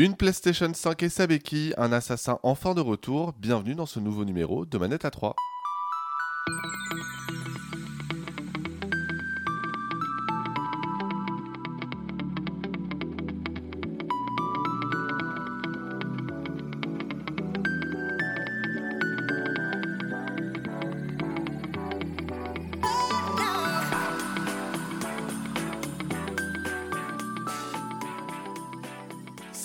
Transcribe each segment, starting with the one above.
Une PlayStation 5 et sa un assassin enfin de retour. Bienvenue dans ce nouveau numéro de Manette à 3.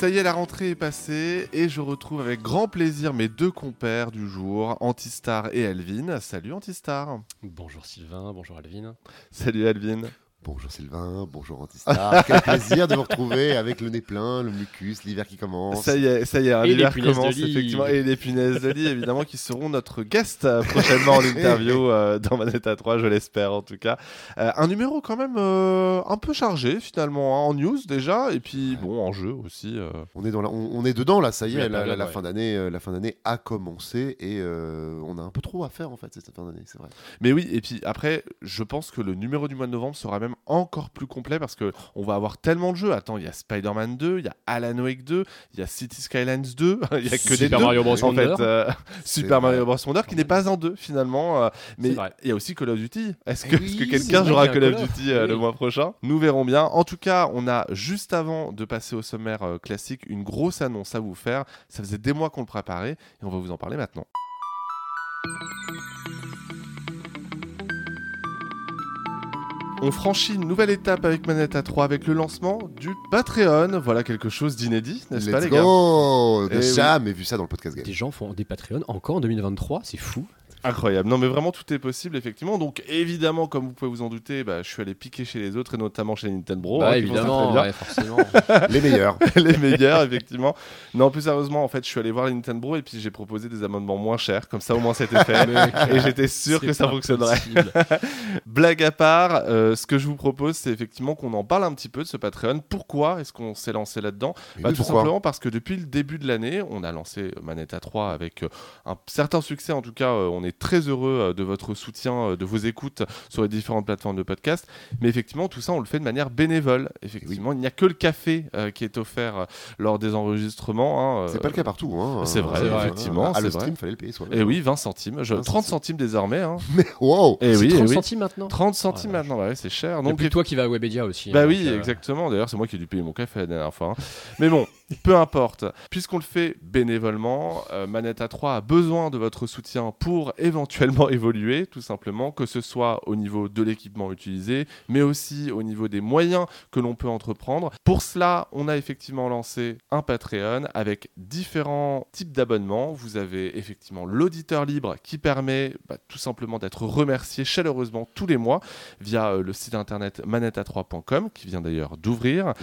Ça y est, la rentrée est passée et je retrouve avec grand plaisir mes deux compères du jour, Antistar et Alvin. Salut Antistar. Bonjour Sylvain, bonjour Alvin. Salut Alvin. Bonjour Sylvain, bonjour Antistar. Quel plaisir de vous retrouver avec le nez plein, le mucus, l'hiver qui commence. Ça y est, ça y est, l'hiver commence effectivement. Et les punaises de lit, évidemment, qui seront notre guest euh, prochainement en interview euh, dans Manette à 3, je l'espère en tout cas. Euh, un numéro quand même un peu chargé finalement, hein, en news déjà, et puis bon, en jeu aussi. On, est dans on, est dedans là, ça y est, la, fin d'année, la fin d'année a commencé et on a un peu trop à faire en fait cette fin d'année, c'est vrai. Mais oui, et puis après, je pense que le numéro du mois de novembre sera même encore plus complet parce que on va avoir tellement de jeux. Attends, il y a Spider-Man 2, il y a Alan Wake 2, il y a City Skylines 2, il y a que des Super Mario Bros. En fait, euh, Super Mario Bros. Wonder qui n'est pas en deux finalement. Euh, mais il y a aussi Call of Duty. Est-ce que, que quelqu'un jouera Call of Duty euh, le mois prochain? Nous verrons bien. En tout cas, on a juste avant de passer au sommaire classique une grosse annonce à vous faire. Ça faisait des mois qu'on le préparait et on va vous en parler maintenant. On franchit une nouvelle étape avec Manette à 3 avec le lancement du Patreon. Voilà quelque chose d'inédit, n'est-ce pas les gars? go De jamais vu ça dans le podcast game. Des gens font des Patreons encore en 2023, c'est fou. Incroyable. Non, mais vraiment, tout est possible, effectivement. Donc, évidemment, comme vous pouvez vous en douter, bah, je suis allé piquer chez les autres, et notamment chez Nintendo. Bah, hein, évidemment, forcément. les meilleurs. les meilleurs, effectivement. Non, plus sérieusement, en fait, je suis allé voir les Nintendo et puis j'ai proposé des amendements moins chers. Comme ça, au moins, c'était fait. et j'étais sûr que ça fonctionnerait. Blague à part, euh, ce que je vous propose, c'est effectivement qu'on en parle un petit peu de ce Patreon. Pourquoi est-ce qu'on s'est lancé là-dedans? Bah, Tout simplement parce que depuis le début de l'année, on a lancé Manette à 3 avec euh, un certain succès. En tout cas, euh, on est très heureux euh, de votre soutien, euh, de vos écoutes sur les différentes plateformes de podcast. Mais effectivement, tout ça, on le fait de manière bénévole. Effectivement, il n'y a que le café euh, qui est offert lors des enregistrements. Hein, c'est pas le cas partout. Hein. C'est vrai, effectivement. À le stream, fallait le payer soi Et oui, 20 centimes. 30 centimes désormais. Hein. Mais wow et oui, 30 centimes maintenant 30 centimes maintenant, bah c'est cher. Donc, et toi qui vas à Webedia aussi. Bah oui, exactement. D'ailleurs, c'est moi qui ai dû payer mon café la dernière fois. Mais bon, peu importe. Puisqu'on le fait bénévolement, Manette à 3 a besoin de votre soutien pour éventuellement évoluer tout simplement, que ce soit au niveau de l'équipement utilisé, mais aussi au niveau des moyens que l'on peut entreprendre. Pour cela, on a effectivement lancé un Patreon avec différents types d'abonnements. Vous avez effectivement l'auditeur libre qui permet bah, tout simplement d'être remercié chaleureusement tous les mois via euh, le site internet manetta3.com qui vient d'ailleurs d'ouvrir.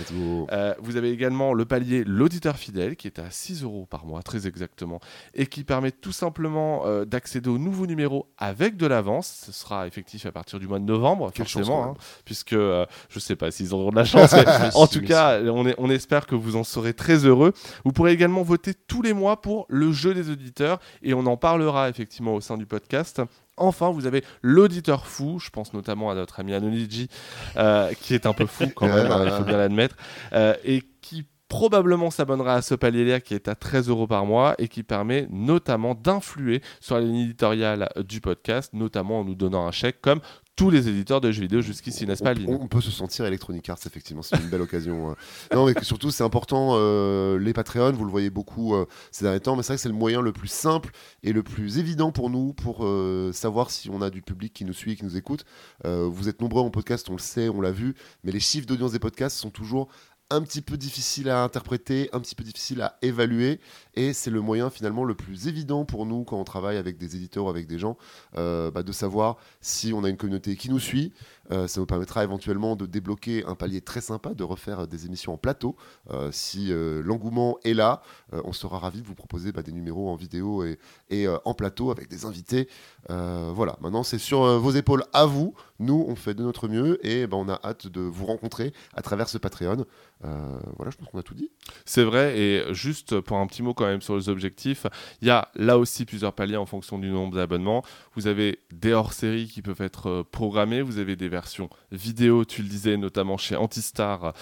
Euh, vous avez également le palier l'auditeur fidèle qui est à 6 euros par mois très exactement et qui permet tout simplement euh, d'accéder aux nouveaux numéros avec de l'avance. Ce sera effectif à partir du mois de novembre, forcément, hein, puisque euh, je ne sais pas s'ils auront de la chance. en tout cas, on, on, espère que vous en serez très heureux. Vous pourrez également voter tous les mois pour le jeu des auditeurs et on en parlera effectivement au sein du podcast. Enfin, vous avez l'auditeur fou, je pense notamment à notre ami Anoniji, euh, qui est un peu fou quand même, hein, il faut bien l'admettre, euh, et qui probablement s'abonnera à ce palier-là qui est à 13 euros par mois et qui permet notamment d'influer sur la ligne éditoriale du podcast, notamment en nous donnant un chèque comme tous les éditeurs de jeux vidéo jusqu'ici, n'est-ce pas, on, peut se sentir Electronic Arts, effectivement, c'est une belle occasion. Hein. Non, mais surtout, c'est important, euh, les Patreons, vous le voyez beaucoup euh, ces derniers temps, mais c'est vrai que c'est le moyen le plus simple et le plus évident pour nous pour euh, savoir si on a du public qui nous suit, qui nous écoute. vous êtes nombreux en podcast, on le sait, on l'a vu, mais les chiffres d'audience des podcasts sont toujours un petit peu difficile à interpréter, un petit peu difficile à évaluer, et c'est le moyen finalement le plus évident pour nous quand on travaille avec des éditeurs, avec des gens, euh, bah, de savoir si on a une communauté qui nous suit. Euh, ça nous permettra éventuellement de débloquer un palier très sympa, de refaire des émissions en plateau. Euh, si l'engouement est là, on sera ravi de vous proposer bah, des numéros en vidéo et, et en plateau avec des invités. voilà, maintenant c'est sur vos épaules à vous. Nous, on fait de notre mieux et bah, on a hâte de vous rencontrer à travers ce Patreon. voilà, je pense qu'on a tout dit. C'est vrai, et juste pour un petit mot quand même sur les objectifs, il y a là aussi plusieurs paliers en fonction du nombre d'abonnements. Vous avez des hors-séries qui peuvent être programmés, vous avez des versions vidéo, tu le disais, notamment chez Antistar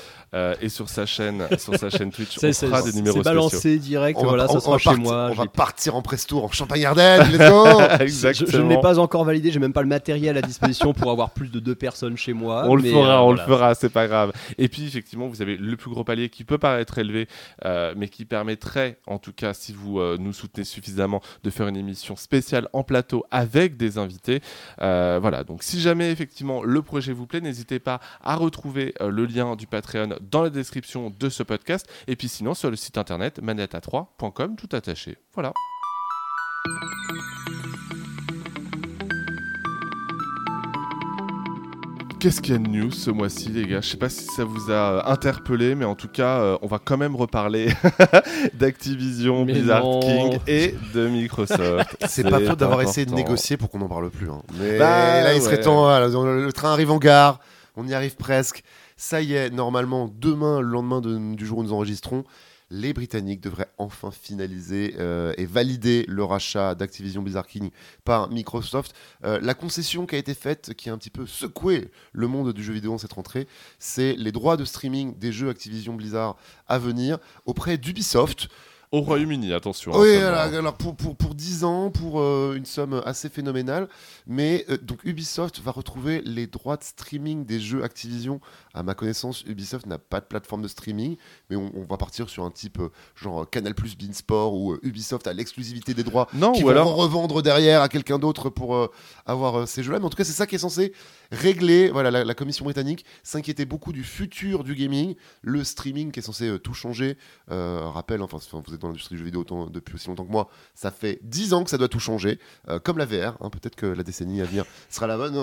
et sur sa chaîne, sur sa chaîne Twitch, on fera des numéros spéciaux. balancé direct, voilà, ça sera chez moi. On va partir en presto en Champagne-Ardenne, je, ne l'ai pas encore validé, j'ai même pas le matériel à disposition pour avoir plus de deux personnes chez moi. On le fera, on le fera, c'est pas grave. Et puis effectivement, vous avez le plus gros palier qui peut paraître élevé, euh, mais qui permettrait, en tout cas, si vous euh, nous soutenez suffisamment, de faire une émission spéciale en plateau avec des invités. Euh, voilà, donc si jamais effectivement le projet vous plaît, n'hésitez pas à retrouver le lien du Patreon dans la description de ce podcast. Et puis sinon, sur le site internet manette3.com, tout attaché. Voilà. Qu'est-ce qu'il y a de news ce mois-ci, les gars? Je sais pas si ça vous a euh, interpellé, mais en tout cas, euh, on va quand même reparler d'Activision, Blizzard King et de Microsoft. C'est pas faute d'avoir essayé de négocier pour qu'on n'en parle plus. Hein. Mais bah, là, il serait temps. le train arrive en gare, on y arrive presque. Ça y est, normalement, demain, le lendemain du jour où nous enregistrons, les Britanniques devraient enfin finaliser euh, et valider le rachat d'Activision Blizzard King par Microsoft. Euh, la concession qui a été faite, qui a un petit peu secoué le monde du jeu vidéo en cette rentrée, c'est les droits de streaming des jeux Activision Blizzard à venir auprès d'Ubisoft. Au Royaume-Uni, attention. Oui, hein, alors, pour, pour, pour 10 ans, pour euh, une somme assez phénoménale. Mais euh, donc Ubisoft va retrouver les droits de streaming des jeux Activision. À ma connaissance, Ubisoft n'a pas de plateforme de streaming, mais on, va partir sur un type euh, genre Canal Plus Beansport où Ubisoft a l'exclusivité des droits non, qui ou alors... revendre derrière à quelqu'un d'autre pour avoir ces jeux-là. Mais en tout cas, c'est ça qui est censé régler. Voilà, la, la commission britannique s'inquiétait beaucoup du futur du gaming, le streaming qui est censé tout changer. rappel, enfin, vous êtes dans l'industrie du jeu vidéo depuis aussi longtemps que moi, ça fait 10 ans que ça doit tout changer, euh, comme la VR. Hein, peut-être que la décennie à venir sera la bonne.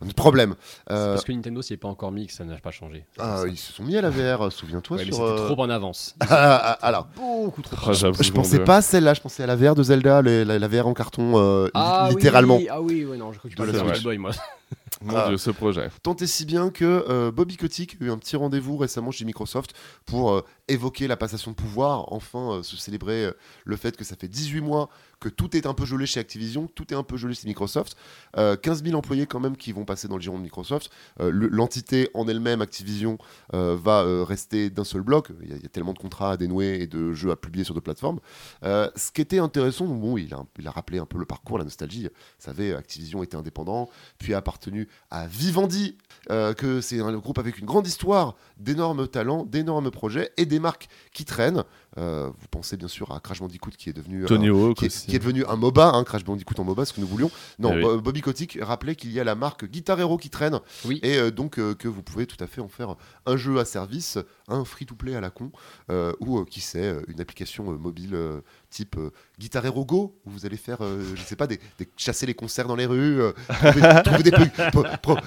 Un problème. Euh... Parce que Nintendo s'y est pas encore mis, que ça n'a pas changé. Ah, ils se sont mis à la VR, euh, souviens-toi. Ouais, sur, mais c'était euh, trop en avance. Ah, ah, alors, beaucoup trop. Ah, je pensais pas à celle-là, je pensais à la VR de Zelda, la, VR en carton, ah, littéralement. Oui, ah oui, ouais, non, je crois que tu parles de Game moi. Mon ah. Dieu, ce projet. Tant et si bien que euh, Bobby Kotick a eu un petit rendez-vous récemment chez Microsoft pour euh, évoquer la passation de pouvoir, enfin euh, se célébrer le fait que ça fait 18 mois que tout est un peu gelé chez Activision, tout est un peu gelé chez Microsoft. 15 000 employés quand même qui vont passer dans le giron de Microsoft. L'entité en elle-même, Activision, va rester d'un seul bloc. Il y, a, tellement de contrats à dénouer et de jeux à publier sur deux plateformes. ce qui était intéressant, bon, il a, il a rappelé un peu le parcours, la nostalgie. Vous savez, Activision était indépendant, puis a appartenu à Vivendi, euh, que c'est un groupe avec une grande histoire, d'énormes talents, d'énormes projets et des marques qui traînent. Euh, vous pensez bien sûr à Crash Bandicoot qui est devenu Tony un, qui, est, devenu un MOBA, hein, Crash Bandicoot en MOBA, ce que nous voulions. Non, eh Bobby Kotick rappelait qu'il y a la marque Guitar Hero qui traîne oui. et euh, donc que vous pouvez tout à fait en faire un jeu à service, un free-to-play à la con ou qui sait une application mobile type Guitar Hero Go où vous allez faire, je sais pas, des, chasser les concerts dans les rues, trouver, des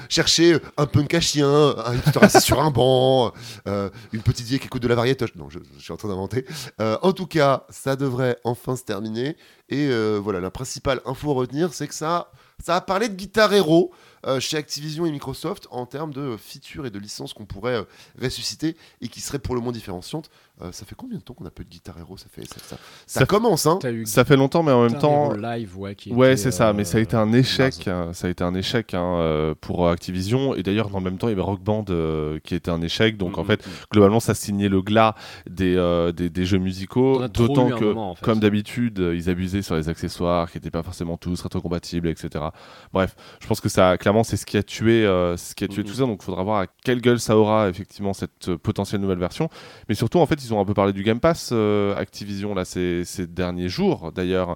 chercher un punk à chien, un sur un banc, une petite vieille qui écoute de la variété. Non, je suis en train d'inventer. Euh, en tout cas, ça devrait enfin se terminer. Et euh, voilà, la principale info à retenir, c'est que ça, a parlé de Guitar Hero. Euh, chez Activision et Microsoft en termes de features et de licences qu'on pourrait ressusciter et qui seraient pour le moins différenciantes. Euh, ça fait combien de temps qu'on a peu de Guitar Hero ça, fait, ça, ça, commence, hein Ça fait longtemps, mais en même temps. Live, ouais, ouais c'est ça, mais ça a été un échec. Hein, ça a été un échec hein, pour Activision. Et d'ailleurs, en même temps, il y avait Rock Band qui était un échec. Donc en mm, fait, globalement, ça signait le glas des, des, jeux musicaux. D'autant que, comme d'habitude, ils abusaient sur les accessoires qui n'étaient pas forcément tous rétrocompatibles, etc. Bref, je pense que ça, clairement, c'est ce qui a tué, euh, ce qui a tué tout ça. Donc, il faudra voir à quelle gueule ça aura effectivement cette euh, potentielle nouvelle version. Mais surtout, en fait, ils ont un peu parlé du Game Pass euh, Activision là ces, ces derniers jours d'ailleurs,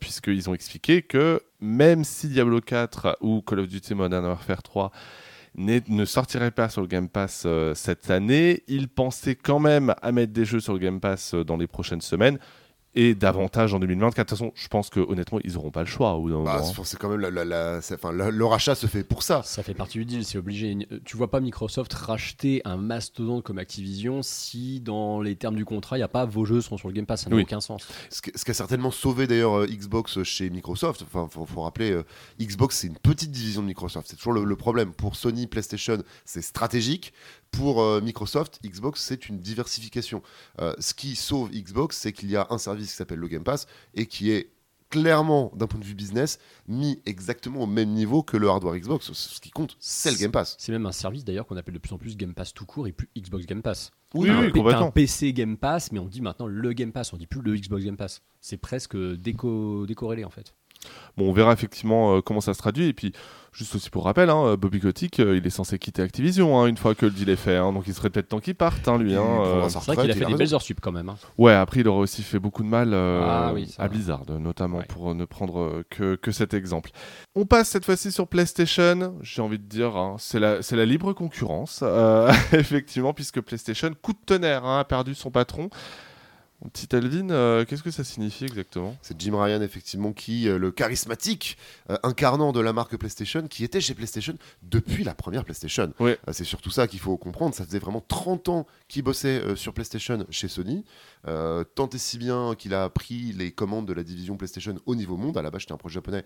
puisqu'ils ont expliqué que même si Diablo 4 ou Call of Duty Modern Warfare 3 ne sortiraient pas sur le Game Pass cette année, ils pensaient quand même à mettre des jeux sur le Game Pass dans les prochaines semaines et davantage en 2024. De toute façon, je pense que honnêtement, ils n'auront pas le choix. Bah, c'est quand même la, la, enfin, le rachat se fait pour ça. Ça fait partie du deal, c'est obligé. Tu vois pas Microsoft racheter un mastodonte comme Activision si dans les termes du contrat, il y a pas vos jeux sont sur le Game Pass, ça n'a aucun sens. Ce qui, a certainement sauvé d'ailleurs euh, Xbox chez Microsoft. Enfin, faut, faut rappeler, euh, Xbox c'est une petite division de Microsoft. C'est toujours le, problème pour Sony, PlayStation, c'est stratégique. Pour euh, Microsoft, Xbox c'est une diversification. ce qui sauve Xbox, c'est qu'il y a un service qui s'appelle le Game Pass et qui est clairement, d'un point de vue business, mis exactement au même niveau que le hardware Xbox. Ce qui compte, c'est le Game Pass. C'est même un service d'ailleurs qu'on appelle de plus en plus Game Pass tout court et plus Xbox Game Pass. Oui, oui, complètement. un PC Game Pass, mais on dit maintenant le Game Pass, on dit plus le Xbox Game Pass. C'est presque déco décorrélé en fait. Bon, on verra effectivement euh, comment ça se traduit. Et puis, juste aussi pour rappel, hein, Bobby Kotick, euh, il est censé quitter Activision hein, une fois que le deal est fait. Hein. donc, il serait peut-être temps qu'il parte, lui. Euh. C'est vrai qu'il a fait des belles heures sup quand même. Ouais, après, il aurait aussi fait beaucoup de mal ah à Blizzard, notamment pour ne prendre que, que, cet exemple. On passe cette fois-ci sur PlayStation. J'ai envie de dire, c'est la, la, libre concurrence, effectivement, puisque PlayStation, coup de tonnerre, a perdu son patron. Petit Alvin, euh, qu'est-ce que ça signifie exactement? C'est Jim Ryan, effectivement, qui, euh, le charismatique euh, incarnant de la marque PlayStation, qui était chez PlayStation depuis la première PlayStation. c'est surtout ça qu'il faut comprendre. Ça faisait vraiment 30 ans qu'il bossait sur PlayStation chez Sony. tant et si bien qu'il a pris les commandes de la division PlayStation au niveau monde. À la base, c'était un projet japonais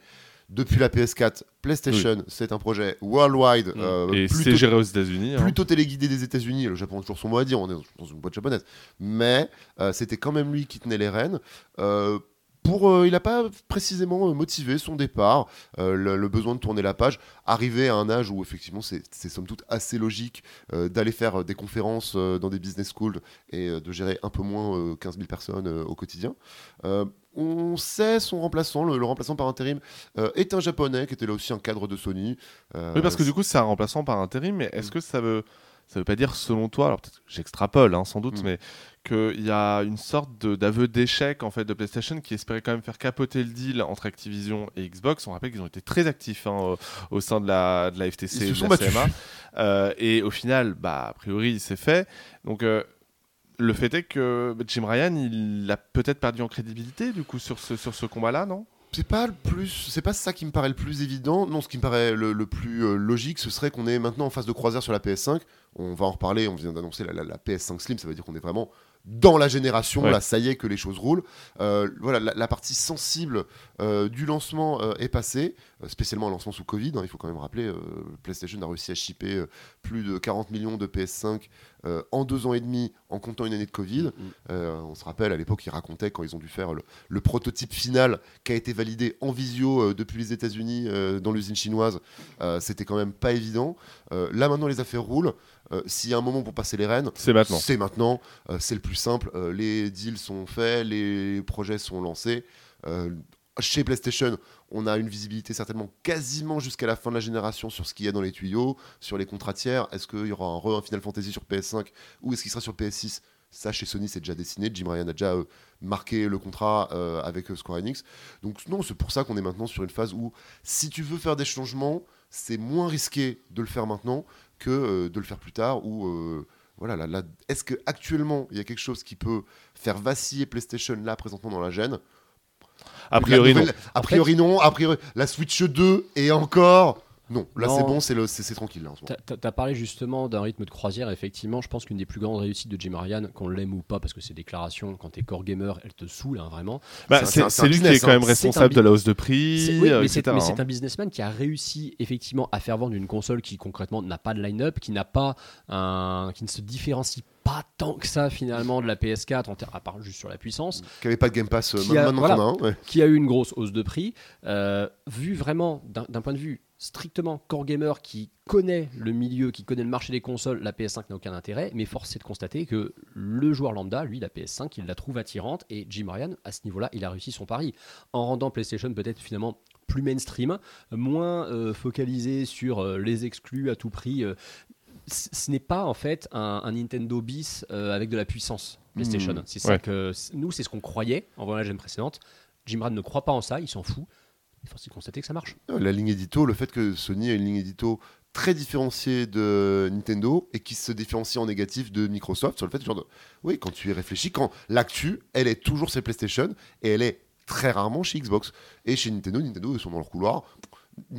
depuis la PS4, PlayStation, c'est un projet worldwide. Mm. Euh, et c'est géré aux États-Unis. Hein. Plutôt téléguidé des États-Unis. Le Japon a toujours son mot à dire, on est dans une boîte japonaise. Mais euh, c'était quand même lui qui tenait les rênes. Euh, pour, il n'a pas précisément motivé son départ, le, besoin de tourner la page, arrivé à un âge où effectivement c'est somme toute assez logique d'aller faire des conférences dans des business schools et de gérer un peu moins 15 000 personnes au quotidien on sait son remplaçant, le, remplaçant par intérim, euh, est un japonais qui était là aussi un cadre de Sony. Euh, oui, parce que du coup, c'est un remplaçant par intérim, mais est-ce mm. que ça veut, ça veut pas dire, selon toi, alors peut-être j'extrapole hein, sans doute, mm. mais qu'il y a une sorte d'aveu d'échec en fait de PlayStation qui espérait quand même faire capoter le deal entre Activision et Xbox. On rappelle qu'ils ont été très actifs hein, au, sein de la, de la FTC et de la CMA. Euh, et au final, bah, a priori, c'est fait. Donc le fait est que Jim Ryan, il a peut-être perdu en crédibilité du coup sur ce, sur ce combat-là, non? C'est pas le plus, c'est pas ça qui me paraît le plus évident. Non, ce qui me paraît le, plus euh, logique, ce serait qu'on est maintenant en phase de croisière sur la PS5. On va en reparler. On vient d'annoncer la, la, PS5 Slim, ça veut dire qu'on est vraiment dans la génération, là, ça y est que les choses roulent. Euh, voilà, la, partie sensible euh, du lancement euh, est passée, spécialement un lancement sous Covid. Hein, il faut quand même rappeler, PlayStation a réussi à shipper plus de 40 millions de PS5 en deux ans et demi, en comptant une année de Covid. Mm, mm. on se rappelle, à l'époque, ils racontaient quand ils ont dû faire le, prototype final qui a été validé en visio depuis les États-Unis dans l'usine chinoise. C'était quand même pas évident. là, maintenant, les affaires roulent. Euh, s'il y a un moment pour passer les rênes, c'est maintenant. C'est maintenant. Euh, c'est le plus simple. Euh, les deals sont faits, les projets sont lancés. chez PlayStation, on a une visibilité certainement quasiment jusqu'à la fin de la génération sur ce qu'il y a dans les tuyaux, sur les contrats tiers. Est-ce qu'il y aura un re un Final Fantasy sur PS5 ou est-ce qu'il sera sur PS6 ça, chez Sony, c'est déjà dessiné. Jim Ryan a déjà marqué le contrat avec Square Enix. Donc, non, c'est pour ça qu'on est maintenant sur une phase où, si tu veux faire des changements, c'est moins risqué de le faire maintenant que euh, de le faire plus tard ou euh, voilà, là, est-ce qu'actuellement il y a quelque chose qui peut faire vaciller PlayStation là présentement dans la gêne? A priori non. A priori non. A priori la Switch 2 et encore non, là c'est bon, c'est tranquille. Tu as, parlé justement d'un rythme de croisière. Effectivement, je pense qu'une des plus grandes réussites de Jim Ryan, qu'on l'aime ou pas, parce que ses déclarations, quand t'es core gamer, elles te saoulent hein, vraiment. Bah, c'est lui qui est quand même hein. responsable de la hausse de prix. Oui, mais c'est un hein. businessman qui a réussi effectivement à faire vendre une console qui concrètement n'a pas de line-up, qui n'a pas un, qui ne se différencie pas tant que ça finalement de la PS4 en à part juste sur la puissance qui avait pas de Game Pass qui a, qui a eu une grosse hausse de prix euh, vu vraiment d'un point de vue strictement core gamer qui connaît le milieu, qui connaît le marché des consoles, la PS5 n'a aucun intérêt, mais force est de constater que le joueur lambda, lui, la PS5, il la trouve attirante, et Jim Ryan, à ce niveau-là, il a réussi son pari, en rendant PlayStation peut-être finalement plus mainstream, moins euh, focalisé sur euh, les exclus à tout prix. Euh, ce n'est pas en fait un, Nintendo bis avec de la puissance PlayStation. Hmm. c'est ça que nous, c'est ce qu'on croyait en voyant la gêne précédente. Jim Ryan ne croit pas en ça, il s'en fout. Il faut aussi constater que ça marche. La ligne édito, le fait que Sony ait une ligne édito très différencié de Nintendo et qui se différencie en négatif de Microsoft sur le fait genre de oui quand tu y réfléchis quand l'actu elle est toujours chez PlayStation et elle est très rarement chez Xbox et chez Nintendo Nintendo ils sont dans leur couloir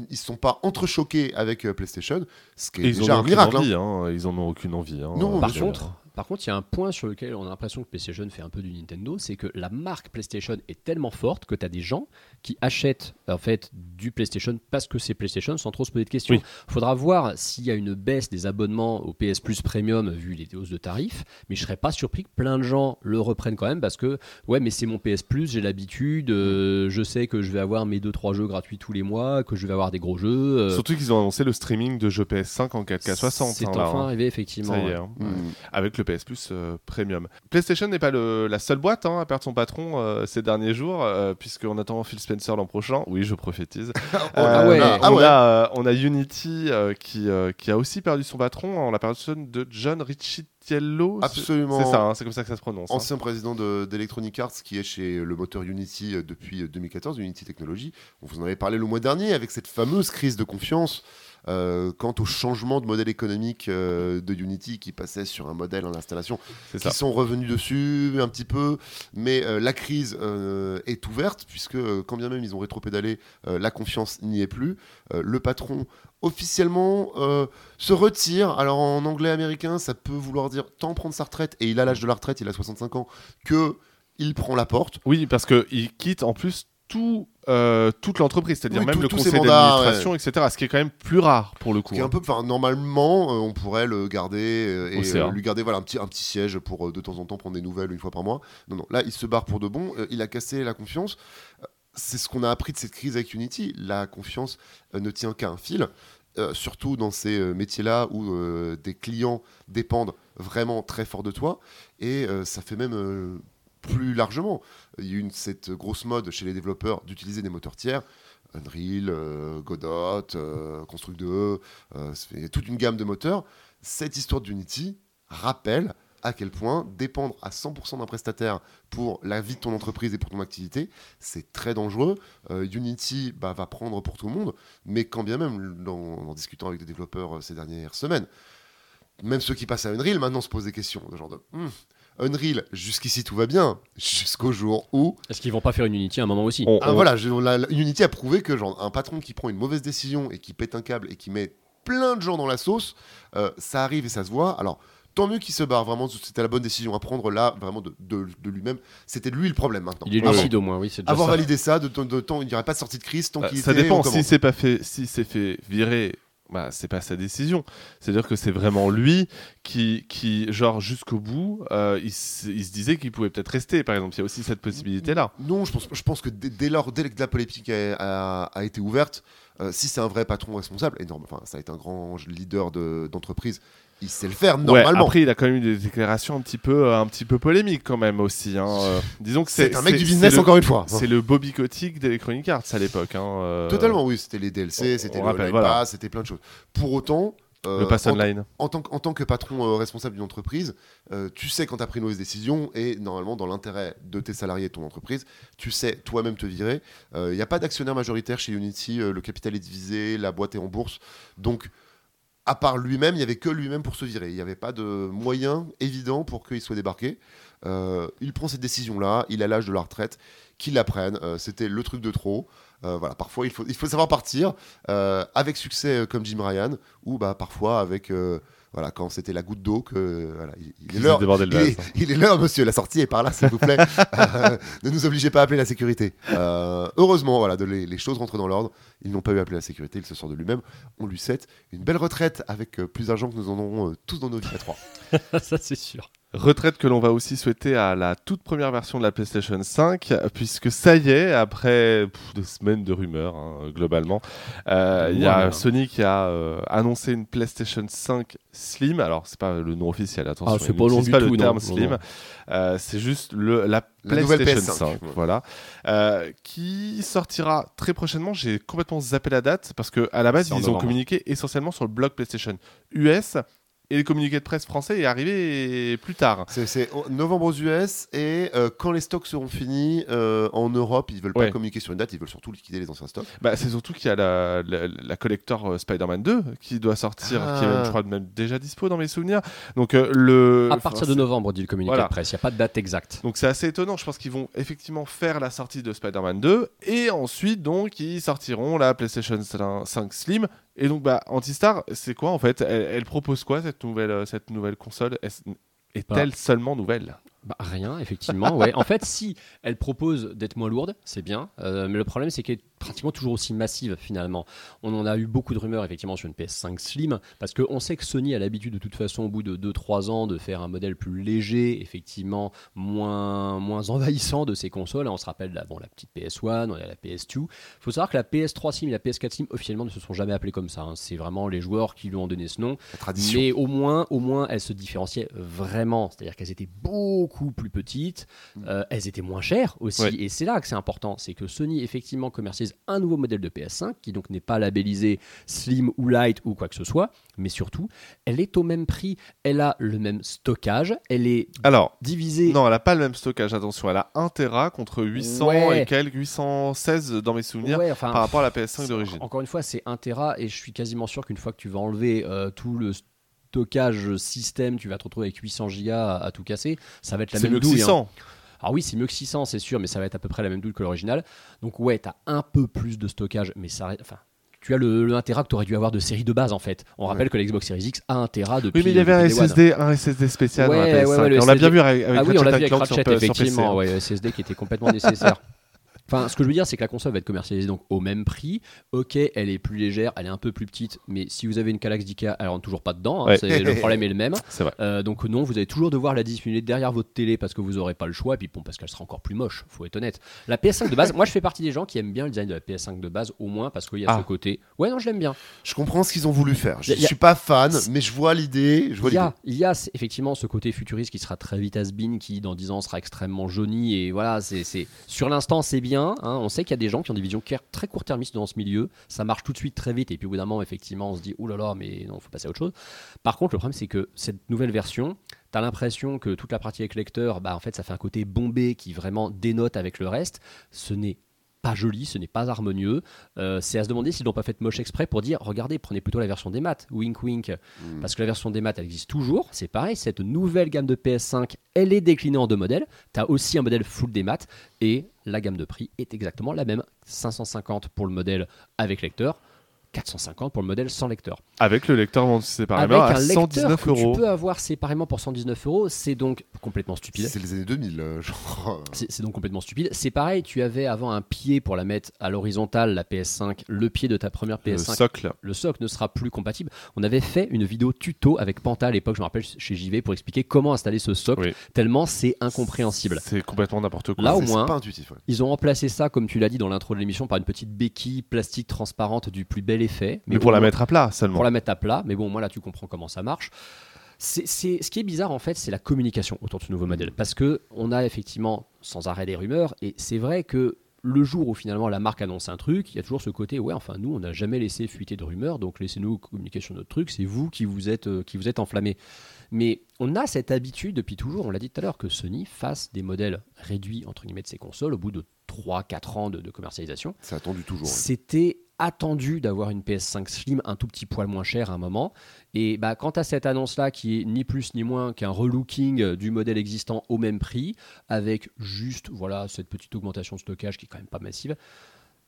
ils sont pas entrechoqués avec euh, PlayStation ce qui est déjà un miracle hein. envie, hein. Ils en ont aucune envie. hein. Non, Euh, Par contre, par contre, il y a un point sur lequel on a l'impression que PlayStation fait un peu du Nintendo, c'est que la marque PlayStation est tellement forte que tu as des gens qui achètent en fait du PlayStation parce que c'est PlayStation sans trop se poser de questions. Oui. Faudra voir s'il y a une baisse des abonnements au PS Plus Premium vu les hausses de tarifs, mais je serais pas surpris que plein de gens le reprennent quand même parce que ouais, mais c'est mon PS Plus, j'ai l'habitude, euh, je sais que je vais avoir mes 2 3 jeux gratuits tous les mois, que je vais avoir des gros jeux. euh, Surtout qu'ils ont annoncé le streaming de jeux PS5 en 4K 60. C'est hein, enfin hein. arrivé effectivement. Ça y est, ouais. hein. Mm. avec le PS Plus euh, Premium. PlayStation n'est pas le- la seule boîte hein, à perdre son patron euh, ces derniers jours, euh, puisqu'on attend Phil Spencer l'an prochain. Oui, je prophétise. Ah ouais. on, Ah ouais. a, on a Unity qui, qui a aussi perdu son patron en la personne de John Riccitiello. c'est- Absolument. C'est ça, hein, c'est comme ça que ça se prononce. hein. ancien président de- d'Electronic Arts qui est chez le moteur Unity depuis euh, 2014, Unity Technology. On vous en avait parlé le mois dernier avec cette fameuse crise de confiance euh, quant au changement de modèle économique euh, de Unity qui passait sur un modèle en installation qui sont revenus dessus un petit peu, mais euh, la crise est ouverte puisque quand bien même ils ont rétropédalé, la confiance n'y est plus. Le patron officiellement euh, se retire. Alors en anglais américain, ça peut vouloir dire tant prendre sa retraite et il a l'âge de la retraite, il a 65 ans, que il prend la porte. Oui, parce qu'il quitte en plus tout, euh, toute l'entreprise, c'est-à-dire Oui, même tout- le conseil d'administration, etc. Ce qui est quand même plus rare pour le coup. Qui est un hein. peu, enfin, normalement, euh, on pourrait le garder euh, et euh, lui garder voilà un petit un petit siège pour euh, de temps en temps prendre des nouvelles une fois par mois. Non non, là il se barre pour de bon. Euh, il a cassé la confiance. C'est ce qu'on a appris de cette crise avec Unity. La confiance euh, ne tient qu'à un fil. Euh, surtout dans ces euh, métiers-là où euh, des clients dépendent vraiment très fort de toi. Et euh, ça fait même euh, plus largement. Il y a eu une, cette grosse mode chez les développeurs d'utiliser des moteurs tiers. Unreal, euh, Godot, euh, Construct 2, euh, toute une gamme de moteurs. Cette histoire d'Unity rappelle à quel point dépendre à 100% d'un prestataire pour la vie de ton entreprise et pour ton activité, c'est très dangereux. Unity bah, va prendre pour tout le monde, mais quand bien même, en discutant avec des développeurs ces dernières semaines, même ceux qui passent à Unreal maintenant se posent des questions, de genre de Hmm, Unreal, jusqu'ici tout va bien, jusqu'au jour où Est-ce qu'ils vont pas faire une Unity à un moment aussi On- ah, on- voilà, je- la- la- Unity a prouvé que genre, un patron qui prend une mauvaise décision et qui pète un câble et qui met plein de gens dans la sauce, euh, ça arrive et ça se voit. Alors, tant mieux qu'il se barre, vraiment, c'était la bonne décision à prendre là, vraiment de, de- de lui-même. C'était lui le problème maintenant. Il est Avant- lucide au moins, oui, déjà Avoir ça. validé ça, de, temps- de temps, il n'y aurait pas de sortie de crise tant Bah, qu'il ça était dépend. Si c'est pas fait, si c'est fait virer, bah c'est pas sa décision. C'est-à-dire que c'est vraiment lui qui, qui genre jusqu'au bout, euh, il, se disait qu'il pouvait peut-être rester. Par exemple, il y a aussi cette possibilité-là. Non, je pense, que dès, lors, dès que la polémique a, a- été ouverte, euh, si c'est un vrai patron responsable, énorme, enfin, ça a été un grand leader de- d'entreprise, il sait le faire Ouais, normalement. après, il a quand même eu des déclarations un petit peu, euh, un petit peu polémiques quand même aussi. hein, euh. disons que c'est un mec du business le- encore une fois. C'est le Bobby Kotick d'Electronic Arts à l'époque. hein, euh, Totalement, oui, c'était les DLC, c'était le rappelle, Live voilà. Pass, c'était plein de choses. Pour autant, euh, Le pass en, online. en tant, que- en tant que patron responsable d'une entreprise, tu sais quand tu as pris une mauvaise décision et normalement, dans l'intérêt de tes salariés et de ton entreprise, tu sais toi-même te virer. Il n'y a pas d'actionnaire majoritaire chez Unity, le capital est divisé, la boîte est en bourse. Donc, à part lui-même, il n'y avait que lui-même pour se virer. Il n'y avait pas de moyen évident pour qu'il soit débarqué. Euh, il prend cette décision-là, il a l'âge de la retraite, qu'il la prenne. Euh, C'était le truc de trop. Euh, parfois, il faut, il faut savoir partir avec succès comme Jim Ryan, ou bah, parfois avec. Voilà, quand c'était la goutte d'eau, que voilà, il, il est l'heure. Il est, il est l'heure, monsieur. La sortie est par là, s'il vous plaît. Euh, ne nous obligez pas à appeler la sécurité. Euh, heureusement, voilà, de les, les choses rentrent dans l'ordre. Ils n'ont pas eu à appeler la sécurité. Il se sort de lui-même. On lui souhaite une belle retraite avec euh, plus d'argent que nous en aurons euh, tous dans nos vies à trois. ça c'est sûr. Retraite que l'on va aussi souhaiter à la toute première version de la PlayStation 5, puisque ça y est, après pff, des semaines de rumeurs, hein, globalement, euh, il y a. Sony qui a euh, annoncé une PlayStation 5 Slim. Alors, c'est pas le nom officiel, attention, Ah, c'est pas long n'utilisent du pas tout, le terme non, Slim. Euh, c'est juste le, la PlayStation PS5, 5, ouais. voilà, qui sortira très prochainement. J'ai complètement zappé la date parce que à la base ils ont communiqué essentiellement sur le blog PlayStation US et le communiqué de presse français est arrivé plus tard. C'est- novembre aux US et euh, quand les stocks seront finis euh, en Europe, ils veulent Ouais. pas communiquer sur une date, ils veulent surtout liquider les anciens stocks. Bah, c'est surtout qu'il y a la, la, la collector euh, Spider-Man 2 qui doit sortir, qui est même, Ah. je crois, même déjà dispo dans mes souvenirs. Donc, euh, le... À partir de novembre, dit le communiqué Voilà. de presse. Il n'y a pas de date exacte. Donc c'est assez étonnant, je pense qu'ils vont effectivement faire la sortie de Spider-Man 2 et ensuite donc ils sortiront la PlayStation 5 Slim et donc bah Antistar c'est quoi en fait? Elle, elle propose quoi cette nouvelle euh, cette nouvelle console? Est- Est-elle seulement nouvelle? Bah, rien, effectivement. Ouais. En fait, si elle propose d'être moins lourde, c'est bien. Euh, mais le problème, c'est qu'elle pratiquement toujours aussi massive, finalement. On en a eu beaucoup de rumeurs, effectivement, sur une PS5 Slim, parce qu'on sait que Sony a l'habitude, de toute façon, au bout de 2-3 ans, de faire un modèle plus léger, effectivement, moins, moins envahissant de ses consoles. On se rappelle la, bon, la petite PS1, on a la PS2. Il faut savoir que la PS3 Slim et la PS4 Slim, officiellement, ne se sont jamais appelées comme ça. hein. C'est vraiment les joueurs qui lui ont donné ce nom. La tradition. Mais au moins, au moins, elles se différenciaient vraiment. C'est-à-dire qu'elles étaient beaucoup plus petites, euh, elles étaient moins chères aussi. Ouais. Et c'est là que c'est important, c'est que Sony effectivement commercialise un nouveau modèle de PS5 qui donc n'est pas labellisé Slim ou Light ou quoi que ce soit, mais surtout, elle est au même prix, elle a le même stockage, elle est Alors divisée. non elle a pas le même stockage attention elle a 1 Tera contre 800 Ouais. et quelques 816 dans mes souvenirs Ouais, enfin, par rapport à la PS5 C'est- d'origine. Encore une fois, c'est 1 Tera et je suis quasiment sûr qu'une fois que tu vas enlever euh, tout le stockage système, tu vas te retrouver avec 800 Go à, à tout casser. Ça va être la C'est même douille. hein. 600. Alors oui, c'est mieux que 600, c'est sûr, mais ça va être à peu près la même douille que l'original. Donc ouais, t'as un peu plus de stockage, mais ça, enfin, tu as le, le 1 Tera que t'aurais dû avoir de série de base en fait. On rappelle que la Xbox Series X a 1 Tera depuis. Oui mais il y avait un. SSD, un SSD spécial dans la Ouais, PS5. ouais, ouais, le Et on l'a bien vu avec, avec Ah oui, on l'a vu avec Clank sur, Ratchet, sur PC, effectivement, hein. ouais, SSD qui était complètement nécessaire. Enfin, ce que je veux dire, c'est que la console va être commercialisée donc au même prix. Ok, elle est plus légère, elle est un peu plus petite, mais si vous avez une Kallax d'IKEA, elle rentre toujours pas dedans. hein, Ouais. le problème est le même. Vrai. Euh, donc non, vous allez toujours devoir la dissimuler derrière votre télé parce que vous n'aurez pas le choix, et puis bon, parce qu'elle sera encore plus moche, faut être honnête. La PS5 de base, moi je fais partie des gens qui aiment bien le design de la PS5 de base, au moins parce qu'il y a Ah. ce côté. Ouais, non, je l'aime bien. Je comprends ce qu'ils ont voulu faire. Je a- suis pas fan, mais je vois l'idée. Il y, a, y effectivement ce côté futuriste qui sera très vite has-been, qui dans 10 ans sera extrêmement jauni, et voilà, c'est- sur l'instant c'est bien. Hein. on sait qu'il y a des gens qui ont des visions très court-termistes dans ce milieu, ça marche tout de suite très vite, et puis au bout d'un moment, effectivement, on se dit, oh là là, mais non, faut passer à autre chose. Par contre, le problème, c'est que cette nouvelle version, tu as l'impression que toute la partie avec lecteur, bah, en fait, ça fait un côté bombé qui vraiment dénote avec le reste. Ce n'est pas joli, ce n'est pas harmonieux. Euh, c'est à se demander s'ils n'ont pas fait moche exprès pour dire regardez, prenez plutôt la version des maths, wink wink, Hmm. parce que la version des maths elle existe toujours. C'est pareil, cette nouvelle gamme de PS5 elle est déclinée en deux modèles. Tu as aussi un modèle full des maths et la gamme de prix est exactement la même 550 pour le modèle avec lecteur. 450 pour le modèle sans lecteur. Avec le lecteur vendu séparément Avec à un lecteur 119 que euros. tu peux avoir séparément pour 119 euros, c'est donc complètement stupide. C'est les années 2000, euh, genre. C'est c'est donc complètement stupide. C'est pareil, tu avais avant un pied pour la mettre à l'horizontale, la PS5, le pied de ta première Le PS5. socle. Le socle ne sera plus compatible. On avait fait une vidéo tuto avec Panta à l'époque, je me rappelle chez JV, pour expliquer comment installer ce socle, Oui. tellement c'est incompréhensible. C'est complètement n'importe quoi. Là, au moins, pas intuitif. ouais. Ils ont remplacé ça, comme tu l'as dit dans l'intro de l'émission, par une petite béquille plastique transparente du plus bel effet. Mais pour la moins- mettre à plat seulement. pour la mettre à plat, mais bon, moi là tu comprends comment ça marche. C'est, c'est- ce qui est bizarre en fait, c'est la communication autour de ce nouveau modèle, parce que on a effectivement sans arrêt des rumeurs, et c'est vrai que le jour où finalement la marque annonce un truc, il y a toujours ce côté, ouais, enfin nous on n'a jamais laissé fuiter de rumeurs, donc laissez-nous communiquer sur notre truc, c'est vous qui vous êtes, euh, qui vous êtes enflammé. Mais on a cette habitude depuis toujours, on l'a dit tout à l'heure, que Sony fasse des modèles réduits entre guillemets de ses consoles au bout de 3-4 ans de- de commercialisation. C'est attendu toujours. C'était attendu d'avoir une PS5 Slim un tout petit poil moins cher à un moment. Et bah, quant à cette annonce-là, qui est ni plus ni moins qu'un relooking euh, du modèle existant au même prix, avec juste voilà cette petite augmentation de stockage qui est quand même pas massive.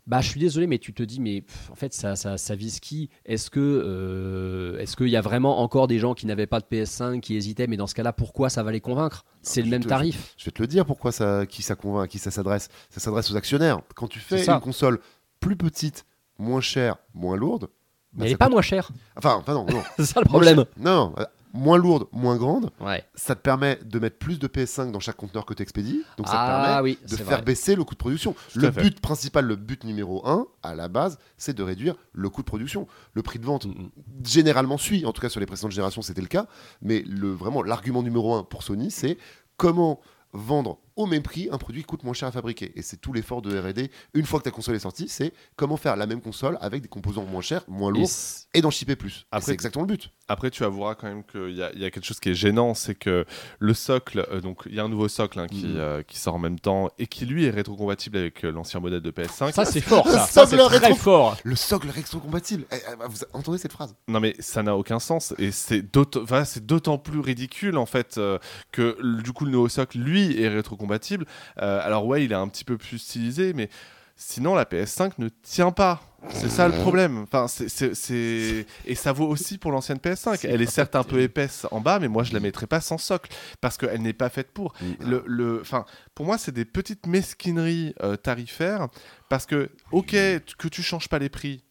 Bah, je suis désolé, mais tu te dis, mais pff, en fait, ça, ça, ça vise qui? Est-ce que, euh, est-ce qu'il y a vraiment encore des gens qui n'avaient pas de PS5, qui hésitaient, mais dans ce cas-là, pourquoi ça va les convaincre? C'est je le même te- tarif. Je vais te le dire pourquoi ça, qui ça convainc, à qui ça s'adresse? Ça s'adresse aux actionnaires. Quand tu fais une console plus petite, moins chère, moins lourde. Mais bah, elle n'est pas coûte- moins chère. Enfin, enfin, non, non. C'est ça le problème. Moins Non, non, euh, moins lourde, moins grande. Ouais. Ça te permet de mettre plus de PS5 dans chaque conteneur que tu expédies. Donc ça te ah permet oui, de faire vrai. baisser le coût de production. Tout le fait. but principal, le but numéro un, à la base, c'est de réduire le coût de production. Le prix de vente Mm, mm. généralement suit, en tout cas sur les précédentes générations c'était le cas, mais le, vraiment l'argument numéro un pour Sony c'est comment vendre au même prix un produit qui coûte moins cher à fabriquer. Et c'est tout l'effort de R&D. Une fois que ta console est sortie, c'est comment faire la même console avec des composants moins chers, moins lourds et d'en shipper plus. Après- c'est exactement le but. Après, tu avoueras quand même qu'il y, a- il y a quelque chose qui est gênant, c'est que le socle, euh, donc il y a un nouveau socle hein, qui, Mhm. euh, qui sort en même temps et qui lui est rétrocompatible avec euh, l'ancien modèle de PS5. Ça, c'est fort, ça. C'est socle très rétro- fort. Le socle rétro-compatible. Eh, eh, vous entendez cette phrase? Non mais ça n'a aucun sens et c'est d'autant voilà, c'est d'autant plus ridicule en fait euh, que du coup le nouveau socle lui est rétrocompatible. Euh, alors ouais il est un petit peu plus stylisé mais sinon la PS5 ne tient pas. C'est ça le problème. Enfin c'est et ça vaut aussi pour l'ancienne PS5. C'est Elle est certes un peu épaisse en bas mais moi je la mettrais pas sans socle parce qu'elle n'est pas faite pour. Le, le, enfin, pour moi, c'est des petites mesquineries euh, tarifaires parce que, ok, que tu changes pas les prix,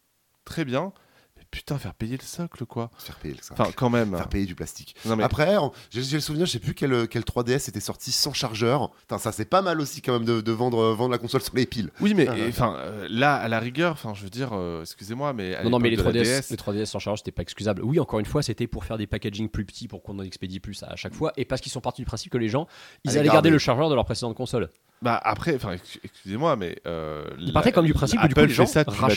très bien, putain, faire payer le socle, quoi. Faire payer le socle. Enfin, quand même. Faire payer du plastique. Non, mais Après, j'ai le souvenir, je sais plus quel, quel 3DS était sorti sans chargeur. Putain, ça c'est pas mal aussi quand même de, de vendre, vendre la console sur les piles. oui, mais Ah, enfin, euh, là, à la rigueur, enfin, je veux dire, euh, excusez-moi, mais à Non, non, mais les l'époque de la 3DS, DS, les 3DS sans charge, c'était pas excusable. Oui, encore une fois, c'était pour faire des packaging plus petits pour qu'on en expédie plus à chaque fois. Et parce qu'ils sont partis du principe que les gens, ils allaient garder le chargeur de leur précédente console. Bah après, enfin, excusez-moi, mais euh, Ils partaient comme du principe que, du coup, les gens ça fois.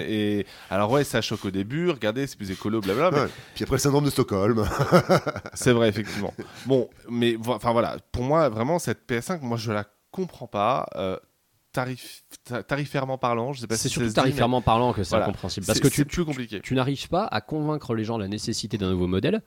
et alors ouais, ça choque au début. Regardez, c'est plus écolo, blablabla. mais Ouais. Puis après le syndrome de Stockholm. C'est vrai, effectivement. bon, mais enfin voilà, pour moi, vraiment, cette PS5, moi, je la comprends pas. euh, tarif, ta- tarifairement parlant, je sais pas C'est si surtout ça se dit, mais tarifairement parlant que c'est Voilà. incompréhensible. Parce que tu, plus compliqué. tu n'arrives pas à convaincre les gens de la nécessité d'un nouveau modèle.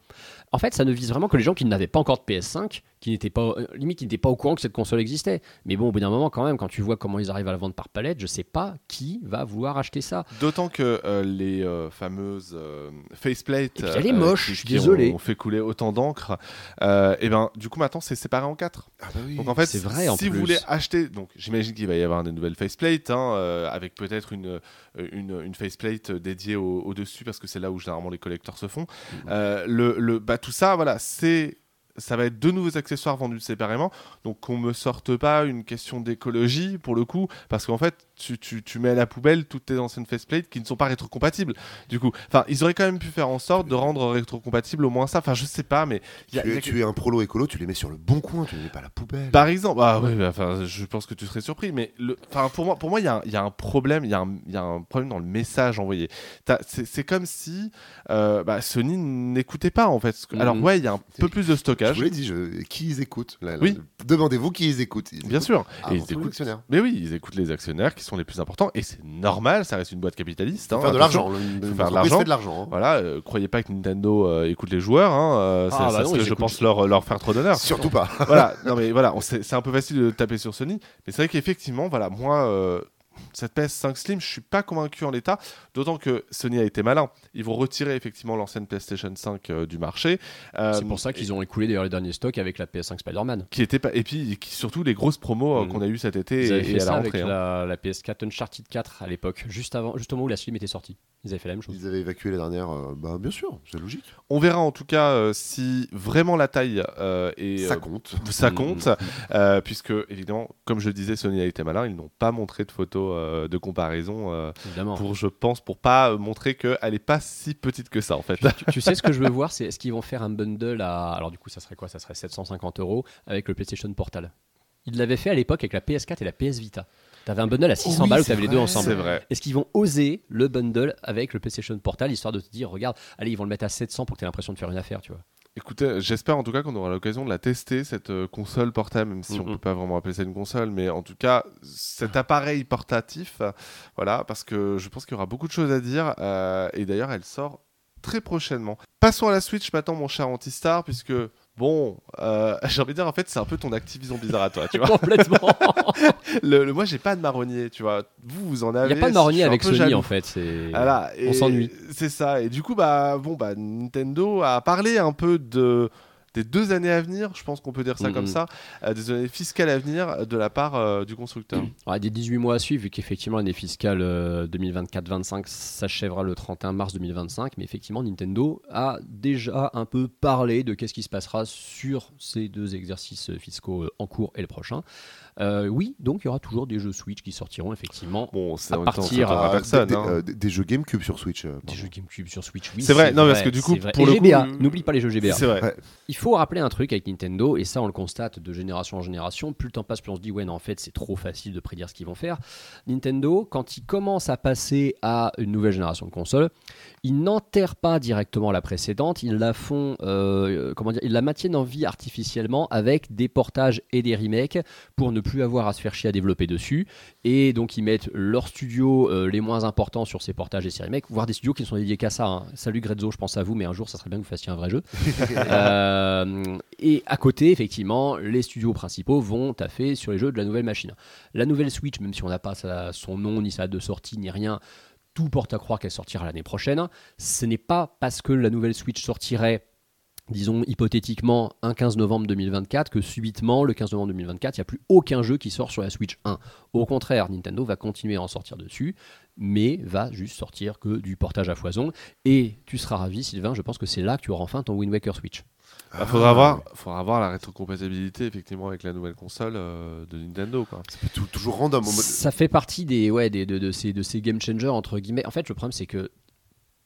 En fait, ça ne vise vraiment que les gens qui n'avaient pas encore de PS5, qui n'étaient pas, euh, limite, qui n'étaient pas au courant que cette console existait. Mais bon, au bout d'un moment, quand même, quand tu vois comment ils arrivent à la vendre par palette, je sais pas qui va vouloir acheter ça. D'autant que euh, les euh, fameuses euh, faceplates elle est moche, qui- je suis qui désolé. ont fait couler autant d'encre, et ben du coup maintenant c'est séparé en quatre. Ah bah oui. Donc en fait, c'est vrai, en si vous voulez acheter, donc j'imagine qu'il va y avoir des nouvelles faceplates, hein, avec peut-être une, une, une faceplate dédiée au, au dessus parce que c'est là où généralement les collecteurs se font. Mmh. Le, le, bah, tout ça, voilà, c'est ça va être deux nouveaux accessoires vendus séparément. Donc qu'on me sorte pas une question d'écologie pour le coup, parce qu'en fait tu, tu, tu mets à la poubelle toutes tes anciennes faceplates qui ne sont pas rétrocompatibles. Du coup, enfin ils auraient quand même pu faire en sorte de rendre rétrocompatible au moins ça. Enfin je sais pas, mais y a- tu, y es, a- tu es un prolo écolo, tu les mets sur le bon coin, tu les mets pas à la poubelle. par exemple, ah ouais, bah, enfin, je pense que tu serais surpris, mais le, enfin, pour moi, pour moi, il y, a un- il y a un problème, il y, a un- il y a un problème dans le message envoyé. C'est comme si euh, bah, Sony n'écoutait pas en fait. ce que- Alors Mhm. ouais, il y a un peu plus de je stockage, vous l'ai dit, je- qui ils écoutent là, là, Oui. Demandez-vous qui ils écoutent. Ils bien écoutent sûr. Et ils tout les écoutent. actionnaires. Mais oui, ils écoutent les actionnaires qui sont les plus importants, et c'est normal. Ça reste une boîte capitaliste. hein, faire de l'argent. Faire de l'argent. hein. Voilà, euh, croyez pas que Nintendo euh, écoute les joueurs, hein, euh, Ah, ça, bah ça non, serait, ils je pense, leur, leur faire trop d'honneur. Surtout pas. voilà, non mais voilà, on sait- c'est un peu facile de taper sur Sony, mais c'est vrai qu'effectivement, voilà, moi, euh, cette PS5 Slim, je suis pas convaincu en l'état, d'autant que Sony a été malin. Ils vont retirer effectivement l'ancienne PlayStation 5 euh, du marché. euh, C'est pour ça qu'ils ont écoulé d'ailleurs les derniers stocks avec la PS5 Spider-Man. Qui était pas... Et puis qui, surtout les grosses promos euh, Mhm. qu'on a eu cet été Ils et, fait et à la ça avec rentrée. hein. la, la PS4 Uncharted 4 à l'époque, juste avant, juste au moment où la Slim était sortie. Ils avaient fait la même chose. Ils avaient évacué les dernières. euh, bah bien sûr, c'est logique. On verra en tout cas euh, si vraiment la taille euh, est. Ça euh, compte. ça Mhm. compte, euh, puisque évidemment, comme je le disais, Sony a été malin, ils n'ont pas montré de photos euh, de comparaison euh, pour, je pense, pour pas euh, montrer qu'elle n'est pas si petite que ça en fait. tu, tu sais ce que je veux voir, c'est est-ce qu'ils vont faire un bundle à. Alors, du coup, ça serait quoi? Ça serait 750 euros avec le PlayStation Portal. Ils l'avaient fait à l'époque avec la PS4 et la PS Vita. T'avais un bundle à 600 Oui, balles où t'avais les deux ensemble. C'est vrai. Est-ce qu'ils vont oser le bundle avec le PlayStation Portal histoire de te dire, regarde, allez, ils vont le mettre à 700 pour que tu aies l'impression de faire une affaire, tu vois? Écoutez, j'espère en tout cas qu'on aura l'occasion de la tester, cette euh, console portable, même si on Mhm. peut pas vraiment appeler ça une console, mais en tout cas, cet appareil portatif, voilà, parce que je pense qu'il y aura beaucoup de choses à dire, euh, et d'ailleurs, elle sort très prochainement. Passons à la Switch maintenant, mon cher Antistar, puisque, bon, euh, j'ai envie de dire, en fait, c'est un peu ton Activision bizarre à toi, tu vois. Complètement. le, le- moi, j'ai pas de marronnier, tu vois. Vous, vous en Il avez. n'y a pas de marronnier avec Sony jaloux. en fait. Voilà, On s'ennuie. C'est ça. Et du coup, bah, bon, bah, Nintendo a parlé un peu de des deux années à venir, je pense qu'on peut dire ça comme ça, euh, des années fiscales à venir de la part euh, du constructeur. Ouais, des 18 mois à suivre, vu qu'effectivement l'année fiscale euh, 2024-25 s'achèvera le 31 mars 2025, mais effectivement Nintendo a déjà un peu parlé de qu'est-ce qui se passera sur ces deux exercices fiscaux euh, en cours et le prochain. Euh, oui, donc il y aura toujours des jeux Switch qui sortiront effectivement. Bon, À même temps, ça partir, étonnera Ah, personne. des, des- hein. euh, des- des jeux GameCube sur Switch. euh, Des jeux GameCube sur Switch, oui. C'est vrai, non, parce que du coup, pour le GBA, n'oublie pas les jeux GBA. C'est vrai. Il faut rappeler un truc avec Nintendo, et ça on le constate de génération en génération, plus le temps passe, plus on se dit ouais non en fait c'est trop facile de prédire ce qu'ils vont faire. Nintendo, quand ils commencent à passer à une nouvelle génération de consoles, ils n'enterrent pas directement la précédente, ils la font, euh, comment dire, ils la maintiennent en vie artificiellement avec des portages et des remakes pour ne plus avoir à se faire chier à développer dessus, et donc ils mettent leurs studios euh, les moins importants sur ces portages et ces remakes, voire des studios qui ne sont dédiés qu'à ça. hein. Salut Grezzo, je pense à vous, mais un jour ça serait bien que vous fassiez un vrai jeu. Euh, et à côté, effectivement, les studios principaux vont taffer sur les jeux de la nouvelle machine. La nouvelle Switch, même si on n'a pas sa- son nom, ni sa date de sortie, ni rien, tout porte à croire qu'elle sortira l'année prochaine. Ce n'est pas parce que la nouvelle Switch sortirait disons hypothétiquement un 15 novembre 2024 que subitement le 15 novembre 2024 il n'y a plus aucun jeu qui sort sur la Switch 1 au contraire Nintendo va continuer à en sortir dessus mais va juste sortir que du portage à foison et tu seras ravi Sylvain je pense que c'est là que tu auras enfin ton Wind Waker Switch Bah, faudra, voir, faudra voir la rétrocompatibilité effectivement avec la nouvelle console euh, de Nintendo. Quoi. C'est toujours random. Ça fait partie des, ouais, des, de, de ces, de ces game changers, entre guillemets. En fait, le problème, c'est que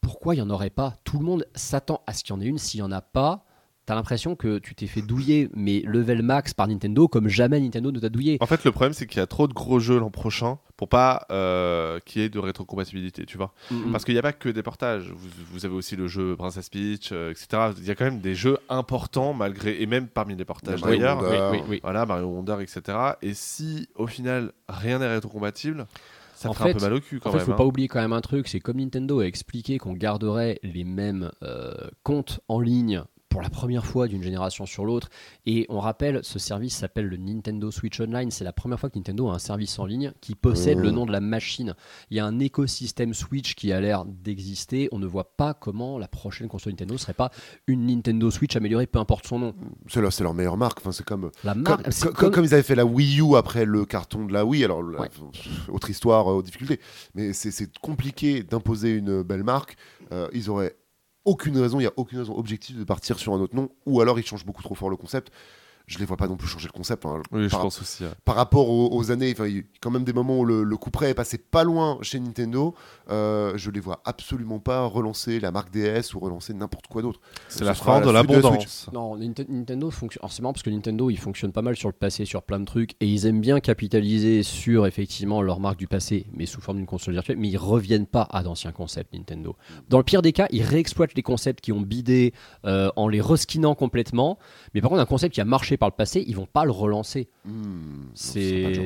pourquoi il n'y en aurait pas? Tout le monde s'attend à ce qu'il y en ait une. S'il n'y en a pas, t'as l'impression que tu t'es fait douiller, mais level max par Nintendo, comme jamais Nintendo ne t'a douillé. En fait, le problème, c'est qu'il y a trop de gros jeux l'an prochain pour pas euh, qu'il y ait de rétrocompatibilité, tu vois. Mm. Parce qu'il n'y a pas que des portages. Vous, vous avez aussi le jeu Princess Peach, euh, etc. Il y a quand même des jeux importants, malgré, et même parmi les portages Mario d'ailleurs. Wonder. Oui, oui, oui. Voilà, Mario Wonder, etc. Et si, au final, rien n'est rétrocompatible, ça En ferait un fait- peu mal au cul quand En fait, même. faut hein. pas oublier quand même un truc, c'est comme Nintendo a expliqué qu'on garderait les mêmes euh, comptes en ligne pour la première fois d'une génération sur l'autre. Et on rappelle, ce service s'appelle le Nintendo Switch Online. C'est la première fois que Nintendo a un service en ligne qui possède Mmh. le nom de la machine. Il y a un écosystème Switch qui a l'air d'exister. On ne voit pas comment la prochaine console Nintendo serait pas une Nintendo Switch améliorée, peu importe son nom. C'est leur, c'est leur meilleure marque. Enfin, c'est comme, La comme, marque, comme- comme- comme ils avaient fait la Wii U après le carton de la Wii. Alors, la- autre histoire, euh, aux difficultés. Mais c'est c'est compliqué d'imposer une belle marque. Euh, ils auraient aucune raison, il n'y a aucune raison objective de partir sur un autre nom. Ou alors ils changent beaucoup trop fort le concept. Je les vois pas non plus changer le concept. hein. Oui, je par, pense aussi. ouais. par rapport aux, aux années, il y a quand même des moments où le, le coup près est passé pas loin chez Nintendo. Euh, je les vois absolument pas relancer la marque DS ou relancer n'importe quoi d'autre. C'est Ce la fin de la l'abondance. Non, Ninte- Nintendo fonctionne. alors, C'est marrant parce que Nintendo, ils fonctionnent pas mal sur le passé, sur plein de trucs, et ils aiment bien capitaliser sur effectivement leur marque du passé, mais sous forme d'une console virtuelle. Mais ils reviennent pas à d'anciens concepts Nintendo. Dans le pire des cas, ils réexploitent les concepts qui ont bidé euh, en les reskinant complètement. Mais par contre, un concept qui a marché par le passé, ils vont pas le relancer. Hmm. C'est,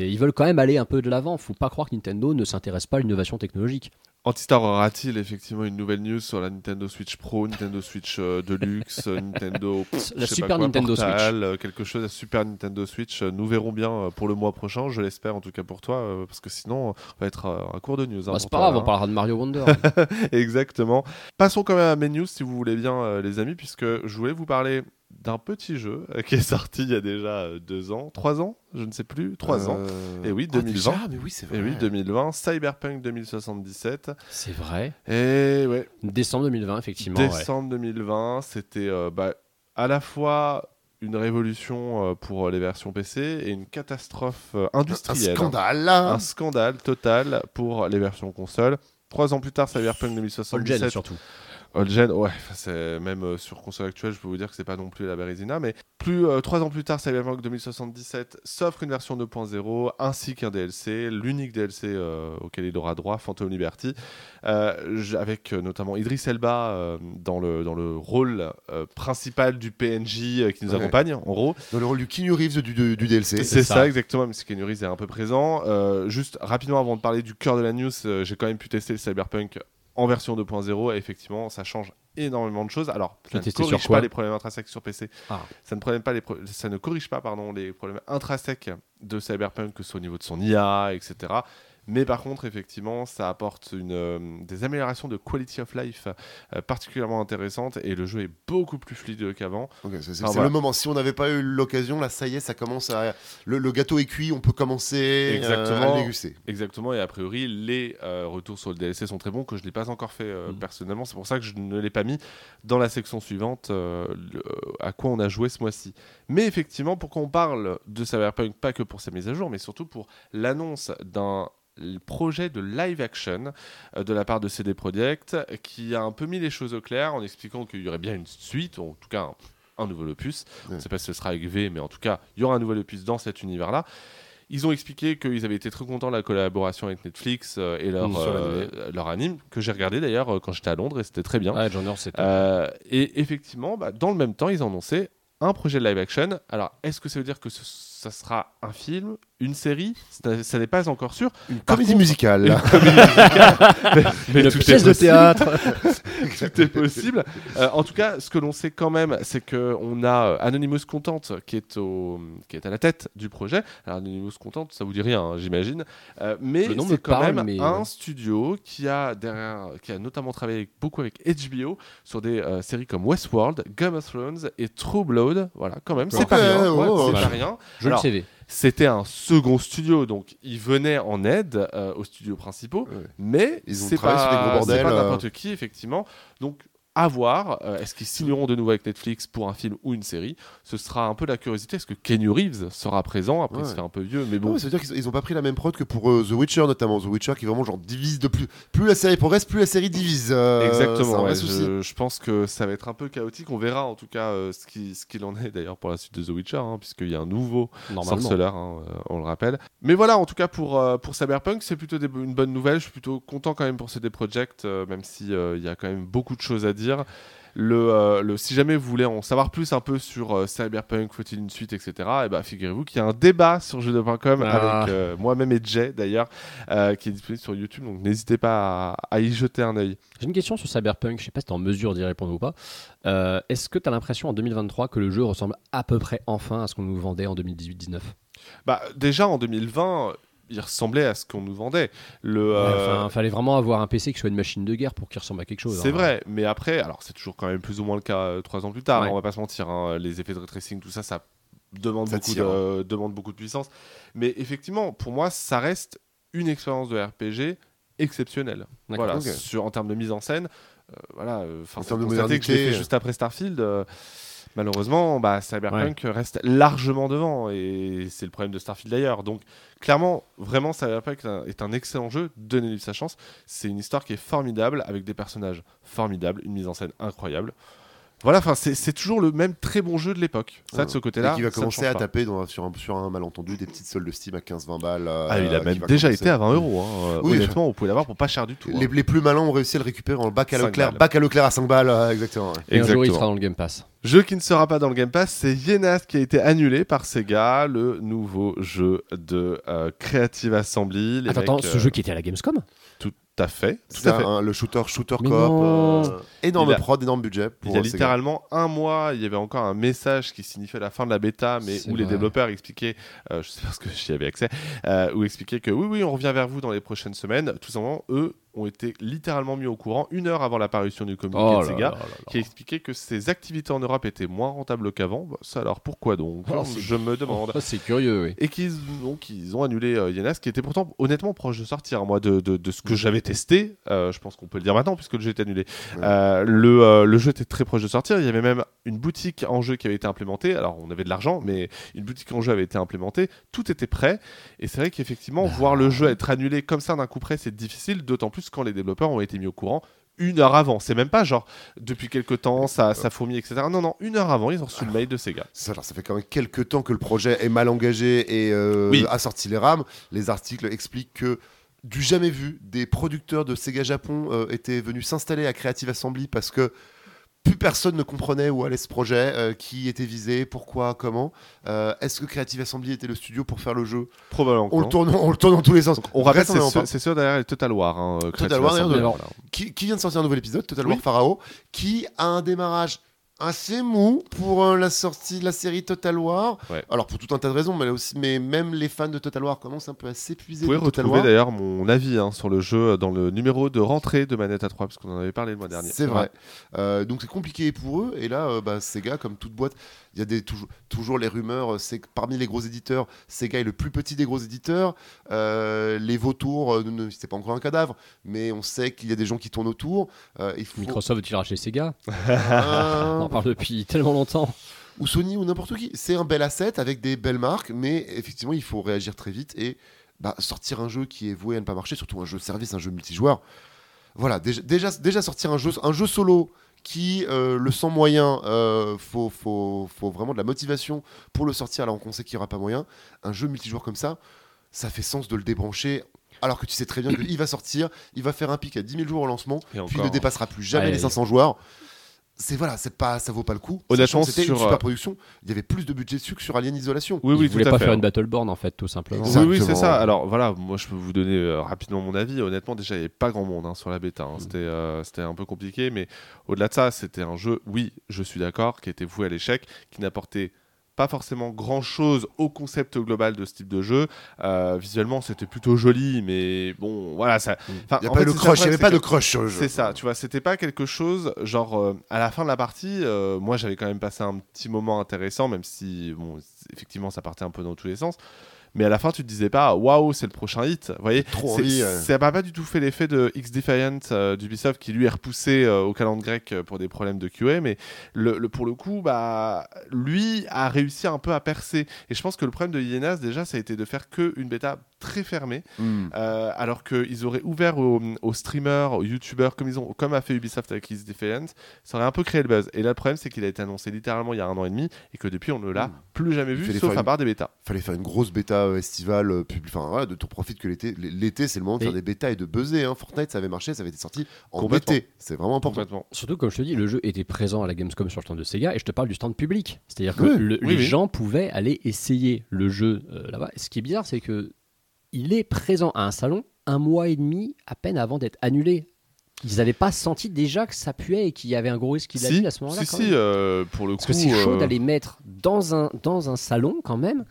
ils veulent quand même aller un peu de l'avant. Faut pas croire que Nintendo ne s'intéresse pas à l'innovation technologique. Antistar aura-t-il effectivement une nouvelle news sur la Nintendo Switch Pro, Nintendo Switch euh, Deluxe, euh, Nintendo pff, La Super quoi, Nintendo Portal, euh, quelque chose, la Super Nintendo Switch. euh, nous verrons bien euh, pour le mois prochain, je l'espère en tout cas pour toi, euh, parce que sinon on va être euh, à court de news. hein, Bah, c'est pas grave, on hein. parlera de Mario Wonder. Exactement. Passons quand même à mes news si vous voulez bien, euh, les amis, puisque je voulais vous parler d'un petit jeu qui est sorti il y a déjà euh, deux ans, trois ans, je ne sais plus, trois ans. Euh, Et oui, ah, 2020. déjà mais oui, c'est vrai. Et oui, 2020, Cyberpunk 2077. c'est vrai. Et ouais, Décembre 2020, effectivement. ouais. décembre 2020, c'était euh, bah, à la fois une révolution euh, pour les versions PC et une catastrophe euh, Un industrielle. scandale là. Un scandale total pour les versions console. Trois ans plus tard, Cyberpunk All 2077. Gen, surtout. Old Gen, ouais, même euh, sur console actuelle, je peux vous dire que c'est pas non plus la Bérésina, mais plus euh, trois ans plus tard, Cyberpunk 2077 s'offre une version 2.0 ainsi qu'un DLC, l'unique DLC euh, auquel il aura droit, Phantom Liberty, euh, avec euh, notamment Idris Elba euh, dans le dans le rôle euh, principal du PNJ euh, qui nous Ouais. accompagne, en gros. Dans le rôle du Keanu Reeves du, du, du DLC. C'est ça. ça. exactement, même si Keanu Reeves est un peu présent. Euh, juste rapidement avant de parler du cœur de la news, euh, j'ai quand même pu tester le Cyberpunk en version 2.0 et effectivement ça change énormément de choses. Alors ça ne corrige pas les problèmes intrinsèques sur PC. Ah. Ça ne problème pas les pro- ça ne corrige pas pardon les problèmes intrinsèques de Cyberpunk que ce soit au niveau de son IA etc. Mais par contre, effectivement, ça apporte une, euh, des améliorations de quality of life euh, particulièrement intéressantes et le jeu est beaucoup plus fluide qu'avant. C'est voilà. le moment. Si on n'avait pas eu l'occasion, là, ça y est, ça commence à. Le, le gâteau est cuit, on peut commencer euh, Exactement. à le déguster. Exactement, et a priori, les retours sur le DLC sont très bons, que je ne l'ai pas encore fait Mhm. personnellement. C'est pour ça que je ne l'ai pas mis dans la section suivante, le- à quoi on a joué ce mois-ci. Mais effectivement, pourquoi on parle de Cyberpunk, pas que pour sa mise à jour, mais surtout pour l'annonce d'un projet de live action euh, de la part de CD Projekt qui a un peu mis les choses au clair en expliquant qu'il y aurait bien une suite, ou en tout cas un, un nouvel opus. On ne Ouais. sait pas si ce sera avec V, mais en tout cas, il y aura un nouvel opus dans cet univers-là. Ils ont expliqué qu'ils avaient été très contents de la collaboration avec Netflix euh, et leur, Mm, sur euh, leur anime, que j'ai regardé d'ailleurs euh, quand j'étais à Londres et c'était très bien. Et effectivement, bah, dans le même temps, ils ont annoncé un projet de live action. Alors, est-ce que ça veut dire que ce- ça sera un film, une série Ça, ça n'est pas encore sûr. Une comédie contre- musicale. Mais Une tout est pièce de possible. théâtre. tout est possible. Euh, en tout cas, ce que l'on sait quand même, c'est qu'on a euh, Anonymous Content qui est, au, qui est à la tête du projet. Alors, Anonymous Content, ça vous dit rien, hein, j'imagine. Euh, mais c'est quand parle, même mais, un studio qui a, derrière, qui a notamment travaillé beaucoup avec HBO sur des euh, séries comme Westworld, Game of Thrones et True Blood. Voilà, quand même, c'est pas rien. ouais, ouais, pas rien. Joli Alors, CV. C'était un second studio, donc ils venaient en aide euh, aux studios principaux, Ouais. mais Ils ont c'est travaillé pas, sur des gros c'est bordels, pas euh. n'importe qui, effectivement. Donc, à voir. euh, Est-ce qu'ils signeront de nouveau avec Netflix pour un film ou une série Ce sera un peu la curiosité. Est-ce que Kenny Reeves sera présent Après, il se Ouais. fait un peu vieux, mais Bon, ça veut dire qu'ils ils ont pas pris la même prod que pour euh, The Witcher notamment. The Witcher qui vraiment genre divise de plus. Plus la série progresse, plus la série divise. euh, Exactement, ouais, je, je pense que ça va être un peu chaotique. On verra en tout cas ce qui- ce qu'il en est d'ailleurs pour la suite de The Witcher, hein, puisqu'il y a un nouveau sorceleur, hein, on le rappelle. Mais voilà, en tout cas pour, pour Cyberpunk, c'est plutôt des- une bonne nouvelle. Je suis plutôt content quand même pour CD Projekt, même si euh, il y a quand même beaucoup de choses à dire. Le, euh, le- si jamais vous voulez en savoir plus un peu sur euh, Cyberpunk, faut-il une suite, etc., et ben figurez-vous qu'il y a un débat sur jeuxvideo.com Ah. avec euh, moi-même et Jay d'ailleurs, euh, qui est disponible sur YouTube, donc n'hésitez pas à, à y jeter un œil. J'ai une question sur Cyberpunk, je sais pas si tu es en mesure d'y répondre ou pas. Euh, Est-ce que tu as l'impression en 2023 que le jeu ressemble à peu près enfin à ce qu'on nous vendait en 2018-19 Bah, déjà en 2020, il ressemblait à ce qu'on nous vendait. Le, euh, Enfin, fallait vraiment avoir un PC qui soit une machine de guerre pour qu'il ressemble à quelque chose. C'est hein. vrai, mais après, alors c'est toujours quand même plus ou moins le cas euh, trois ans plus tard, Ouais. on va pas se mentir, hein, les effets de ray tracing, tout ça, ça demande, Ça beaucoup tire, de, demande beaucoup de puissance. Mais effectivement, pour moi, ça reste une expérience de RPG exceptionnelle. Voilà, sur, en termes de mise en scène, euh, voilà, euh, constater que modernité, fait juste après Starfield. Malheureusement, bah, Cyberpunk reste largement devant et c'est le problème de Starfield d'ailleurs. Donc, clairement, vraiment, Cyberpunk est un, est un excellent jeu. Donnez-lui sa chance. C'est une histoire qui est formidable avec des personnages formidables, une mise en scène incroyable. Voilà, enfin, c'est toujours le même très bon jeu de l'époque. Ça, de ce côté-là. qui va ça ne commencer à pas. taper dans- sur, un, sur un malentendu des petites soldes de Steam à 15-20 balles. euh, Ah, il a même déjà commencer. été à 20 euros. hein. Oui, Honnêtement, vous pouvez l'avoir pour pas cher du tout. Les, hein. les plus malins ont réussi à le récupérer en bac à 5 Leclerc. balles. Bac à Leclerc à 5 balles, euh, exactement. ouais. Et un jour, il Exactement. sera dans le Game Pass. Jeu qui ne sera pas dans le Game Pass, c'est Yenas qui a été annulé par Sega, le nouveau jeu de euh, Creative Assembly. Les Attends, ce euh, jeu qui était à la Gamescom? À fait. Tout à fait. un- le shooter shooter coop. euh, énorme a- prod, énorme budget. Pour Il y a littéralement un mois, il y avait encore un message qui signifiait la fin de la bêta, mais où les développeurs expliquaient, euh, je sais pas ce que j'y avais accès, euh, où expliquaient que oui, oui, on revient vers vous dans les prochaines semaines. Tout simplement, eux ont été littéralement mis au courant une heure avant l'apparition du communiqué Oh de Sega. là là là. qui expliquait que ces activités en Europe étaient moins rentables qu'avant. Bah, ça alors pourquoi donc c'est- Je me demande. Oh, c'est curieux, oui. Et qu'ils donc, ils ont annulé euh, qui était pourtant honnêtement proche de sortir. Moi, de, de- de ce que j'avais testé, euh, je pense qu'on peut le dire maintenant puisque le jeu est annulé. Ouais. Euh, le, euh, le jeu était très proche de sortir. Il y avait même une boutique en jeu qui avait été implémentée. Alors, on avait de l'argent, mais une boutique en jeu avait été implémentée. Tout était prêt. Et c'est vrai qu'effectivement, voir le jeu être annulé comme ça d'un coup près, c'est difficile, d'autant plus quand les développeurs ont été mis au courant une heure avant. C'est même pas genre depuis quelques temps, ça, ça fourmille, etc. Non, non, une heure avant, ils ont reçu le mail de Sega. Ça, alors, ça fait quand même quelques temps que le projet est mal engagé et euh, Oui. a sorti les rames. Les articles expliquent que du jamais vu, des producteurs de Sega Japon euh, étaient venus s'installer à Creative Assembly parce que plus personne ne comprenait où allait ce projet, euh, qui était visé, pourquoi, comment. Euh, Est-ce que Creative Assembly était le studio pour faire le jeu? Probablement. on le, tourne, on le tourne dans tous les sens. On rappelle, c'est sûr derrière Total War. hein, Creative War, d'ailleurs, Assembly, voilà. qui, qui vient de sortir un nouvel épisode, Total Oui. War Pharaoh, qui a un démarrage assez mou pour euh, la sortie de la série Total War. Ouais. Alors pour tout un tas de raisons, mais, là aussi, mais même les fans de Total War commencent un peu à s'épuiser Vous pouvez retrouver War. d'ailleurs mon avis hein, sur le jeu dans le numéro de rentrée de Manette à 3, parce qu'on en avait parlé le mois dernier. C'est vrai. Euh, donc c'est compliqué pour eux. Et là, euh, bah, Sega, comme toute boîte, il y a des, toujours, toujours les rumeurs. C'est que parmi les gros éditeurs, Sega est le plus petit des gros éditeurs. Euh, les vautours, euh, ne- c'est pas encore un cadavre, mais on sait qu'il y a des gens qui tournent autour. Euh, il faut Microsoft veut-il racheter Sega? Ah. On en parle depuis tellement longtemps. ou Sony ou n'importe qui. C'est un bel asset avec des belles marques, mais effectivement, il faut réagir très vite et bah, sortir un jeu qui est voué à ne pas marcher, surtout un jeu service, un jeu multijoueur. Voilà, déjà, déjà, déjà sortir un jeu, un jeu solo qui euh, le sent moyen, euh, faut, faut, faut vraiment de la motivation pour le sortir alors qu'on sait qu'il n'y aura pas moyen. Un jeu multijoueur comme ça, ça fait sens de le débrancher. Alors que tu sais très bien qu'il va sortir, il va faire un pic à 10 000 jours au lancement, Et puis il ne dépassera plus jamais Ouais. les 500 joueurs. C'est voilà, c'est pas, ça vaut pas le coup. Honnêtement, c'était sur, une euh, super production. Il y avait plus de budget dessus que sur Alien Isolation. Oui, Ils oui, voulaient à pas fait. faire une Battleborn en fait, tout simplement. Oui, oui, c'est ça. Alors voilà, moi je peux vous donner euh, rapidement mon avis. Honnêtement, déjà, il n'y avait pas grand monde hein, sur la bêta. hein. Mm. C'était euh, c'était un peu compliqué, mais au-delà de ça, c'était un jeu, oui, je suis d'accord, qui était voué à l'échec, qui n'apportait pas forcément grand chose au concept global de ce type de jeu. Euh, visuellement, c'était plutôt joli, mais bon, voilà. Ça... Il n'y a en pas de crush, avait problème, pas de crush sur le jeu. c'est ça, tu vois, c'était pas quelque chose, genre, euh, à la fin de la partie, euh, moi j'avais quand même passé un petit moment intéressant, même si, bon, effectivement, ça partait un peu dans tous les sens. Mais à la fin, tu te disais pas, waouh, c'est le prochain hit. Vous voyez, ça n'a pas du tout fait l'effet de X-Defiant euh, d'Ubisoft qui lui est repoussé euh, au calendrier grec euh, pour des problèmes de QA. Mais le, le- pour le coup, bah, lui a réussi un peu à percer. Et je pense que le problème de Ienas, déjà, ça a été de faire qu'une bêta très fermée. Hmm. Euh, alors qu'ils auraient ouvert aux, aux streamers, aux youtubeurs, comme, ils ont, comme a fait Ubisoft avec X Defiant, ça aurait un peu créé le buzz. Et là, le problème, c'est qu'il a été annoncé littéralement il y a un an et demi et que depuis, on ne l'a Mm. plus jamais vu, sauf à une- part des bêtas. fallait faire une grosse bêta euh, estivale euh, enfin voilà, de tout profit que l'été l'été c'est le moment de faire des bêtas et de buzzer hein. Fortnite ça avait marché ça avait été sorti en été c'est vraiment important. Surtout, comme je te dis, le jeu était présent à la Gamescom sur le stand de Sega, et je te parle du stand public. C'est-à-dire que Oui, le- oui, les oui. gens pouvaient aller essayer le jeu euh, là-bas. Ce qui est bizarre, c'est que il est présent à un salon un mois et demi à peine avant d'être annulé. Ils n'avaient pas senti déjà que ça puait et qu'il y avait un gros risque qu'il a Si, à ce moment-là. si, si, euh, pour le Parce coup. que c'est chaud euh, d'aller mettre dans un, dans un salon quand même.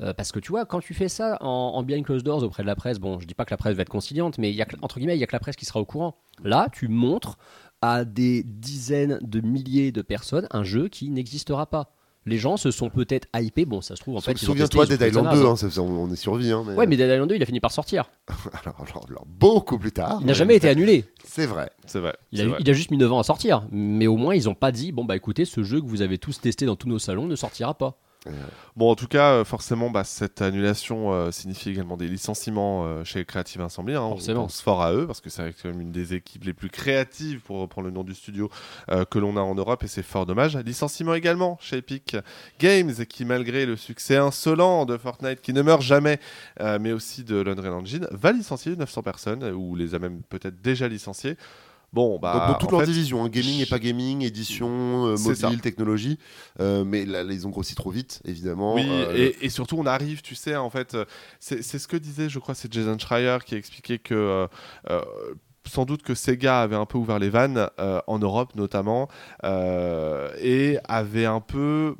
euh, parce que tu vois, quand tu fais ça en, en behind closed doors auprès de la presse, bon, je dis pas que la presse va être conciliante, mais y a entre guillemets, il y a que la presse qui sera au courant. Là, tu montres à des dizaines de milliers de personnes un jeu qui n'existera pas. Les gens se sont peut-être hypés. Bon, ça se trouve en fait. ils ont souviens-toi Dead Island trouvé 2 ça hein, on, on est survie hein, mais... Ouais, mais Dead Island 2, il a fini par sortir. alors, alors- alors, beaucoup plus tard Il n'a mais- jamais été annulé. c'est vrai C'est vrai. Il c'est a, vrai. il a juste mis 9 ans à sortir. Mais au moins, ils n'ont pas dit bon, bah écoutez, ce jeu que vous avez tous testé dans tous nos salons ne sortira pas. Bon, en tout cas, euh, forcément, bah, cette annulation euh, signifie également des licenciements euh, chez Creative Assembly. hein. On pense fort à eux parce que c'est quand même une des équipes les plus créatives, pour reprendre le nom du studio, euh, que l'on a en Europe et c'est fort dommage. Licenciement également chez Epic Games qui, malgré le succès insolent de Fortnite qui ne meurt jamais, mais aussi de l'Unreal Engine, va licencier 900 personnes ou les a même peut-être déjà licenciés. Bon, bah, dans, dans toute en leur fait, division, hein, gaming et pas gaming, édition, euh, mobile, technologie. Euh, mais là, ils ont grossi trop vite, évidemment. Oui, Euh, et, et surtout on arrive, tu sais, en fait, c'est ce que disait, je crois, c'est Jason Schreier qui expliquait que sans doute que Sega avait un peu ouvert les vannes, euh, en Europe notamment, euh, et avait un peu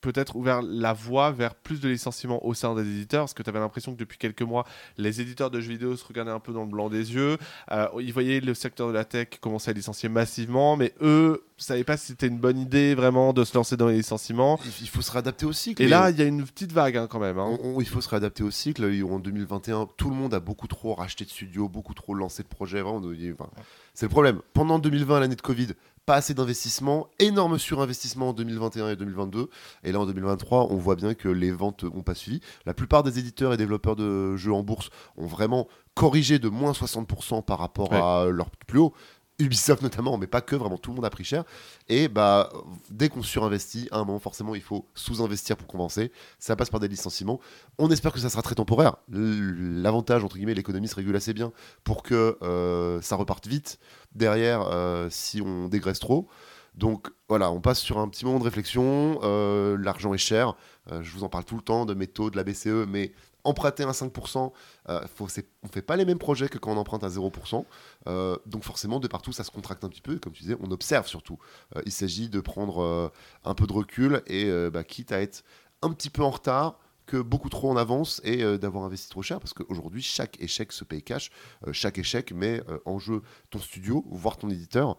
peut-être ouvert la voie vers plus de licenciements au sein des éditeurs, parce que tu avais l'impression que depuis quelques mois, les éditeurs de jeux vidéo se regardaient un peu dans le blanc des yeux, euh, ils voyaient le secteur de la tech commencer à licencier massivement, mais eux ne savaient pas si c'était une bonne idée vraiment de se lancer dans les licenciements. il, faut se réadapter au cycle. Et là, il y a une petite vague hein, quand même. hein. On- on- il faut se réadapter au cycle. En 2021, tout le monde a beaucoup trop racheté de studios, beaucoup trop lancé de projets. Enfin, c'est le problème. Pendant 2020, l'année de Covid, pas assez d'investissement, énorme surinvestissement en 2021 et 2022. Et là, en 2023, on voit bien que les ventes n'ont pas suivi. La plupart des éditeurs et développeurs de jeux en bourse ont vraiment corrigé de moins 60% par rapport Ouais. à leur plus haut. Ubisoft notamment, mais pas que, vraiment tout le monde a pris cher. Et bah, dès qu'on surinvestit, à un moment, forcément, il faut sous-investir pour compenser. Ça passe par des licenciements. On espère que ça sera très temporaire. L'avantage, entre guillemets, l'économie se régule assez bien pour que euh, ça reparte vite derrière euh, si on dégraisse trop. Donc voilà, on passe sur un petit moment de réflexion. Euh, L'argent est cher. Je vous en parle tout le temps de mes taux, de la BCE, mais emprunter à 5%, euh, on ne fait pas les mêmes projets que quand on emprunte à 0%. Euh, donc forcément, de partout, ça se contracte un petit peu. Comme tu disais, on observe surtout. Euh, il s'agit de prendre euh, un peu de recul et euh, bah, quitte à être un petit peu en retard que beaucoup trop en avance et d'avoir investi trop cher parce qu'aujourd'hui chaque échec se paye cash chaque échec met en jeu ton studio voire ton éditeur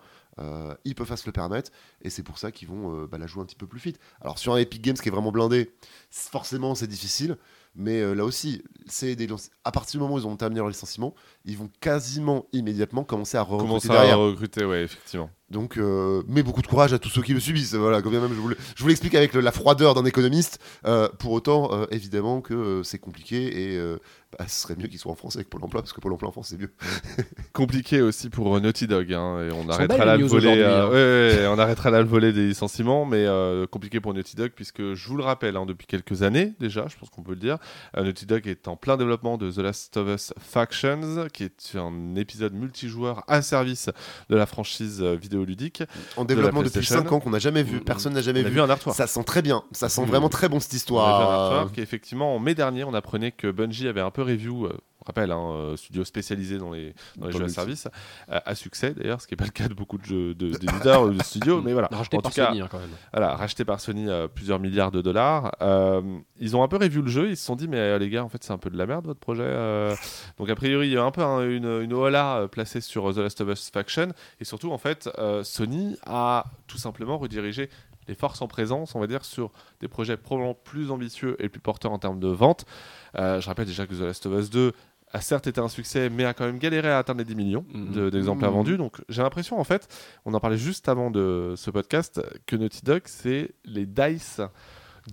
ils peuvent pas se le permettre et c'est pour ça qu'ils vont bah, la jouer un petit peu plus vite alors sur un Epic Games qui est vraiment blindé forcément c'est difficile mais euh, là aussi c'est des à partir du moment où ils ont terminé leur licenciement ils vont quasiment immédiatement commencer à recruter Commencer à recruter, ouais, effectivement. Donc, euh, mais beaucoup de courage à tous ceux qui le subissent. Voilà, quand bien même je vous, le- je vous l'explique avec le- la froideur d'un économiste. Euh, pour autant, euh, évidemment que euh, c'est compliqué et euh, bah, ce serait mieux qu'ils soient en France avec Pôle Emploi parce que Pôle Emploi en France c'est mieux. Compliqué aussi pour Naughty Dog. hein, et on arrêtera là le volet. euh, hein. ouais, ouais, ouais, on arrêtera là le volet des licenciements, mais euh, compliqué pour Naughty Dog puisque je vous le rappelle, hein, depuis quelques années déjà, je pense qu'on peut le dire, euh, Naughty Dog est en plein développement de The Last of Us Factions, qui est un épisode multijoueur à service de la franchise euh, vidéoludique. En développement depuis PlayStation. 5 ans qu'on n'a jamais vu, personne n'a jamais vu. vu un artwork. Ça sent très bien, ça sent vraiment très bon cette On a vu un histoire. artwork, et effectivement, en mai dernier, on apprenait que Bungie avait un peu review. Rappelle, hein, euh, studio spécialisé dans les, dans les Dans jeux à service, euh, à succès d'ailleurs, ce qui n'est pas le cas de beaucoup de jeux de- d'éditeurs ou de studios, mais voilà. Racheté en par tout cas, Sony hein, quand même. voilà, racheté par Sony à plusieurs milliards de dollars. Euh, ils ont un peu revu le jeu, ils se sont dit, mais euh, les gars, en fait, c'est un peu de la merde votre projet. euh. Donc, a priori, il y a un peu un- une, une euh, placée sur The Last of Us Faction. Et surtout, en fait, euh, Sony a tout simplement redirigé les forces en présence, on va dire, sur des projets probablement plus ambitieux et plus porteurs en termes de vente. Euh, je rappelle déjà que The Last of Us 2 a certes été un succès, mais a quand même galéré à atteindre les 10 millions Mhm. de- d'exemplaires Mhm. vendus. Donc j'ai l'impression, en fait, on en parlait juste avant de ce podcast, que Naughty Dog, c'est les dice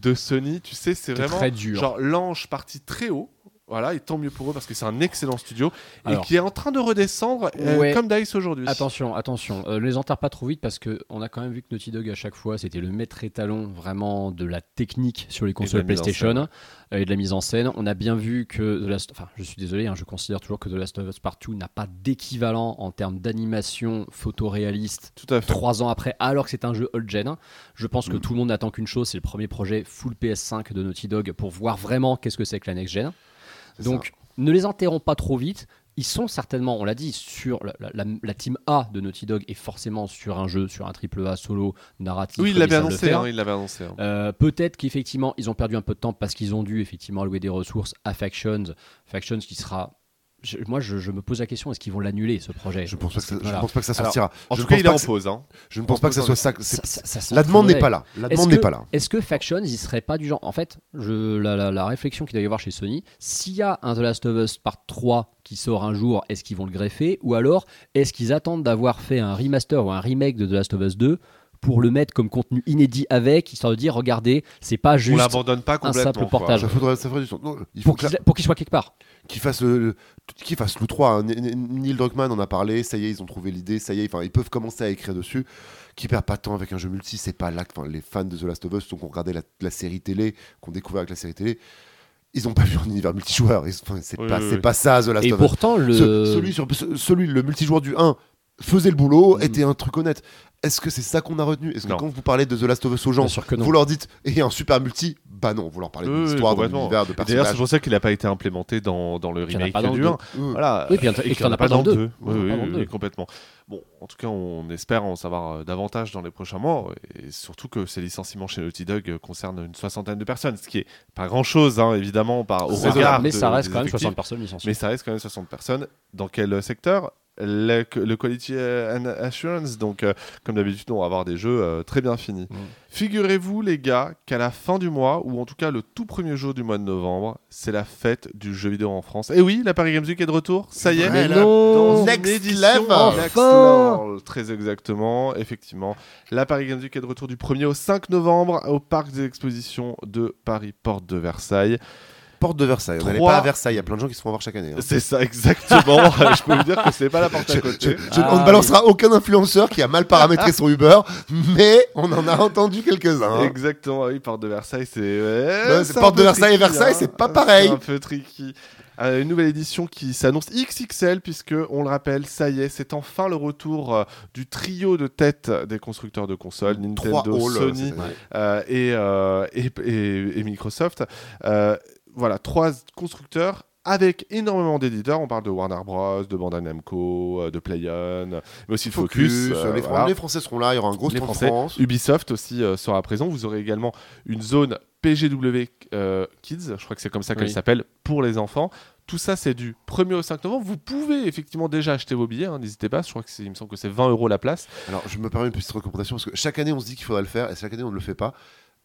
de Sony. Tu sais, c'est C'est vraiment très dur. genre l'ange parti très haut. Voilà, et tant mieux pour eux parce que c'est un excellent studio Alors- et qui est en train de redescendre euh, Ouais. comme Dice aujourd'hui. Attention, attention, euh, ne les enterre pas trop vite parce que on a quand même vu que Naughty Dog à chaque fois c'était le maître étalon vraiment de la technique sur les consoles PlayStation euh, et de la mise en scène. On a bien vu que The Last, enfin je suis désolé, hein, je considère toujours que The Last of Us Part 2 n'a pas d'équivalent en termes d'animation photoréaliste Tout à fait. trois ans après, alors que c'est un jeu old gen. Je pense que Mm. tout le monde n'attend qu'une chose, c'est le premier projet full PS5 de Naughty Dog pour voir vraiment qu'est-ce que c'est que la next gen. Donc, ne les enterrons pas trop vite. Ils sont certainement, on l'a dit, sur la, la- la- la team A de Naughty Dog est forcément sur un jeu, sur un triple A solo narratif. Oui, il l'avait annoncé. hein, il annoncé. hein. Euh, Peut-être qu'effectivement, ils ont perdu un peu de temps parce qu'ils ont dû effectivement allouer des ressources à Factions. Factions qui sera. Je- moi, je, je me pose la question est-ce qu'ils vont l'annuler ce projet? Je pense Voilà. pense pas que ça Alors, sortira. En je tout cas, il est en pause. hein. Je ne pense pas que ça soit ça. c'est- Ça- ça- ça La demande n'est pas là. La Est-ce demande que- n'est pas là. Est-ce que Factions, il serait pas du genre. En fait, je, la, la- la réflexion qu'il doit y avoir chez Sony, s'il y a un The Last of Us Part 3 qui sort un jour, est-ce qu'ils vont le greffer? Ou alors, est-ce qu'ils attendent d'avoir fait un remaster ou un remake de The Last of Us 2 pour le mettre comme contenu inédit avec, histoire de dire, regardez, c'est pas On juste l'abandonne pas complètement. simple quoi. portage. Ça faudrait, ça ferait du sens. Non, il faut pour qu'il pour qu'il soit quelque part. qu'il fasse le, qu'il fasse le 3 hein. N- N- Neil Druckmann en a parlé ça y est ils ont trouvé l'idée ça y est enfin ils peuvent commencer à écrire dessus qui perd pas de temps avec un jeu multi c'est pas là que enfin, les fans de The Last of Us qui ont regardé la, la série télé qu'on découvert avec la série télé ils ont pas vu un univers multijoueur Ils- enfin, c'est Oui, pas oui, c'est oui. pas ça The Last Et of Us pourtant, le. Ce- celui sur ce- celui le multijoueur du 1 faisait le boulot Mm. était un truc honnête est-ce que c'est ça qu'on a retenu? Est-ce que Non. quand vous parlez de The Last of Us aux gens vous leur dites et un super multi? Bah non vous leur parlez Oui, d'une oui, histoire d'un univers de Et D'ailleurs, c'est personnages pour ça qu'il n'a pas été implémenté dans, dans le remake pas dans du le 1. deux. Mm. Voilà. Oui, puis il y en a- et qu'il y en a pas dans le deux. Oui, oui, oui, complètement. Bon, en tout cas, on espère en savoir euh, davantage dans les prochains mois, et surtout que ces licenciements chez Naughty Dog euh, concernent une soixantaine de personnes, ce qui est pas grand-chose, hein, évidemment, par, au regard mais de- ça reste quand même effectifs. 60 personnes licenciées. Mais ça reste quand même 60 personnes. Dans quel secteur? Le, le Quality and Assurance. Donc, euh, comme d'habitude, on va avoir des jeux euh, très bien finis. Mm. Figurez-vous, les gars, qu'à la fin du mois, ou en tout cas le tout premier jour du mois de novembre, c'est la fête du jeu vidéo en France. Et oui, la Paris Games Week est de retour. Ça y est. Mais là, non Dans une Next édition level. Next Enfin. Très exactement, effectivement. La Paris Games Week est de retour du 1er au 5 novembre au parc des expositions de Paris Porte de Versailles. Porte de Versailles. On n'allait pas à Versailles. Il y a plein de gens qui se font voir chaque année. hein. C'est ça, exactement. Je peux vous dire que c'est pas la porte à côté. je- je- Ah, on ne balancera aucun influenceur qui a mal paramétré son Uber, mais on en a entendu quelques-uns. hein. Exactement, oui, porte de Versailles, c'est. ouais, un porte de Versailles et Versailles, hein. c'est pas pareil. Un peu tricky. Euh, une nouvelle édition qui s'annonce XXL, puisque, on le rappelle, ça y est, c'est enfin le retour euh, du trio de tête des constructeurs de consoles, Nintendo, Sony cette année. euh, et, euh, et, et- et Microsoft. Euh, voilà, trois constructeurs avec énormément d'éditeurs. On parle de Warner Bros, de Bandai Namco, euh, de Playon, mais aussi de Focus. Focus, euh, les, voilà. les Français seront là, il y aura un gros Les Français. France. Ubisoft aussi euh, sera présent. Vous aurez également une zone PGW euh, Kids, je crois que c'est comme ça qu'elle Oui. s'appelle, pour les enfants. Tout ça, c'est du 1er au 5 novembre. Vous pouvez effectivement déjà acheter vos billets, hein, n'hésitez pas. Je crois que c'est, il me semble que c'est 20 euros la place. Alors, je me permets une petite recommandation parce que chaque année, on se dit qu'il faudrait le faire et chaque année, on ne le fait pas.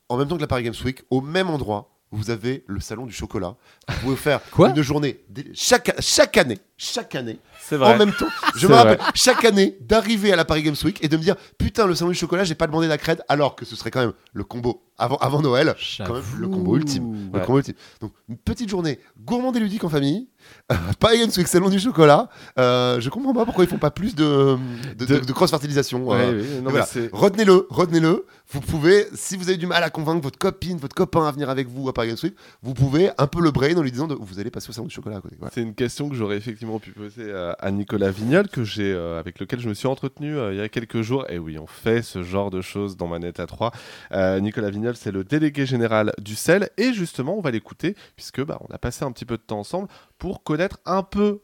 En même temps que la Paris Games Week, au même endroit, vous avez le salon du chocolat. Vous pouvez faire Quoi une journée chaque année. chaque année, C'est vrai. en même temps. Je me rappelle vrai. chaque année d'arriver à la Paris Games Week et de me dire putain, le du chocolat, j'ai pas demandé la crède, alors que ce serait quand même le combo avant, avant Noël. Quand même le combo ultime. Le combo ultime. Donc, une petite journée gourmande et ludique en famille. Euh, Paris Games Week, salon du chocolat. Euh, je comprends pas pourquoi ils font pas plus de, de, de- De- de cross-fertilisation. Ouais, euh, oui, voilà. Retenez-le, retenez-le. Vous pouvez, si vous avez du mal à convaincre votre copine, votre copain à venir avec vous à Paris Games Week, vous pouvez un peu le brain en lui disant de, vous allez passer au salon du chocolat à côté. Voilà. C'est une question que j'aurais effectivement pu poser à, à Nicolas Vignol, que j'ai, euh, avec lequel je me suis entretenu euh, il y a quelques jours. Et oui, on fait ce genre de choses dans Manette à 3. Euh, Nicolas Vignol, c'est le délégué général du CEL. Et justement, on va l'écouter, puisque bah, on a passé un petit peu de temps ensemble pour connaître un peu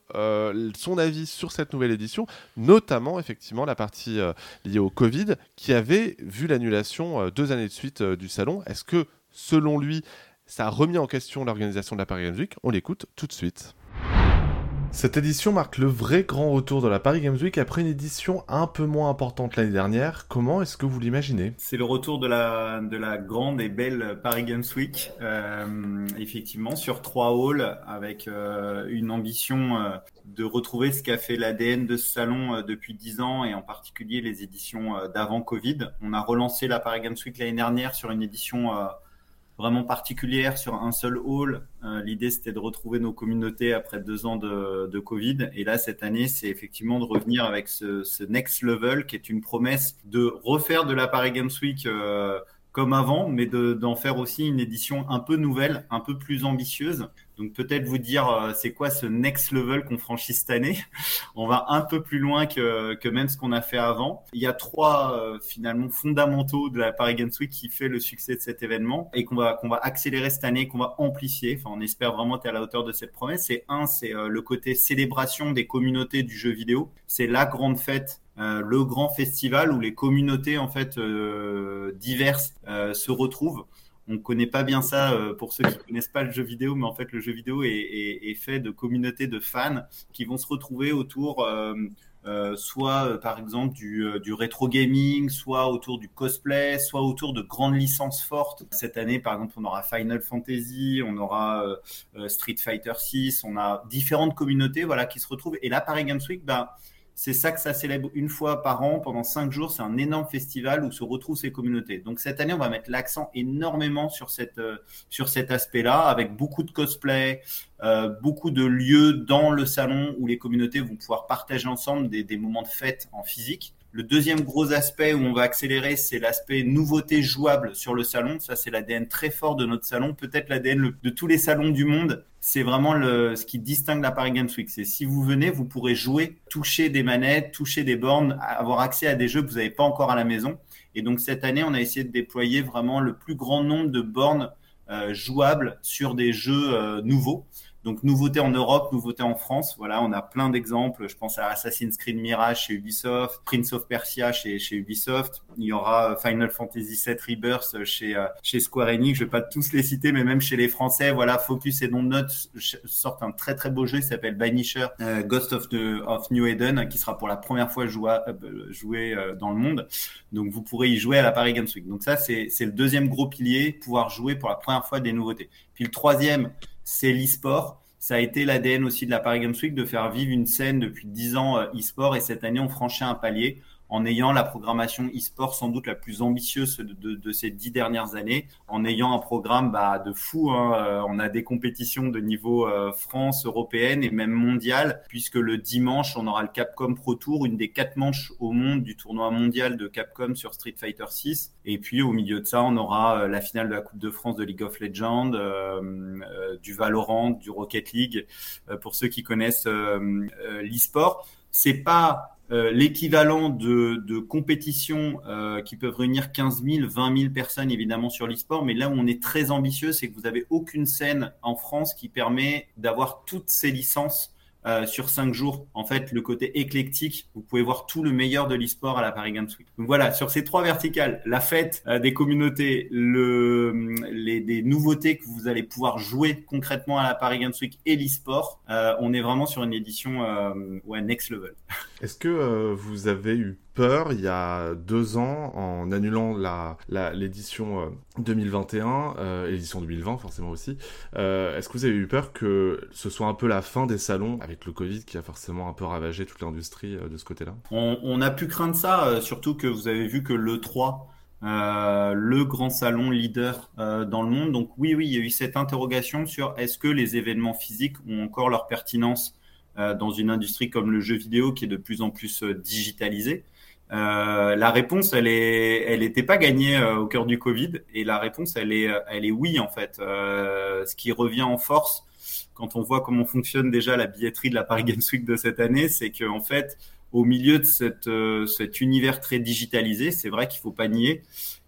son avis sur cette nouvelle édition, notamment effectivement la partie liée au Covid, qui avait vu l'annulation deux années de suite du salon. Est-ce que, selon lui, ça a remis en question l'organisation de la Paris Week? On l'écoute tout de suite. Cette édition marque le vrai grand retour de la Paris Games Week après une édition un peu moins importante l'année dernière. Comment est-ce que vous l'imaginez? C'est le retour de la, de la grande et belle Paris Games Week, euh, effectivement, sur trois halls, avec euh, une ambition euh, de retrouver ce qu'a fait l'ADN de ce salon depuis dix ans, et en particulier les éditions d'avant Covid. On a relancé la Paris Games Week l'année dernière sur une édition vraiment particulière, sur un seul hall. Euh, L'idée, c'était de retrouver nos communautés après deux ans de, de Covid. Et là, cette année, c'est effectivement de revenir avec ce, next level, qui est une promesse de refaire de la Paris Games Week euh, comme avant, mais de- d'en faire aussi une édition un peu nouvelle, un peu plus ambitieuse. Donc peut-être vous dire, euh, c'est quoi ce next level qu'on franchit cette année? On va un peu plus loin que, même ce qu'on a fait avant. Il y a trois euh, finalement fondamentaux de la Paris Games Week qui fait le succès de cet événement et qu'on va qu'on va accélérer cette année, qu'on va amplifier. Enfin, on espère vraiment être à la hauteur de cette promesse. C'est un, c'est euh, le côté célébration des communautés du jeu vidéo. C'est la grande fête le grand festival où les communautés en fait diverses se retrouvent. On connaît pas bien ça euh, pour ceux qui connaissent pas le jeu vidéo, mais en fait le jeu vidéo est, fait de communautés de fans qui vont se retrouver autour, euh, euh, soit par exemple du, rétro gaming, soit autour du cosplay, soit autour de grandes licences fortes. Cette année, par exemple, on aura Final Fantasy, on aura Street Fighter 6, on a différentes communautés, voilà, qui se retrouvent. Et là, Paris Games Week, bah c'est ça que ça célèbre une fois par an pendant cinq jours. C'est un énorme festival où se retrouvent ces communautés. Donc cette année, on va mettre l'accent énormément sur cette euh, sur cet aspect-là, avec beaucoup de cosplay, euh, beaucoup de lieux dans le salon où les communautés vont pouvoir partager ensemble des, des moments de fête en physique. Le deuxième gros aspect où on va accélérer, c'est l'aspect nouveauté jouable sur le salon. Ça, c'est l'ADN très fort de notre salon, peut-être l'ADN de tous les salons du monde. C'est vraiment le, ce qui distingue la Paris Games Week. C'est si vous venez, vous pourrez jouer, toucher des manettes, toucher des bornes, avoir accès à des jeux que vous n'avez pas encore à la maison. Et donc cette année, on a essayé de déployer vraiment le plus grand nombre de bornes euh, jouables sur des jeux euh, nouveaux. Donc nouveauté en Europe, nouveauté en France. Voilà, on a plein d'exemples. Je pense à Assassin's Creed Mirage chez Ubisoft, Prince of Persia chez, chez Ubisoft. Il y aura euh, Final Fantasy VII Rebirth chez, euh, chez Square Enix. Je vais pas tous les citer, mais même chez les Français, voilà, Focus et Note sortent un très très beau jeu qui s'appelle Banisher, euh, Ghost of, the, of New Eden, qui sera pour la première fois joué, euh, joué dans le monde. Donc vous pourrez y jouer à la Paris Games Week. Donc ça, c'est c'est le deuxième gros pilier, pouvoir jouer pour la première fois des nouveautés. Puis le troisième, c'est l'e-sport. Ça a été l'ADN aussi de la Paris Games Week de faire vivre une scène depuis 10 ans euh, e-sport et cette année on franchit un palier en ayant la programmation e-sport sans doute la plus ambitieuse de, ces dix dernières années, en ayant un programme bah, de fou. Hein. Euh, On a des compétitions de niveau euh, France, européenne et même mondiale, puisque le dimanche, on aura le Capcom Pro Tour, une des quatre manches au monde du tournoi mondial de Capcom sur Street Fighter 6. Et puis au milieu de ça, on aura euh, la finale de la Coupe de France de League of Legends, euh, euh, du Valorant, du Rocket League, euh, pour ceux qui connaissent l'e-sport. C'est pas euh, l'équivalent de, de compétitions euh, qui peuvent réunir 15 000, 20 000 personnes évidemment sur l'e-sport, mais là où on est très ambitieux, c'est que vous avez aucune scène en France qui permet d'avoir toutes ces licences euh, sur cinq jours. En fait, le côté éclectique, vous pouvez voir tout le meilleur de l'e-sport à la Paris Games Week. Donc voilà, sur ces trois verticales, la fête euh, des communautés, le, les, des nouveautés que vous allez pouvoir jouer concrètement à la Paris Games Week et l'e-sport, euh, on est vraiment sur une édition euh, ouais, next level. Est-ce que vous avez eu peur il y a deux ans en annulant l'édition 2021 et l'édition 2020 forcément aussi Est-ce que vous avez eu peur que ce soit un peu la fin des salons avec le Covid qui a forcément un peu ravagé toute l'industrie de ce côté-là? On, on, a pu craindre ça, surtout que vous avez vu que le 3 euh, le grand salon leader euh, dans le monde. Donc oui, oui, il y a eu cette interrogation sur est-ce que les événements physiques ont encore leur pertinence euh, dans une industrie comme le jeu vidéo qui est de plus en plus digitalisée. La réponse, elle est, elle n'était pas gagnée au cœur du Covid, et la réponse, elle est, elle est oui en fait. ce qui revient en force quand on voit comment fonctionne déjà la billetterie de la Paris Games Week de cette année, c'est qu'en en fait, au milieu de cette, euh, cet univers très digitalisé, c'est vrai qu'il faut pas nier,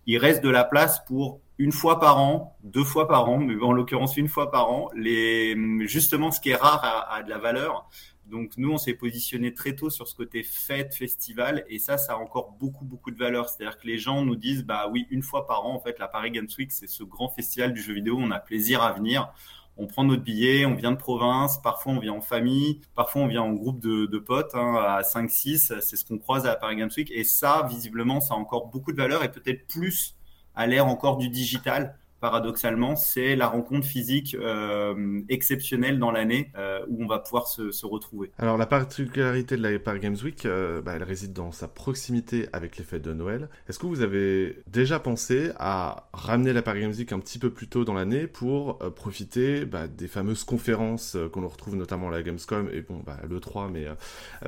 il reste de la place pour une fois par an, deux fois par an, mais en l'occurrence une fois par an, les, justement ce qui est rare a, a de la valeur. Donc nous, on s'est positionné très tôt sur ce côté fête, festival, et ça, ça a encore beaucoup, beaucoup de valeur. C'est-à-dire que les gens nous disent, bah oui, une fois par an, en fait, la Paris Games Week, c'est ce grand festival du jeu vidéo, on a plaisir à venir on prend notre billet, on vient de province, parfois on vient en famille, parfois on vient en groupe de, potes, hein, à 5-6, c'est ce qu'on croise à la Paris Games Week. Et ça, visiblement, ça a encore beaucoup de valeur et peut-être plus à l'ère encore du digital paradoxalement, c'est la rencontre physique euh, exceptionnelle dans l'année euh, où on va pouvoir se, retrouver. Alors la particularité de la Paris Games Week, euh, bah, elle réside dans sa proximité avec les fêtes de Noël. Est-ce que vous avez déjà pensé à ramener la Paris Games Week un petit peu plus tôt dans l'année pour profiter bah, des fameuses conférences qu'on retrouve notamment à la Gamescom et bon, bah, le 3, mais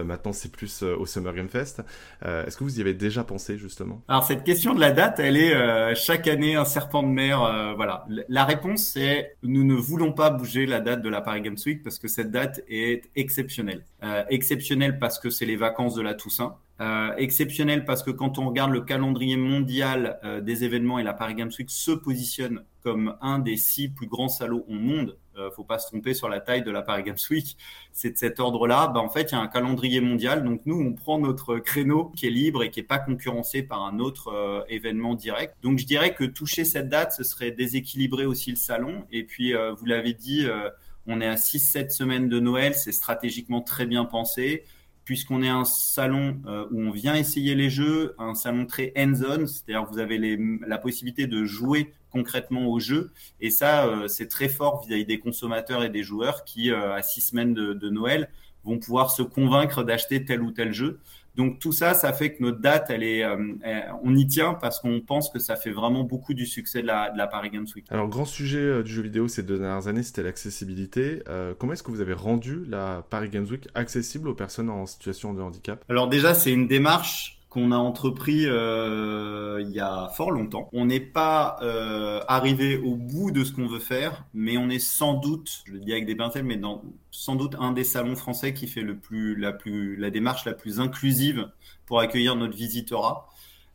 maintenant c'est plus au Summer Game Fest. Est-ce que vous y avez déjà pensé justement? Alors cette question de la date, elle est chaque année un serpent de mer euh, voilà. La réponse, c'est nous ne voulons pas bouger la date de la Paris Games Week parce que cette date est exceptionnelle. Euh, exceptionnelle parce que c'est les vacances de la Toussaint. Euh, exceptionnelle parce que quand on regarde le calendrier mondial des événements et la Paris Games Week se positionne comme un des six plus grands salons au monde, euh, faut pas se tromper sur la taille de la Paris Games Week, c'est de cet ordre-là. Bah, en fait, il y a un calendrier mondial. Donc nous, on prend notre créneau qui est libre et qui est pas concurrencé par un autre euh, événement direct. Donc je dirais que toucher cette date, ce serait déséquilibrer aussi le salon. Et puis, euh, vous l'avez dit, on est à 6-7 semaines de Noël. C'est stratégiquement très bien pensé puisqu'on est un salon où on vient essayer les jeux, un salon très hands-on, c'est-à-dire vous avez la possibilité de jouer concrètement au jeu. Et ça, euh, c'est très fort vis-à-vis des consommateurs et des joueurs qui, euh, à six semaines de, Noël, vont pouvoir se convaincre d'acheter tel ou tel jeu. Donc tout ça, ça fait que notre date, elle est, euh, on y tient parce qu'on pense que ça fait vraiment beaucoup du succès de la, de la Paris Games Week. Alors grand sujet du jeu vidéo ces deux dernières années, c'était l'accessibilité. comment est-ce que vous avez rendu la Paris Games Week accessible aux personnes en situation de handicap? Alors déjà, c'est une démarche qu'on a entrepris euh, il y a fort longtemps. On n'est pas euh, arrivé au bout de ce qu'on veut faire, mais on est sans doute, je le dis avec des pincettes, mais dans sans doute un des salons français qui fait le plus la plus la démarche la plus inclusive pour accueillir notre visiteurat.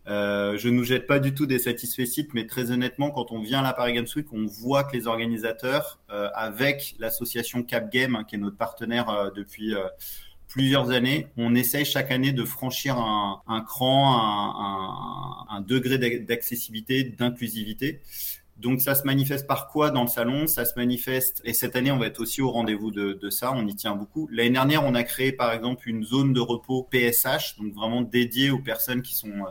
Euh, je nous jette pas du tout des satisfaits mais très honnêtement, quand on vient à la Paris Games Week, on voit que les organisateurs, euh, avec l'association Cap Game, hein, qui est notre partenaire depuis plusieurs années. On essaye chaque année de franchir un, cran, un, degré d'accessibilité, d'inclusivité. Donc ça se manifeste par quoi dans le salon? Ça se manifeste, et cette année on va être aussi au rendez-vous de, de ça, on y tient beaucoup. L'année dernière on a créé par exemple une zone de repos PSH, donc vraiment dédiée aux personnes qui sont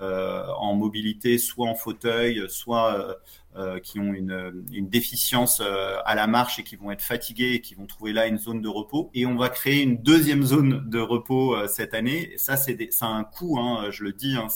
euh, en mobilité, soit en fauteuil, soit euh, euh, qui ont une, déficience euh, à la marche et qui vont être fatigués et qui vont trouver là une zone de repos. Et on va créer une deuxième zone de repos euh, cette année. Ça, c'est un coût, hein, je le dis. Hein,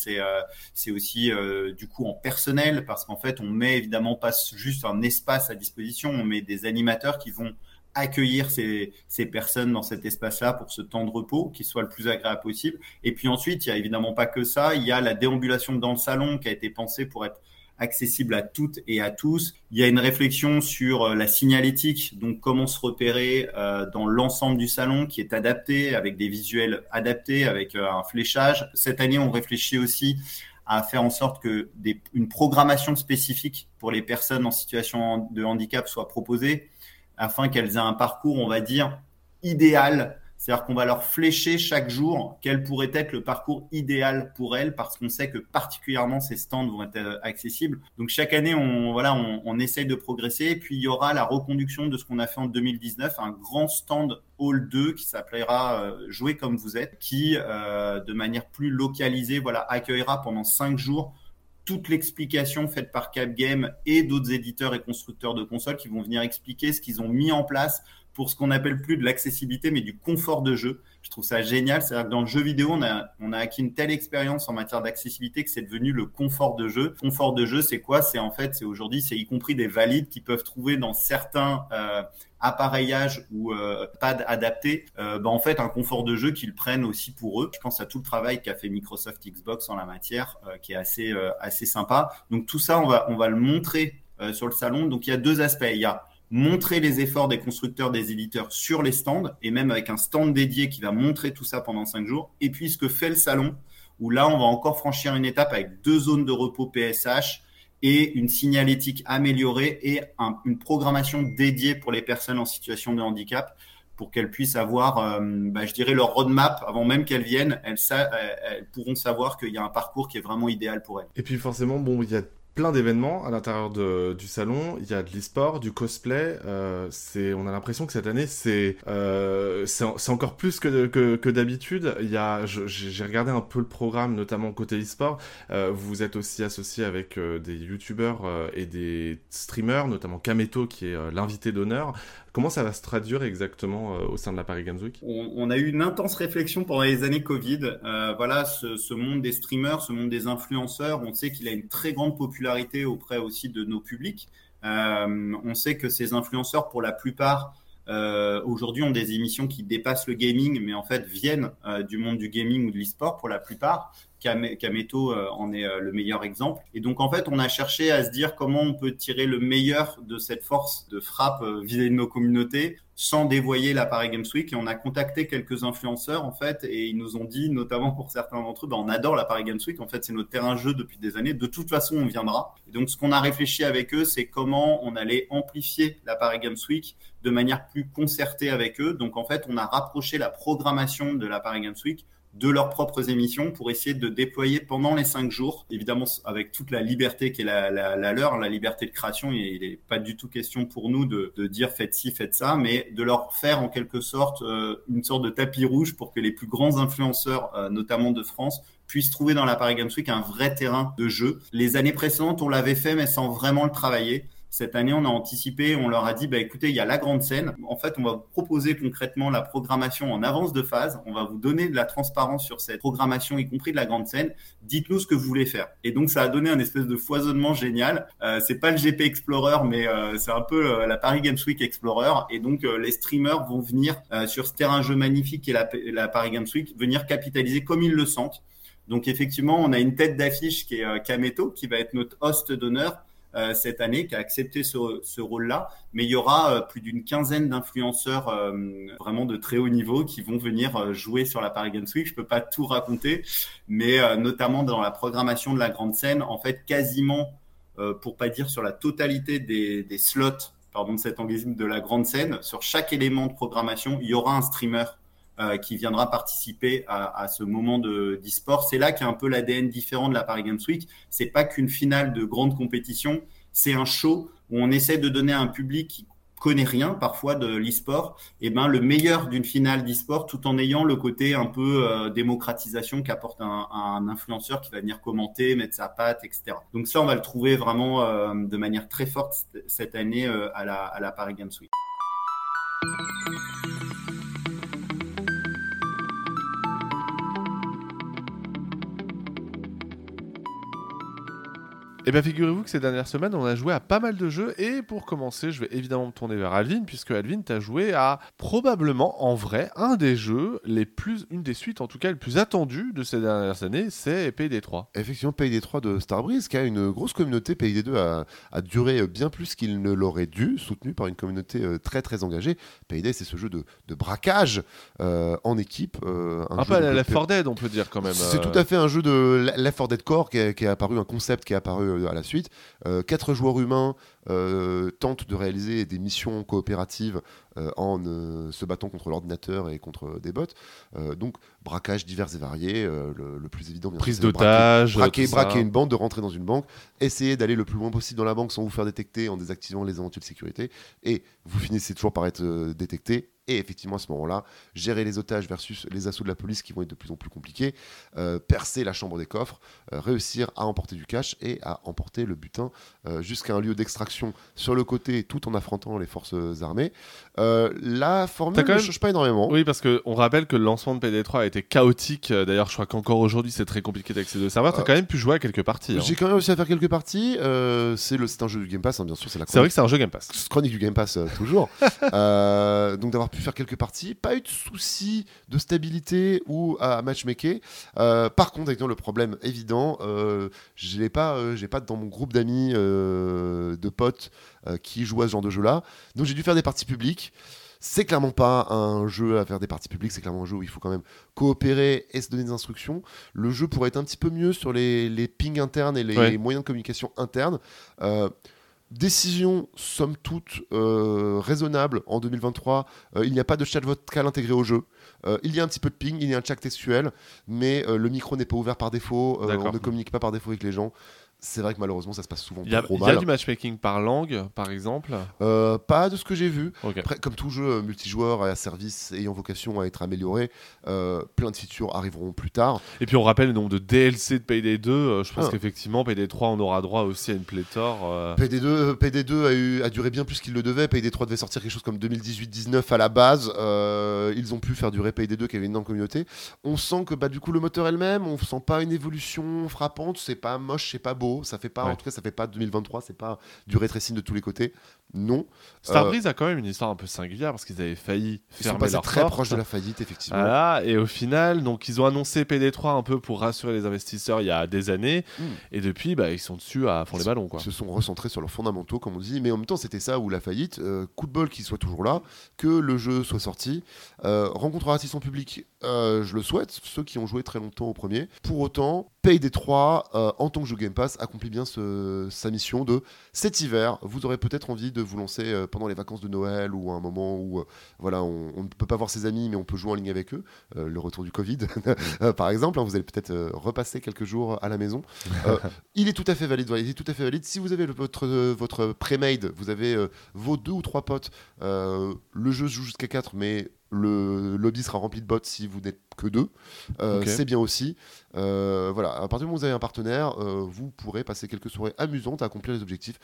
c'est aussi du coup en personnel parce qu'en fait, on met évidemment pas juste un espace à disposition, on met des animateurs qui vont accueillir ces, ces, personnes dans cet espace-là pour ce temps de repos qui soit le plus agréable possible. Et puis ensuite, il y a évidemment pas que ça, il y a la déambulation dans le salon qui a été pensée pour être accessible à toutes et à tous. Il y a une réflexion sur euh, la signalétique, donc comment se repérer euh, dans l'ensemble du salon qui est adapté avec des visuels adaptés, avec euh, un fléchage. Cette année, on réfléchit aussi à faire en sorte que une programmation spécifique pour les personnes en situation de handicap soit proposée afin qu'elles aient un parcours, on va dire, idéal C'est-à-dire qu'on va leur flécher chaque jour quel pourrait être le parcours idéal pour elles parce qu'on sait que particulièrement ces stands vont être euh, accessibles. Donc chaque année, on, voilà, on, on essaye de progresser. Et puis il y aura la reconduction de ce qu'on a fait en 2019, un grand stand Hall 2 qui s'appellera euh, Jouer comme vous êtes, qui euh, de manière plus localisée, voilà, accueillera pendant cinq jours toute l'explication faite par Capgame et d'autres éditeurs et constructeurs de consoles qui vont venir expliquer ce qu'ils ont mis en place pour ce qu'on appelle plus de l'accessibilité, mais du confort de jeu. Je trouve ça génial. C'est-à-dire que dans le jeu vidéo, on a, acquis une telle expérience en matière d'accessibilité que c'est devenu le confort de jeu. Confort de jeu, c'est quoi? C'est en fait, c'est aujourd'hui, c'est y compris des valides qui peuvent trouver dans certains euh, appareillages ou euh, pads adaptés, euh, bah, en fait, un confort de jeu qu'ils prennent aussi pour eux. Je pense à tout le travail qu'a fait Microsoft Xbox en la matière, euh, qui est assez, euh, assez sympa. Donc tout ça, on va, on va le montrer sur le salon. Donc il y a deux aspects. Il y a montrer les efforts des constructeurs, des éditeurs sur les stands, et même avec un stand dédié qui va montrer tout ça pendant cinq jours. Et puis ce que fait le salon, où là, on va encore franchir une étape avec deux zones de repos PSH et une signalétique améliorée et un- une programmation dédiée pour les personnes en situation de handicap pour qu'elles puissent avoir, euh, bah, je dirais, leur roadmap avant même qu'elles viennent. Elles- elles pourront savoir qu'il y a un parcours qui est vraiment idéal pour elles. Et puis forcément, bon, il y a plein d'événements à l'intérieur du salon. Il y a de l'e-sport, du cosplay. euh, on a l'impression que cette année, c'est, euh, encore plus que, que, que d'habitude. J'ai regardé un peu le programme, notamment côté e-sport. Euh, vous êtes aussi associé avec euh, des youtubeurs euh, et des streamers, notamment Kameto qui est l'invité d'honneur. Comment ça va se traduire exactement euh, au sein de la Paris Games Week On, a eu une intense réflexion pendant les années Covid. Euh, voilà, ce, monde des streamers, ce monde des influenceurs, on sait qu'il a une très grande popularité auprès aussi de nos publics. Euh, on sait que ces influenceurs, pour la plupart, aujourd'hui ont des émissions qui dépassent le gaming, mais en fait viennent du monde du gaming ou de l'e-sport pour la plupart. Kameto euh, en est euh, le meilleur exemple. Et donc en fait, on a cherché à se dire comment on peut tirer le meilleur de cette force de frappe euh, vis-à-vis de nos communautés sans dévoyer la Paris Games Week. Et on a contacté quelques influenceurs en fait, et ils nous ont dit, notamment pour certains d'entre eux, ben, on adore la Paris Games Week. En fait, c'est notre terrain de jeu depuis des années. De toute façon, on viendra. Et donc, ce qu'on a réfléchi avec eux, c'est comment on allait amplifier la Paris Games Week de manière plus concertée avec eux. Donc, en fait, on a rapproché la programmation de la Paris Games Week de leurs propres émissions pour essayer de déployer pendant les cinq jours, évidemment avec toute la liberté qui est la, la, la leur, la liberté de création. Il n'est pas du tout question pour nous de, de, dire faites ci, faites ça, mais de leur faire en quelque sorte euh, une sorte de tapis rouge pour que les plus grands influenceurs, euh, notamment de France, puissent trouver dans la Paris Games Week un vrai terrain de jeu. Les années précédentes, on l'avait fait, mais sans vraiment le travailler. Cette année, on a anticipé, on leur a dit, bah, écoutez, il y a la grande scène. En fait, on va vous proposer concrètement la programmation en avance de phase. On va vous donner de la transparence sur cette programmation, y compris de la grande scène. Dites-nous ce que vous voulez faire. Et donc, ça a donné un espèce de foisonnement génial. Euh, c'est pas le GP Explorer, mais euh, c'est un peu euh, la Paris Games Week Explorer. Et donc, euh, les streamers vont venir sur ce terrain jeu magnifique qui est la, la Paris Games Week, venir capitaliser comme ils le sentent. Donc, effectivement, on a une tête d'affiche qui est Kameto, qui va être notre host d'honneur cette année, qui a accepté ce, rôle-là. Mais il y aura euh, plus d'une quinzaine d'influenceurs euh, vraiment de très haut niveau qui vont venir euh, jouer sur la Paris Games Week. Je peux pas tout raconter, mais euh, notamment dans la programmation de la grande scène, en fait, quasiment, euh, pour pas dire sur la totalité des, des slots, pardon de cet anglicisme, de la grande scène, sur chaque élément de programmation, il y aura un streamer euh, qui viendra participer à, ce moment de d'e-sport. C'est là qu'il y a un peu l'ADN différent de la Paris Games Week. C'est pas qu'une finale de grande compétition, c'est un show où on essaie de donner à un public qui connaît rien parfois de l'e-sport, et ben le meilleur d'une finale d'e-sport, tout en ayant le côté un peu euh, démocratisation qu'apporte un, un, influenceur qui va venir commenter, mettre sa patte, etc. Donc ça, on va le trouver vraiment euh, de manière très forte cette année à, la, à la Paris Games Week. Eh bien, figurez-vous que ces dernières semaines, on a joué à pas mal de jeux. Et pour commencer, je vais évidemment me tourner vers Alvin, puisque Alvin, tu as joué à probablement, en vrai, un des jeux les plus, une des suites en tout cas, les plus attendues de ces dernières années, c'est Payday 3. Effectivement, Payday 3 de Starbreeze, qui a une grosse communauté. Payday 2 a, a duré bien plus qu'il ne l'aurait dû, soutenu par une communauté euh, très très engagée. Payday, c'est ce jeu de, de braquage euh, en équipe. Euh, un, un peu à la Left 4 Dead, on peut dire quand même. C'est tout à fait un jeu de Left 4 Dead Core qui est, qui est apparu, un concept qui est apparu à la suite. Euh, quatre joueurs humains euh, tentent de réaliser des missions coopératives euh, en euh, se battant contre l'ordinateur et contre des bots. Euh, donc braquage divers et variés, euh, le, le plus évident bien Prise de braquer- une banque, de rentrer dans une banque, essayer d'aller le plus loin possible dans la banque sans vous faire détecter en désactivant les éventuelles sécurités, et vous finissez toujours par être euh, détecté. Et effectivement, à ce moment-là, gérer les otages versus les assauts de la police qui vont être de plus en plus compliqués, euh, percer la chambre des coffres, euh, réussir à emporter du cash et à emporter le butin euh, jusqu'à un lieu d'extraction sur le côté tout en affrontant les forces armées. Euh, la formule ne même- change pas énormément. Oui, parce qu'on rappelle que le lancement de PD3 a été chaotique. Euh, D'ailleurs, je crois qu'encore aujourd'hui, c'est très compliqué d'accéder au serveur. T'as Euh, quand même pu jouer à quelques parties. hein. J'ai quand même réussi à faire quelques parties. Euh, c'est le- un jeu du Game Pass, hein, bien sûr, c'est la vrai que c'est un jeu Game Pass. chronique du Game Pass toujours. Donc d'avoir pu faire quelques parties, pas eu de soucis de stabilité ou à matchmaker. Par contre, avec le problème évident, je l'ai pas, j'ai pas dans mon groupe d'amis, de potes euh, qui jouent à ce genre de jeu-là. Donc j'ai dû faire des parties publiques. C'est clairement pas un jeu à faire des parties publiques, c'est clairement un jeu où il faut quand même coopérer et se donner des instructions. Le jeu pourrait être un petit peu mieux sur les, les pings internes et les Ouais. moyens de communication internes. Euh, Décision, somme toute, euh, raisonnable en 2023. Euh, il n'y a pas de chat vocal intégré au jeu. Euh, il y a un petit peu de ping, il y a un chat textuel, mais le micro n'est pas ouvert par défaut. on ne communique pas par défaut avec les gens. C'est vrai que malheureusement, ça se passe souvent y, a, trop il y a mal. du matchmaking par langue, par exemple. Euh, pas de ce que j'ai vu. Après, comme tout jeu multijoueur à service ayant vocation à être amélioré, euh, plein de features arriveront plus tard. Et puis on rappelle le nombre de DLC de Payday 2. euh, je pense Ah. qu'effectivement, Payday 3, on aura droit aussi à une pléthore. euh, PD2, euh, PD2 a, eu- a duré bien plus qu'il le devait. PD3 devait sortir quelque chose comme 2018-19 à la base. Ils ont pu faire durer PD2 qui avait une énorme communauté. On sent que bah, du coup le moteur est le même. On sent pas une évolution frappante. C'est pas moche, c'est pas beau. Ça fait pas, Ouais. en tout cas, ça fait pas 2023. C'est pas du rétrécing de tous les côtés. Non. Starbreeze a quand même une histoire un peu singulière parce qu'ils avaient failli Ils sont fermer passés leur très porte. proches de la faillite, effectivement. Voilà, et au final, donc ils ont annoncé PD3 un peu pour rassurer les investisseurs il y a des années, Mm. et depuis, bah, ils sont dessus à fond les ballons, quoi. Ils se sont recentrés sur leurs fondamentaux, comme on dit. Mais en même temps, c'était ça ou la faillite. Euh, coup de bol qu'il soit toujours là, que le jeu soit sorti. Euh, rencontrera-t-il son public Euh, Je le souhaite, ceux qui ont joué très longtemps au premier. Pour autant, Payday 3, euh, en tant que jeu Game Pass, accomplit bien ce- sa mission de cet hiver. Vous aurez peut-être envie de vous lancer euh, pendant les vacances de Noël ou à un moment où euh, voilà, on, on ne peut pas voir ses amis, mais on peut jouer en ligne avec eux. Euh, le retour du Covid, par exemple. hein, vous allez peut-être repasser quelques jours à la maison. Il est tout à fait valide. voilà, il est tout à fait valide. Si vous avez le- votre, votre pré-made, vous avez vos deux ou trois potes, le jeu se joue jusqu'à 4, mais le lobby sera rempli de bots si vous n'êtes que deux. Euh. C'est bien aussi. Euh, voilà, à partir du moment où vous avez un partenaire, euh, vous pourrez passer quelques soirées amusantes à accomplir les objectifs.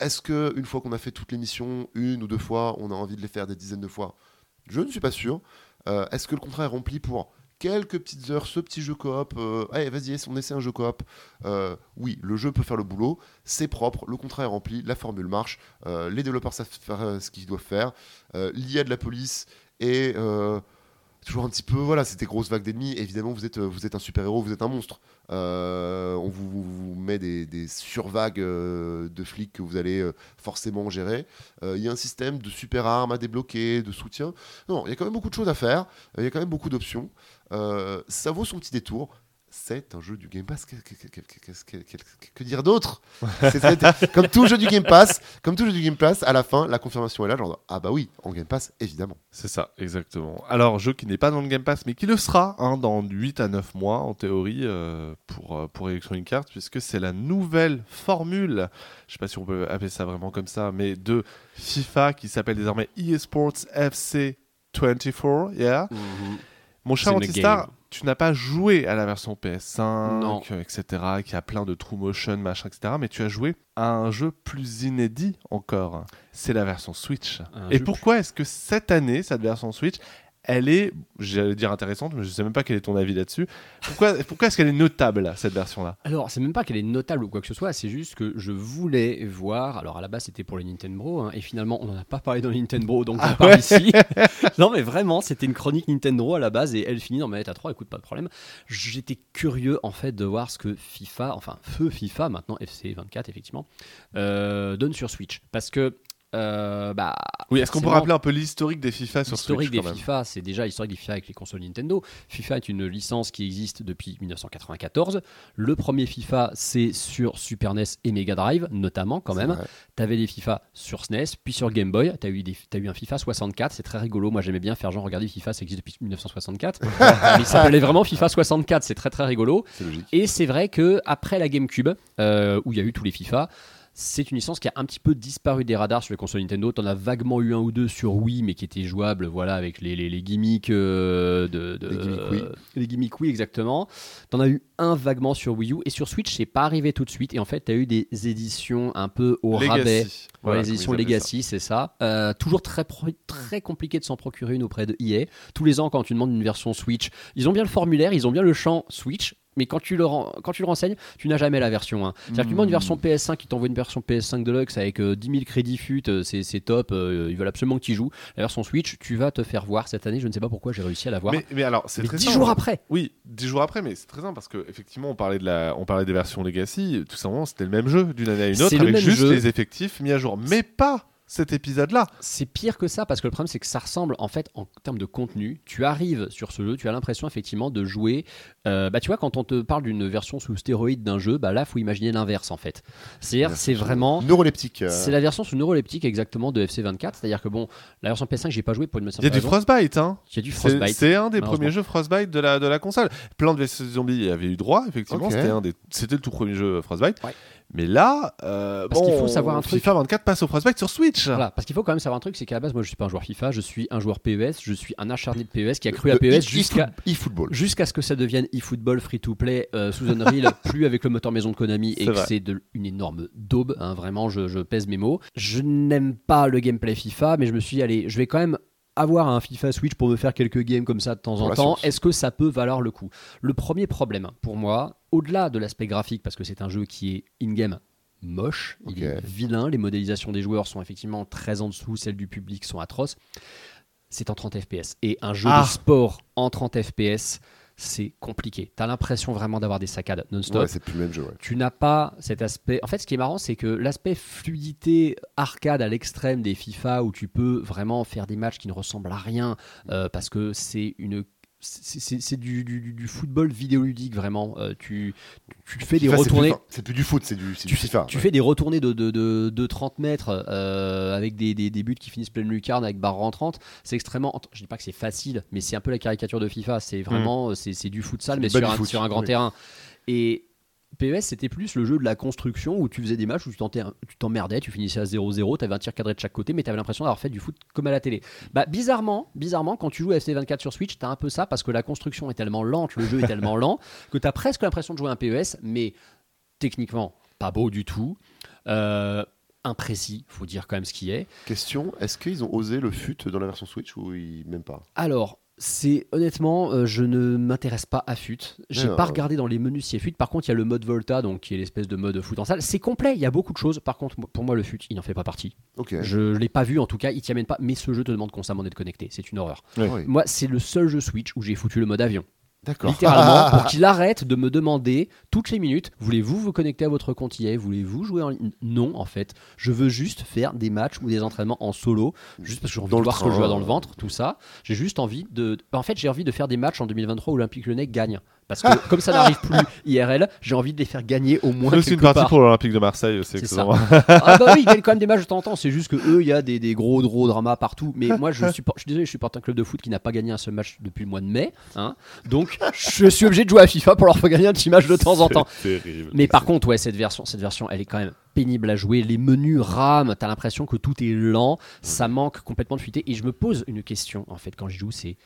Est-ce que une fois qu'on a fait toutes les missions, une ou deux fois, on a envie de les faire des dizaines de fois? Je ne suis pas sûr. Euh, Est-ce que le contrat est rempli pour quelques petites heures, ce petit jeu coop euh, Allez, vas-y, on essaie un jeu coop. Euh, oui, le jeu peut faire le boulot, c'est propre, le contrat est rempli, la formule marche, euh, les développeurs savent faire ce qu'ils doivent faire, l'IA de la police et toujours un petit peu, voilà, c'était grosse vague d'ennemis. Évidemment, vous êtes, euh, vous êtes un super-héros, vous êtes un monstre. Euh, on vous, met des, survagues euh, de flics que vous allez forcément gérer. Il y a un système de super armes à débloquer, de soutien. Non, il y a quand même beaucoup de choses à faire. Il y a quand même beaucoup d'options. Ça vaut son petit détour. C'est un jeu du Game Pass. Que, dire d'autre? Comme tout jeu du Game Pass, comme tout jeu du Game Pass, à la fin, la confirmation est là. Genre, ah bah oui, en Game Pass, évidemment. C'est ça, exactement. Alors, jeu qui n'est pas dans le Game Pass, mais qui le sera hein, dans 8 à 9 mois, en théorie, euh, pour, euh, pour Electronic Arts, puisque c'est la nouvelle formule, je sais pas si on peut appeler ça vraiment comme ça, mais de FIFA qui s'appelle désormais eSports FC 24, yeah. Mon cher Antistar, tu n'as pas joué à la version PS5, Non. euh, etc., qui a plein de true motion, machin, etc., mais tu as joué à un jeu plus inédit encore. C'est la version Switch. Un Et pourquoi est-ce que cette année, cette version Switch, elle est, j'allais dire intéressante, mais je sais même pas quel est ton avis là-dessus. Pourquoi, pourquoi est-ce qu'elle est notable, cette version-là? Alors, c'est même pas qu'elle est notable ou quoi que ce soit, c'est juste que je voulais voir. Alors, à la base, c'était pour les Nintendo, hein, et finalement, on n'en a pas parlé dans les Nintendo, donc Ah parle ouais ici. non, mais vraiment, c'était une chronique Nintendo à la base, et elle finit dans manette à 3, écoute, pas de problème. J'étais curieux, en fait, de voir ce que FIFA, enfin, feu FIFA, maintenant FC 24, effectivement, euh, donne sur Switch. Parce que. Euh, bah, Oui, est-ce qu'on peut rappeler un peu l'historique des FIFA sur L'historique des même FIFA, c'est déjà l'historique des FIFA avec les consoles Nintendo. FIFA est une licence qui existe depuis 1994. Le premier FIFA, c'est sur Super NES et Mega Drive, notamment quand même. Tu avais des FIFA sur SNES, puis sur Game Boy. Tu as, eu des- eu un FIFA 64, c'est très rigolo. Moi, j'aimais bien faire genre, regardez, FIFA, ça existe depuis 1964. Mais il s'appelait vraiment FIFA 64, c'est très très rigolo. Et c'est vrai que après la GameCube, euh, où il y a eu tous les FIFA, c'est une licence qui a un petit peu disparu des radars sur les consoles Nintendo. T'en as vaguement eu un ou deux sur Wii, mais qui étaient jouables, voilà, avec les, les, les gimmicks euh, de, de- Les gimmicks Wii. les gimmicks Wii, exactement. T'en as eu un vaguement sur Wii U et sur Switch, c'est pas arrivé tout de suite. Et en fait, t'as eu des éditions un peu au Legacy. rabais. Voilà, les éditions Legacy, c'est ça. Euh, toujours très, très compliqué de s'en procurer une auprès de EA. Tous les ans, quand tu demandes une version Switch, ils ont bien le formulaire, ils ont bien le champ Switch. Mais quand tu le, quand tu le renseignes, tu n'as jamais la version 1. C'est-à-dire que tu demandes une version PS5, ils t'envoient une version PS5 Deluxe avec euh, 10 000 crédits fut, euh, c'est c'est top, euh, ils veulent absolument que tu joues. La version Switch, tu vas te faire voir cette année, je ne sais pas pourquoi j'ai réussi à la voir. Mais, mais alors, c'est Mais très 10 simple. jours après Oui, 10 jours après, mais c'est très simple parce que effectivement, on parlait de la, on parlait des versions Legacy. Tout simplement, c'était le même jeu d'une année à une autre avec juste jeu. les effectifs mis à jour, mais pas cet épisode-là. C'est pire que ça parce que le problème c'est que ça ressemble en fait en termes de contenu. Tu arrives sur ce jeu, tu as l'impression effectivement de jouer. euh, bah tu vois quand on te parle d'une version sous stéroïde d'un jeu, bah là faut imaginer l'inverse en fait. C'est-à-dire c'est vraiment Neuroleptique. euh, c'est la version sous neuroleptique exactement de FC24. C'est-à-dire que bon la version PS5 j'ai pas joué pour une Il y a du. Frostbite, hein. Il y a du C'est Frostbite. c'est un des premiers jeux Frostbite de la, de la console. Plants vs Zombies y avait eu droit, effectivement. C'était le tout premier jeu Frostbite. Ouais. Mais là, euh, Parce bon, qu'il faut savoir un truc. FIFA 24 passe au Frostbite sur Switch. Voilà, parce qu'il faut quand même savoir un truc, c'est qu'à la base, moi je suis pas un joueur FIFA, je suis un joueur PES, je suis un acharné de PES qui a cru à PES jusqu'à e- e-football. jusqu'à ce que ça devienne eFootball free to play euh, sous Unreal, plus avec le moteur maison de Konami et que c'est une énorme daube. hein, vraiment, je, je pèse mes mots. Je n'aime pas le gameplay FIFA, mais je me suis dit, allez, je vais quand même avoir un FIFA Switch pour me faire quelques games comme ça de temps Pour en temps. Est-ce que ça peut valoir le coup? Le premier problème pour moi, au-delà de l'aspect graphique, parce que c'est un jeu qui est in-game moche, il est vilain, les modélisations des joueurs sont effectivement très en dessous, celles du public sont atroces. C'est en 30 FPS. Et un jeu Ah. de sport en 30 FPS, c'est compliqué. T'as l'impression vraiment d'avoir des saccades non-stop. Ouais, c'est plus le même jeu. ouais. tu n'as pas cet aspect. En fait, ce qui est marrant, c'est que l'aspect fluidité arcade à l'extrême des FIFA où tu peux vraiment faire des matchs qui ne ressemblent à rien euh, parce que c'est une. C'est du, du- du football vidéoludique vraiment. Euh, tu, tu fais des FIFA, retournées. C'est plus du foot, c'est du, Tu, FIFA. tu ouais. fais des retournées de, de, de, de 30 mètres euh, avec des, des, des buts qui finissent pleine lucarne avec barre rentrante. C'est extrêmement. Je dis pas que c'est facile, mais c'est un peu la caricature de FIFA. C'est vraiment c'est c'est du futsal, mais sur un, sur un grand oui. terrain. Et PES, c'était plus le jeu de la construction où tu faisais des matchs où tu t'emmerdais, tu finissais à 0-0, tu avais un tir cadré de chaque côté, mais tu avais l'impression d'avoir fait du foot comme à la télé. Bah, bizarrement, bizarrement, quand tu joues à FC24 sur Switch, tu as un peu ça parce que la construction est tellement lente, le jeu est tellement lent, que tu as presque l'impression de jouer à un PES, mais techniquement, pas beau du tout. Euh, imprécis, faut dire quand même ce qui est. Question est-ce qu'ils ont osé le fut dans la version Switch ou ils... même pas? Alors, c'est honnêtement, euh, je ne m'intéresse pas à FUT. J'ai Non. pas regardé dans les menus a FUT. Par contre, il y a le mode Volta, donc qui est l'espèce de mode foot en salle. C'est complet, il y a beaucoup de choses. Par contre, pour moi, le FUT, il n'en fait pas partie. Je l'ai pas vu en tout cas, il t'y amène pas. Mais ce jeu te demande constamment d'être connecté. C'est une horreur. Ah. Moi, c'est le seul jeu Switch où j'ai foutu le mode avion. D'accord. Littéralement, pour qu'il arrête de me demander toutes les minutes voulez-vous vous connecter à votre compte EA Voulez-vous jouer en ligne? Non, en fait. Je veux juste faire des matchs ou des entraînements en solo, juste parce que j'ai envie Dans de voir ce que je vois dans le ventre, tout ça. J'ai juste envie de. En fait, j'ai envie de faire des matchs en 2023 où l'Olympique Lyonnais gagne. Parce que comme ça n'arrive plus IRL, j'ai envie de les faire gagner au moins C'est une partie part. pour l'Olympique de Marseille, c'est C'est ça. excellent. Ah bah oui, ils gagnent quand même des matchs de temps en temps. C'est juste que eux, il y a des, des gros gros dramas partout. Mais moi, je, supporte, je suis désolé, je supporte un club de foot qui n'a pas gagné un seul match depuis le mois de mai. hein. Donc, je suis obligé de jouer à FIFA pour leur faire gagner un petit match de temps en temps. C'est terrible. Mais par contre, ouais, cette version, cette version, elle est quand même pénible à jouer. Les menus rament. T'as l'impression que tout est lent. Ça manque complètement de fuité. Et je me pose une question en fait quand j'y joue, c'est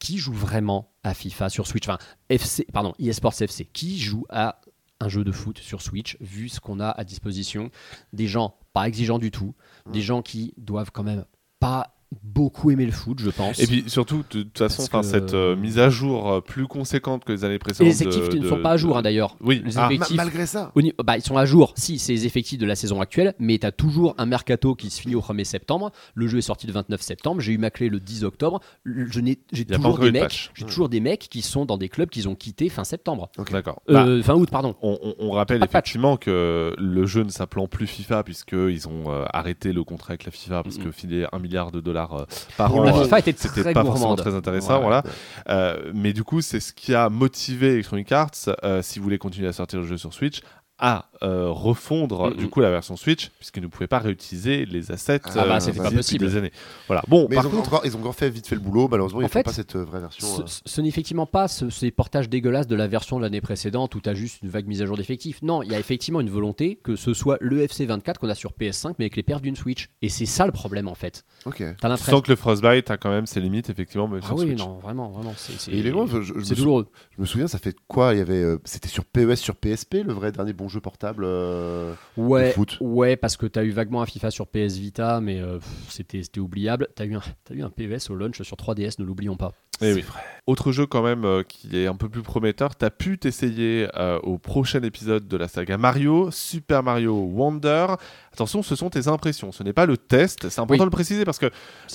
qui joue vraiment à FIFA sur Switch Enfin, FC, pardon, eSports FC. Qui joue à un jeu de foot sur Switch, vu ce qu'on a à disposition Des gens pas exigeants du tout, des gens qui doivent quand même pas beaucoup aimé le foot, je pense. Et puis surtout, de toute façon, que- cette euh, mise à jour euh, plus conséquente que les années Et précédentes. les effectifs de- ne sont de- pas à jour, de- hein, d'ailleurs. Oui, Les ah, Ma- effectifs, malgré ça. au bah, ils sont à jour, si, c'est les effectifs de la saison actuelle, mais tu as toujours un mercato qui se finit au 1er septembre. Le jeu est sorti le 29 septembre. J'ai eu ma clé le 10 octobre. Le- Je n'ai- J'ai toujours des de mecs. J'ai toujours des mecs qui sont dans des clubs qu'ils ont quittés fin septembre. D'accord. Bah, Euh, fin août, pardon. on, on- on rappelle Pas de patch. effectivement que le jeu ne s'appelant plus FIFA, puisqu'ils ont euh, arrêté le contrat avec la FIFA, parce que filer un milliard de dollars euh, par Pour an. La euh, FIFA était c'était très pas forcément très intéressant, voilà. Euh, mais du coup, c'est ce qui a motivé Electronic Arts, euh, si vous voulez continuer à sortir le jeu sur Switch, à euh, refondre Mhm. du coup la version Switch, puisqu'ils ne pouvaient pas réutiliser les assets Ah bah, euh, c'était pas possible. des années. Voilà. Bon, Mais par ils, ont contre, encore, ils ont encore fait vite fait le boulot. Malheureusement, ils En font fait, pas cette euh, vraie version. Ce, euh. ce- n'est effectivement pas ce- ces portages dégueulasses de la version de l'année précédente où tu as juste une vague mise à jour d'effectifs. Non, il y a effectivement une volonté que ce soit le FC24 qu'on a sur PS5 mais avec les pertes d'une Switch. Et c'est ça le problème en fait. Ok. L'impression. que le Frostbite a quand même ses limites, effectivement, Ah oui, Switch. non, vraiment, vraiment. C'est douloureux. Je me souviens, ça fait quoi? Il y avait, euh, c'était sur PES, sur PSP, le vrai dernier bon jeu portable? Euh, Ouais, de foot. ouais, parce que t'as eu vaguement un FIFA sur PS Vita, mais euh, c'était c'était oubliable. T'as eu, un- t'as eu un PES au launch sur 3DS, ne l'oublions pas. Eh oui. Autre jeu quand même euh, qui est un peu plus prometteur, t'as pu t'essayer euh, au prochain épisode de la saga Mario, Super Mario Wonder. Attention, ce sont tes impressions, ce n'est pas le test, c'est important Oui. de le préciser parce que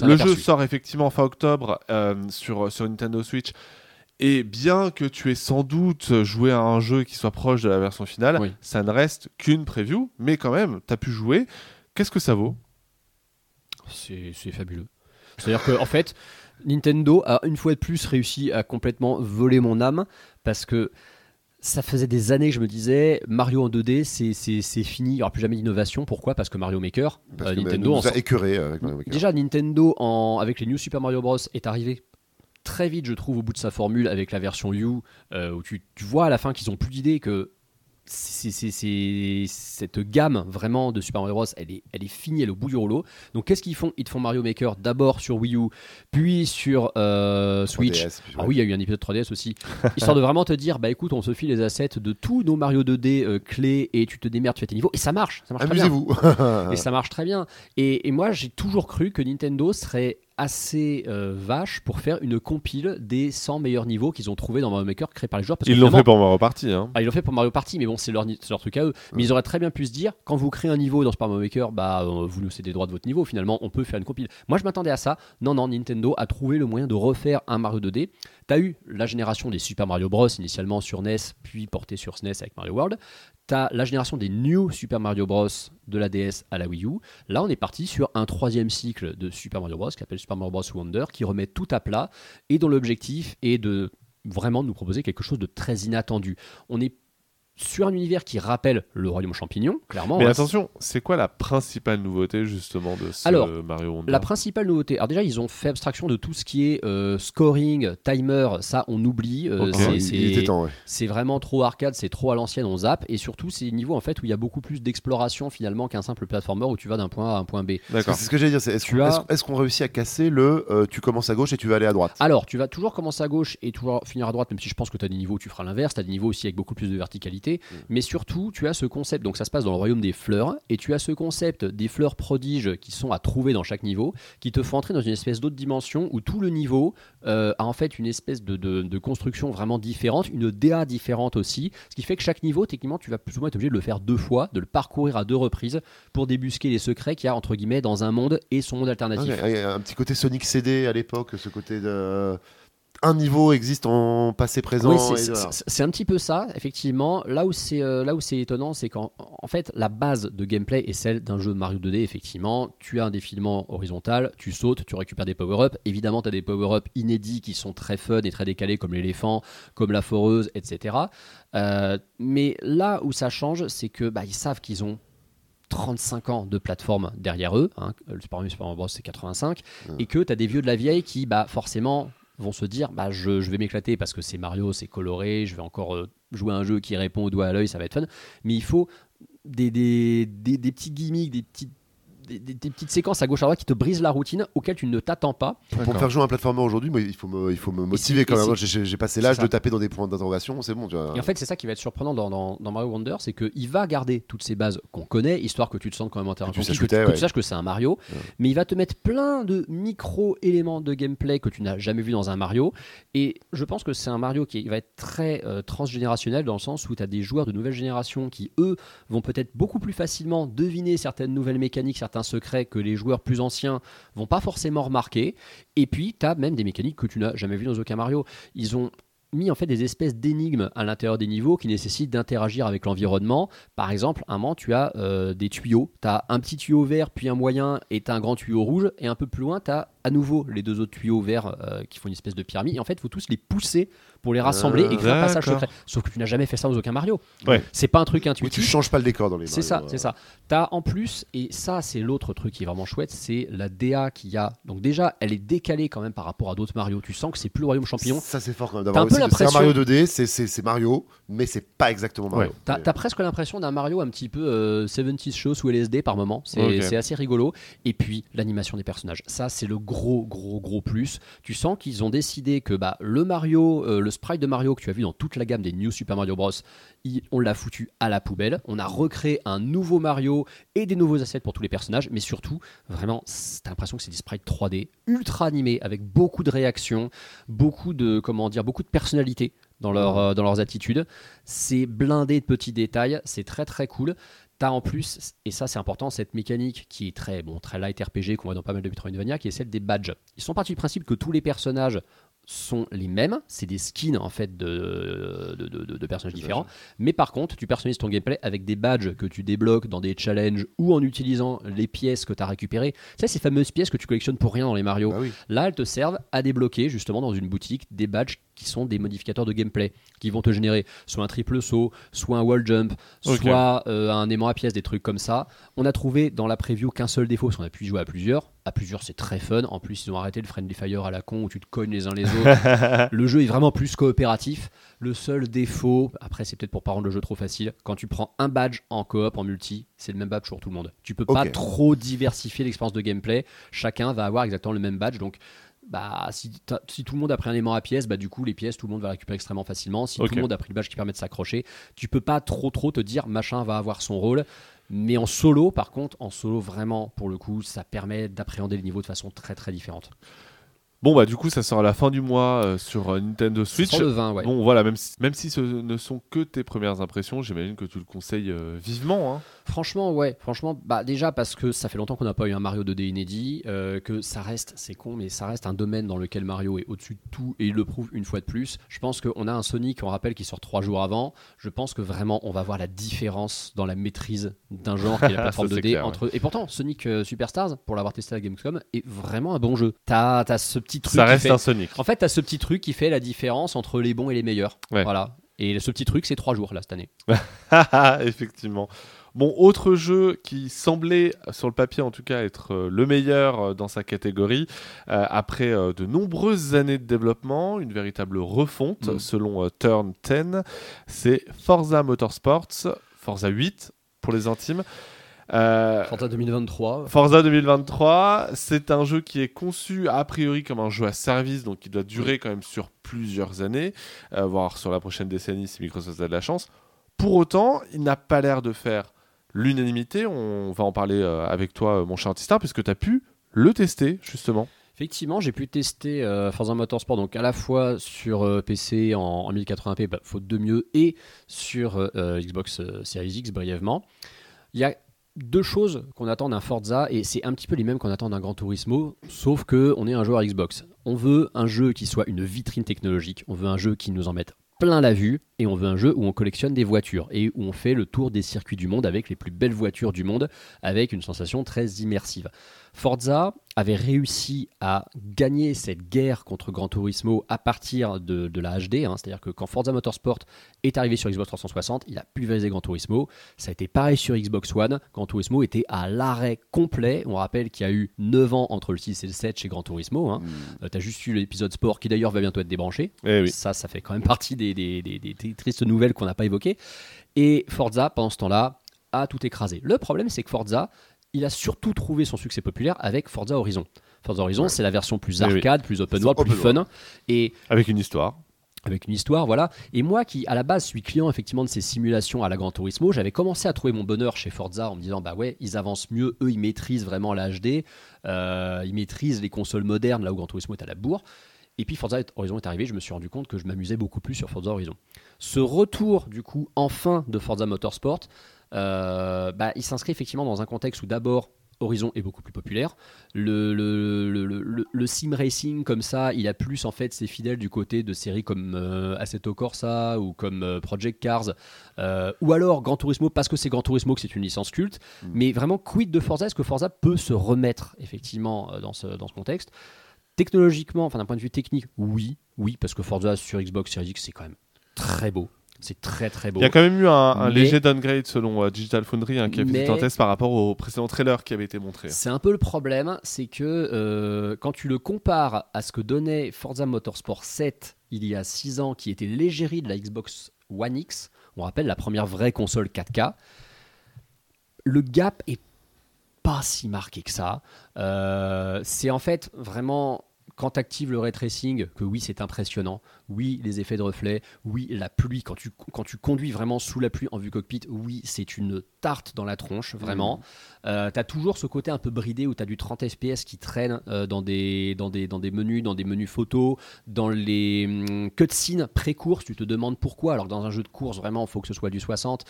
le jeu sort effectivement fin octobre euh, sur, sur Nintendo Switch. Et bien que tu aies sans doute joué à un jeu qui soit proche de la version finale, Oui. ça ne reste qu'une preview, mais quand même, t'as pu jouer. Qu'est-ce que ça vaut? C'est fabuleux. C'est-à-dire que en fait, Nintendo a une fois de plus réussi à complètement voler mon âme parce que ça faisait des années que je me disais Mario en 2D, c'est- fini, il n'y aura plus jamais d'innovation. Pourquoi? Parce que Mario Maker, Parce euh, que Nintendo, nous en a sort- écœuré avec Mario Maker. déjà Nintendo en, avec les New Super Mario Bros est arrivé très vite, je trouve, au bout de sa formule avec la version U, euh, où tu, tu vois à la fin qu'ils ont plus d'idées que c'est- c'est- c'est- cette gamme vraiment de Super Mario Bros, elle est, elle est finie, elle est au bout du rouleau. Donc qu'est-ce qu'ils font? Ils te font Mario Maker d'abord sur Wii U, puis sur euh, Switch. 3DS, puis Ah ouais. oui, il y a eu un épisode 3DS aussi. Histoire de vraiment te dire, bah écoute, on se file les assets de tous nos Mario 2D euh, clés et tu te démerdes, tu fais tes niveaux. Et ça marche, ça marche très bien. Amusez-vous. Et ça marche très bien. Et, et moi, j'ai toujours cru que Nintendo serait assez euh, vache pour faire une compile des 100 meilleurs niveaux qu'ils ont trouvés dans Mario Maker créés par les joueurs. Parce Ils l'ont fait pour Mario Party. Hein. ah, ils l'ont fait pour Mario Party, mais bon, c'est leur, truc à eux. Mais ils auraient très bien pu se dire, quand vous créez un niveau dans Super Mario Maker, bah, euh, vous nous cédez les droits de votre niveau. Finalement, on peut faire une compile. Moi, je m'attendais à ça. Non, non, Nintendo a trouvé le moyen de refaire un Mario 2D. T'as eu la génération des Super Mario Bros, initialement sur NES, puis porté sur SNES avec Mario World. T'as la génération des New Super Mario Bros de la DS à la Wii U. Là, on est parti sur un troisième cycle de Super Mario Bros qui s'appelle Super Mario Bros Wonder, qui remet tout à plat et dont l'objectif est de vraiment nous proposer quelque chose de très inattendu. On est sur un univers qui rappelle le Royaume Champignon, clairement. Mais hein. attention, c'est quoi la principale nouveauté justement de ce Alors, Mario Wonder La principale nouveauté, alors déjà ils ont fait abstraction de tout ce qui est euh, scoring, timer, ça on oublie, euh, c'est- ouais. vraiment trop arcade, c'est trop à l'ancienne, on zappe, et surtout c'est des niveaux en fait où il y a beaucoup plus d'exploration finalement qu'un simple platformer où tu vas d'un point A à un point B. D'accord. C'est ce que j'allais dire. qu'on as- est-ce qu'on réussit à casser le euh, tu commences à gauche et tu vas aller à droite? Alors, tu vas toujours commencer à gauche et toujours finir à droite, même si je pense que tu as des niveaux où tu feras l'inverse, tu as des niveaux aussi avec beaucoup plus de verticalité. Mm. Mais surtout, tu as ce concept, donc ça se passe dans le royaume des fleurs, et tu as ce concept des fleurs prodiges qui sont à trouver dans chaque niveau, qui te font entrer dans une espèce d'autre dimension où tout le niveau euh, a en fait une espèce de, de- de construction vraiment différente, une DA différente aussi, ce qui fait que chaque niveau, techniquement, tu vas plus ou moins être obligé de le faire deux fois, de le parcourir à deux reprises pour débusquer les secrets qu'il y a, entre guillemets, dans un monde et son monde Ah, alternatif. il y a un petit côté Sonic CD à l'époque, ce côté de un niveau existe en passé présent. Oui, c'est- voilà. un petit peu ça, effectivement. Là où c'est euh, là où c'est étonnant, c'est qu'en en fait la base de gameplay est celle d'un jeu Mario 2D. Effectivement, tu as un défilement horizontal, tu sautes, tu récupères des power-ups. Évidemment, tu as des power-ups inédits qui sont très fun et très décalés, comme l'éléphant, comme la foreuse, etc. Euh, mais là où ça change, c'est que bah, ils savent qu'ils ont 35 ans de plateforme derrière eux, hein, le Super Mario Super Mario Bros c'est 85, et que tu as des vieux de la vieille qui bah, forcément vont se dire bah, je, vais m'éclater parce que c'est Mario, c'est coloré, je vais encore euh, jouer un jeu qui répond au doigt à l'œil, ça va être fun, mais il faut des, des, des, des petits gimmicks, des petites des, des- des petites séquences à gauche à droite qui te brisent la routine, auxquelles tu ne t'attends pas. Pour faire jouer un platformer aujourd'hui, il faut me, il faut me motiver quand même. J'ai passé l'âge de taper dans des points d'interrogation, c'est bon. Tu vois. Et en fait, c'est ça qui va être surprenant dans, dans- dans Mario Wonder, c'est qu'il va garder toutes ces bases qu'on connaît, histoire que tu te sentes quand même en terrain Que tu que, que tu saches que c'est un Mario, mais il va te mettre plein de micro-éléments de gameplay que tu n'as jamais vu dans un Mario. Et je pense que c'est un Mario qui va être très euh, transgénérationnel dans le sens où tu as des joueurs de nouvelle génération qui, eux, vont peut-être beaucoup plus facilement deviner certaines nouvelles mécaniques, certains secrets que les joueurs plus anciens vont pas forcément remarquer. Et puis, tu as même des mécaniques que tu n'as jamais vues dans aucun Mario. Ils ont mis en fait des espèces d'énigmes à l'intérieur des niveaux qui nécessitent d'interagir avec l'environnement. Par exemple, un moment, tu as euh, des tuyaux. Tu as un petit tuyau vert, puis un moyen, et tu as un grand tuyau rouge. Et un peu plus loin, tu as à nouveau les deux autres tuyaux verts euh, qui font une espèce de pyramide. Et en fait, il faut tous les pousser pour les rassembler Ah, et créer un passage secret. Sauf que tu n'as jamais fait ça dans aucun Mario. Ouais. C'est pas un truc Oui, tu intuitif. changes pas le décor dans les C'est ça, Mario, c'est euh. ça. T'as en plus, et ça c'est l'autre truc qui est vraiment chouette, c'est la DA qu'il y a. Donc déjà, elle est décalée quand même par rapport à d'autres Mario. Tu sens que c'est plus le royaume champignon. Ça, c'est fort quand même d'avoir un peu aussi- C'est un l'impression- Mario 2D, c'est- Mario, mais c'est pas exactement Mario. T'as Mais- t'as presque l'impression d'un Mario un petit peu euh, 70s show sous LSD par moment. C'est Ok. c'est assez rigolo. Et puis l'animation des personnages. Ça, c'est le gros, gros, gros plus. Tu sens qu'ils ont décidé que bah, le Mario, euh, le sprite de Mario que tu as vu dans toute la gamme des New Super Mario Bros, il- on l'a foutu à la poubelle. On a recréé un nouveau Mario et des nouveaux assets pour tous les personnages. Mais surtout, vraiment, t'as l'impression que c'est des sprites 3D ultra animés avec beaucoup de réactions, beaucoup de, comment dire, beaucoup de personnalité dans, leur, euh, dans leurs attitudes. C'est blindé de petits détails, c'est très très cool. T'as en plus, et ça c'est important, cette mécanique qui est très, bon, très light RPG qu'on voit dans pas mal de Metroidvania, qui est celle des badges. Ils sont partis du principe que tous les personnages sont les mêmes, c'est des skins en fait de, de, de- de- de personnages différents, mais par contre tu personnalises ton gameplay avec des badges que tu débloques dans des challenges ou en utilisant les pièces que tu as récupérées. Tu sais, ces fameuses pièces que tu collectionnes pour rien dans les Mario. Bah oui. Là, elles te servent à débloquer justement dans une boutique des badges qui sont des modificateurs de gameplay qui vont te générer soit un triple saut, soit un wall jump, soit euh, un aimant à pièces, des trucs comme ça. On a trouvé dans la preview qu'un seul défaut, parce qu'on a pu jouer à plusieurs. À plusieurs, c'est très fun. En plus, ils ont arrêté le friendly fire à la con où tu te cognes les uns les autres. le jeu est vraiment plus coopératif. Le seul défaut, après, c'est peut-être pour pas rendre le jeu trop facile, quand tu prends un badge en coop, en multi, c'est le même badge pour tout le monde. Tu peux pas trop diversifier l'expérience de gameplay. Chacun va avoir exactement le même badge. Donc, bah, si, si tout le monde a pris un aimant à pièces, bah, du coup, les pièces, tout le monde va récupérer extrêmement facilement. Si tout le monde a pris le badge qui permet de s'accrocher, tu peux pas trop, trop te dire machin va avoir son rôle. Mais en solo, par contre, en solo, vraiment, pour le coup, ça permet d'appréhender les niveaux de façon très, très différente. Bon, bah, du coup, ça sort à la fin du mois euh, sur euh, Nintendo Switch. Sur le 20, ouais. Bon, voilà, même si, même si ce ne sont que tes premières impressions, j'imagine que tu le conseilles euh, vivement. Hein. Franchement, ouais. Franchement, bah déjà parce que ça fait longtemps qu'on n'a pas eu un Mario 2D inédit, euh, que ça reste, c'est con, mais ça reste un domaine dans lequel Mario est au-dessus de tout et il le prouve une fois de plus. Je pense qu'on a un Sonic, on rappelle, qui sort trois jours avant. Je pense que vraiment, on va voir la différence dans la maîtrise d'un genre qui est la plateforme Ça, c'est 2D clair, entre. Et pourtant, Sonic euh, Superstars, pour l'avoir testé à Gamescom, est vraiment un bon jeu. T'as as ce petit truc. Ça reste fait- un Sonic. En fait, t'as ce petit truc qui fait la différence entre les bons et les meilleurs. Ouais. Voilà. Et ce petit truc, c'est trois jours là cette année. Effectivement. Bon, autre jeu qui semblait, sur le papier en tout cas, être euh, le meilleur euh, dans sa catégorie, euh, après de nombreuses années de développement, une véritable refonte Mm. selon Turn 10, c'est Forza Motorsports, Forza 8 pour les intimes. Euh, Forza 2023. Forza 2023, c'est un jeu qui est conçu a priori comme un jeu à service, donc qui doit durer quand même sur plusieurs années, euh, voire sur la prochaine décennie si Microsoft a de la chance. Pour autant, il n'a pas l'air de faire l'unanimité. On va en parler euh, avec toi, euh, mon cher Antistar, puisque tu as pu le tester, justement. Effectivement, j'ai pu tester euh, Forza Motorsport donc à la fois sur euh, PC en, en 1080p, bah, faute de mieux, et sur Xbox Series X brièvement. Il y a deux choses qu'on attend d'un Forza et c'est un petit peu les mêmes qu'on attend d'un Gran Turismo, sauf que on est un joueur Xbox. On veut un jeu qui soit une vitrine technologique, on veut un jeu qui nous en mette plein la vue et on veut un jeu où on collectionne des voitures et où on fait le tour des circuits du monde avec les plus belles voitures du monde avec une sensation très immersive. Forza avait réussi à gagner cette guerre contre Gran Turismo à partir de, de la HD, hein. c'est-à-dire que quand Forza Motorsport est arrivé sur Xbox 360, il a pulvérisé Gran Turismo. Ça a été pareil sur Xbox One. Gran Turismo était à l'arrêt complet. On rappelle qu'il y a eu 9 ans entre le 6 et le 7 chez Gran Turismo. Hein. Mm. Euh, T'as juste eu l'épisode sport qui d'ailleurs va bientôt être débranché. Eh oui. Ça, ça fait quand même partie des, des- des- des- des tristes nouvelles qu'on n'a pas évoquées. Et Forza, pendant ce temps-là, a tout écrasé. Le problème, c'est que Forza, il a surtout trouvé son succès populaire avec Forza Horizon. Forza Horizon, Ouais. c'est la version plus oui. arcade, plus open world, plus fun. Et Avec une histoire. avec une histoire, voilà. Et moi qui, à la base, suis client effectivement de ces simulations à la Gran Turismo, j'avais commencé à trouver mon bonheur chez Forza en me disant, bah ouais, ils avancent mieux, eux, ils maîtrisent vraiment la HD, euh, ils maîtrisent les consoles modernes, là où Gran Turismo est à la bourre. Et puis Forza Horizon est arrivé, je me suis rendu compte que je m'amusais beaucoup plus sur Forza Horizon. Ce retour, du coup, enfin de Forza Motorsport, bah, il s'inscrit effectivement dans un contexte où d'abord Horizon est beaucoup plus populaire. Le, le, le, le- le sim racing comme ça, il a plus en fait ses fidèles du côté de séries comme euh, Assetto Corsa ou comme euh, Project Cars euh, ou alors Gran Turismo parce que c'est Gran Turismo que c'est une licence culte. Mm. Mais vraiment, quid de Forza? Est-ce que Forza peut se remettre effectivement euh, dans ce, dans ce contexte? Technologiquement, enfin d'un point de vue technique, oui, oui, parce que Forza sur Xbox Series X c'est quand même très beau. C'est très très beau. Il y a quand même eu un, un Mais- léger downgrade selon euh, Digital Foundry hein, qui a fait un test par rapport au précédent trailer qui avait été montré. C'est un peu le problème, c'est que euh, quand tu le compares à ce que donnait Forza Motorsport 7 il y a 6 ans, qui était l'égérie de la Xbox One X, on rappelle la première vraie console 4K, le gap est pas si marqué que ça. Euh, c'est en fait vraiment quand tu actives le ray tracing que oui c'est impressionnant, oui les effets de reflet, oui la pluie, quand tu, quand tu conduis vraiment sous la pluie en vue cockpit, oui c'est une tarte dans la tronche vraiment. Euh, tu as toujours ce côté un peu bridé où tu as du 30 fps qui traîne euh, dans, des, dans, des, dans des menus, dans des menus photos, dans les hum, cutscenes pré-course, tu te demandes pourquoi, alors que dans un jeu de course vraiment il faut que ce soit du 60.